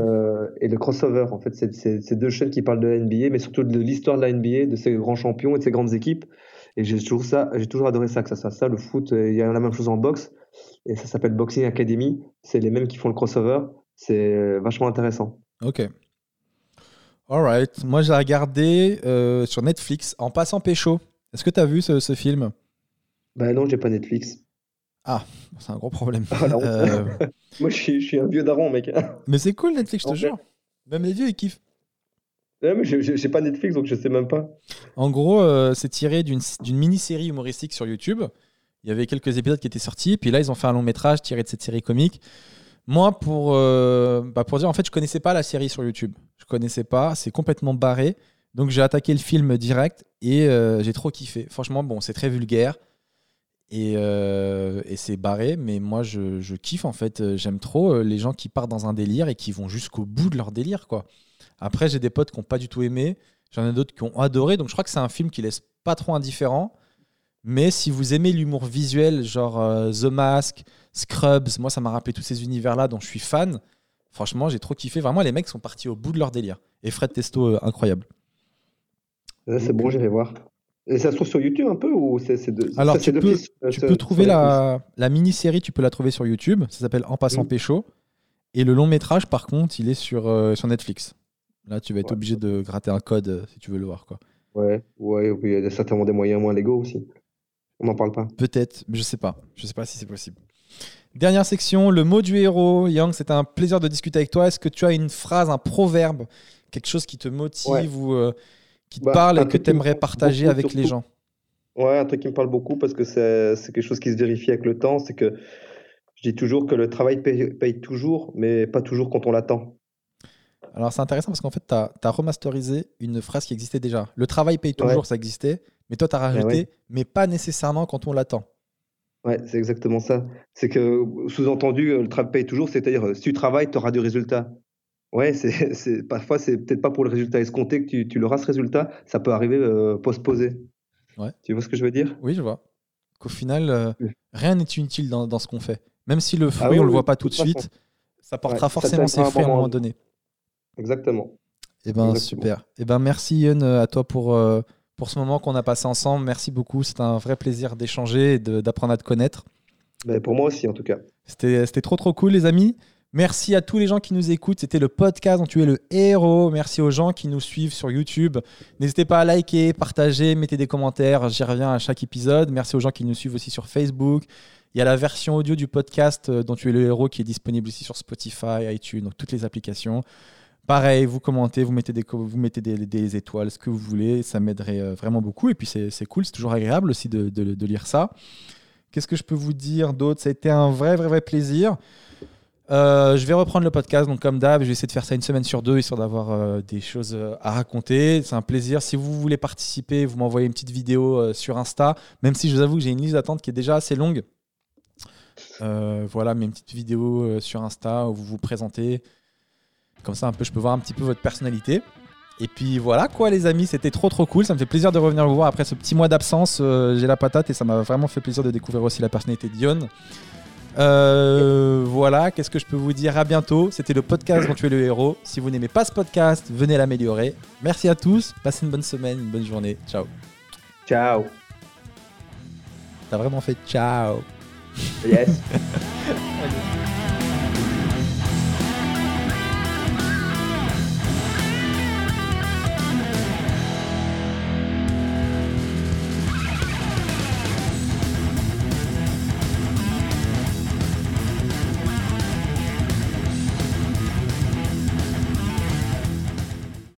et le crossover, en fait, c'est deux chaînes qui parlent de la NBA, mais surtout de l'histoire de la NBA, de ses grands champions et de ses grandes équipes. Et j'ai toujours ça, j'ai toujours adoré ça, que ça soit ça, le foot. Il y a la même chose en boxe, et ça s'appelle Boxing Academy. C'est les mêmes qui font le crossover. C'est vachement intéressant. Ok. Alright. Moi, j'ai regardé euh, sur Netflix En passant pécho. Est-ce que tu as vu ce, film? Bah non, j'ai pas Netflix. Ah, c'est un gros problème. Ah, euh, Moi, je suis, un vieux daron, mec. mais c'est cool, Netflix, je te jure. Même les vieux, ils kiffent. Ouais, mais j'ai pas Netflix, donc je sais même pas. En gros, euh, c'est tiré d'une mini-série humoristique sur YouTube. Il y avait quelques épisodes qui étaient sortis, puis là, ils ont fait un long métrage tiré de cette série comique. Moi, pour, euh, bah pour dire, en fait, je connaissais pas la série sur YouTube. Je connaissais pas, c'est complètement barré. Donc j'ai attaqué le film direct et euh, j'ai trop kiffé. Franchement, bon, c'est très vulgaire et, euh, c'est barré, mais moi je, je, kiffe en fait. J'aime trop les gens qui partent dans un délire et qui vont jusqu'au bout de leur délire, quoi. Après, j'ai des potes qui n'ont pas du tout aimé, j'en ai d'autres qui ont adoré. Donc je crois que c'est un film qui laisse pas trop indifférent. Mais si vous aimez l'humour visuel, genre The Mask, Scrubs, moi ça m'a rappelé tous ces univers-là dont je suis fan. Franchement, j'ai trop kiffé. Vraiment, les mecs sont partis au bout de leur délire. Et Fred Testo, euh, incroyable. C'est bon, j'irai voir. Et ça se trouve sur YouTube un peu ou c'est de... Alors, tu, peux, tu peux trouver la, la mini-série, tu peux la trouver sur YouTube. Ça s'appelle En passant pécho. Et le long métrage, par contre, il est sur, euh, sur Netflix. Là, tu vas être obligé de gratter un code euh, si tu veux le voir. Quoi. Ouais, ouais, il y a certainement des moyens moins légaux aussi. On n'en parle pas. Peut-être, mais je sais pas. Je sais pas si c'est possible. Dernière section, le mot du héros. Yang, c'est un plaisir de discuter avec toi. Est-ce que tu as une phrase, un proverbe, quelque chose qui te motive ou euh, qui te bah, parle et que tu aimerais partager avec les gens? Ouais, un truc qui me parle beaucoup parce que c'est quelque chose qui se vérifie avec le temps. C'est que je dis toujours que le travail paye, toujours, mais pas toujours quand on l'attend. Alors c'est intéressant parce qu'en fait, tu as, remasterisé une phrase qui existait déjà. Le travail paye toujours, ça existait, mais toi, tu as eh rajouté, mais pas nécessairement quand on l'attend. Ouais, c'est exactement ça. C'est que, sous-entendu, le travail paye toujours, c'est-à-dire, si tu travailles, tu auras du résultat. Ouais, c'est, parfois, c'est peut-être pas pour le résultat escompté que tu, tu l'auras ce résultat, ça peut arriver euh, postposé. Ouais. Tu vois ce que je veux dire? Oui, je vois. Qu'au final, euh, rien n'est inutile dans, dans ce qu'on fait. Même si le ah fruit, on ne le voit pas tout de suite, ça portera forcément ses fruits à un moment donné. Exactement. Eh ben, super. Eh ben, merci Yann à toi pour, euh, pour ce moment qu'on a passé ensemble. Merci beaucoup. C'était un vrai plaisir d'échanger et d'apprendre à te connaître. Ben, pour moi aussi, en tout cas. C'était trop, trop cool, les amis. Merci à tous les gens qui nous écoutent. C'était le podcast dont tu es le héros. Merci aux gens qui nous suivent sur YouTube. N'hésitez pas à liker, partager, mettez des commentaires. J'y reviens à chaque épisode. Merci aux gens qui nous suivent aussi sur Facebook. Il y a la version audio du podcast euh, dont tu es le héros qui est disponible aussi sur Spotify, iTunes, donc toutes les applications. Pareil, vous commentez, vous mettez des, vous mettez des, étoiles, ce que vous voulez. Ça m'aiderait euh, vraiment beaucoup. Et puis c'est cool, c'est toujours agréable aussi de, de lire ça. Qu'est-ce que je peux vous dire d'autre? Ça a été un vrai, vrai, vrai plaisir. Euh, je vais reprendre le podcast, donc comme d'hab, je vais essayer de faire ça une semaine sur deux, histoire d'avoir euh, des choses à raconter. C'est un plaisir. Si vous voulez participer, vous m'envoyez une petite vidéo sur Insta, même si je vous avoue que j'ai une liste d'attente qui est déjà assez longue. voilà, mais une petite vidéo sur Insta où vous vous présentez. Comme ça, un peu, je peux voir un petit peu votre personnalité. Et puis voilà quoi les amis, c'était trop trop cool, ça me fait plaisir de revenir vous voir après ce petit mois d'absence, j'ai la patate et ça m'a vraiment fait plaisir de découvrir aussi la personnalité de Dion. Euh, voilà, qu'est-ce que je peux vous dire? À bientôt. C'était le podcast dont tu es le héros. Si vous n'aimez pas ce podcast, venez l'améliorer. Merci à tous. Passez une bonne semaine, une bonne journée. Ciao. Ciao. T'as vraiment fait ciao. Yes.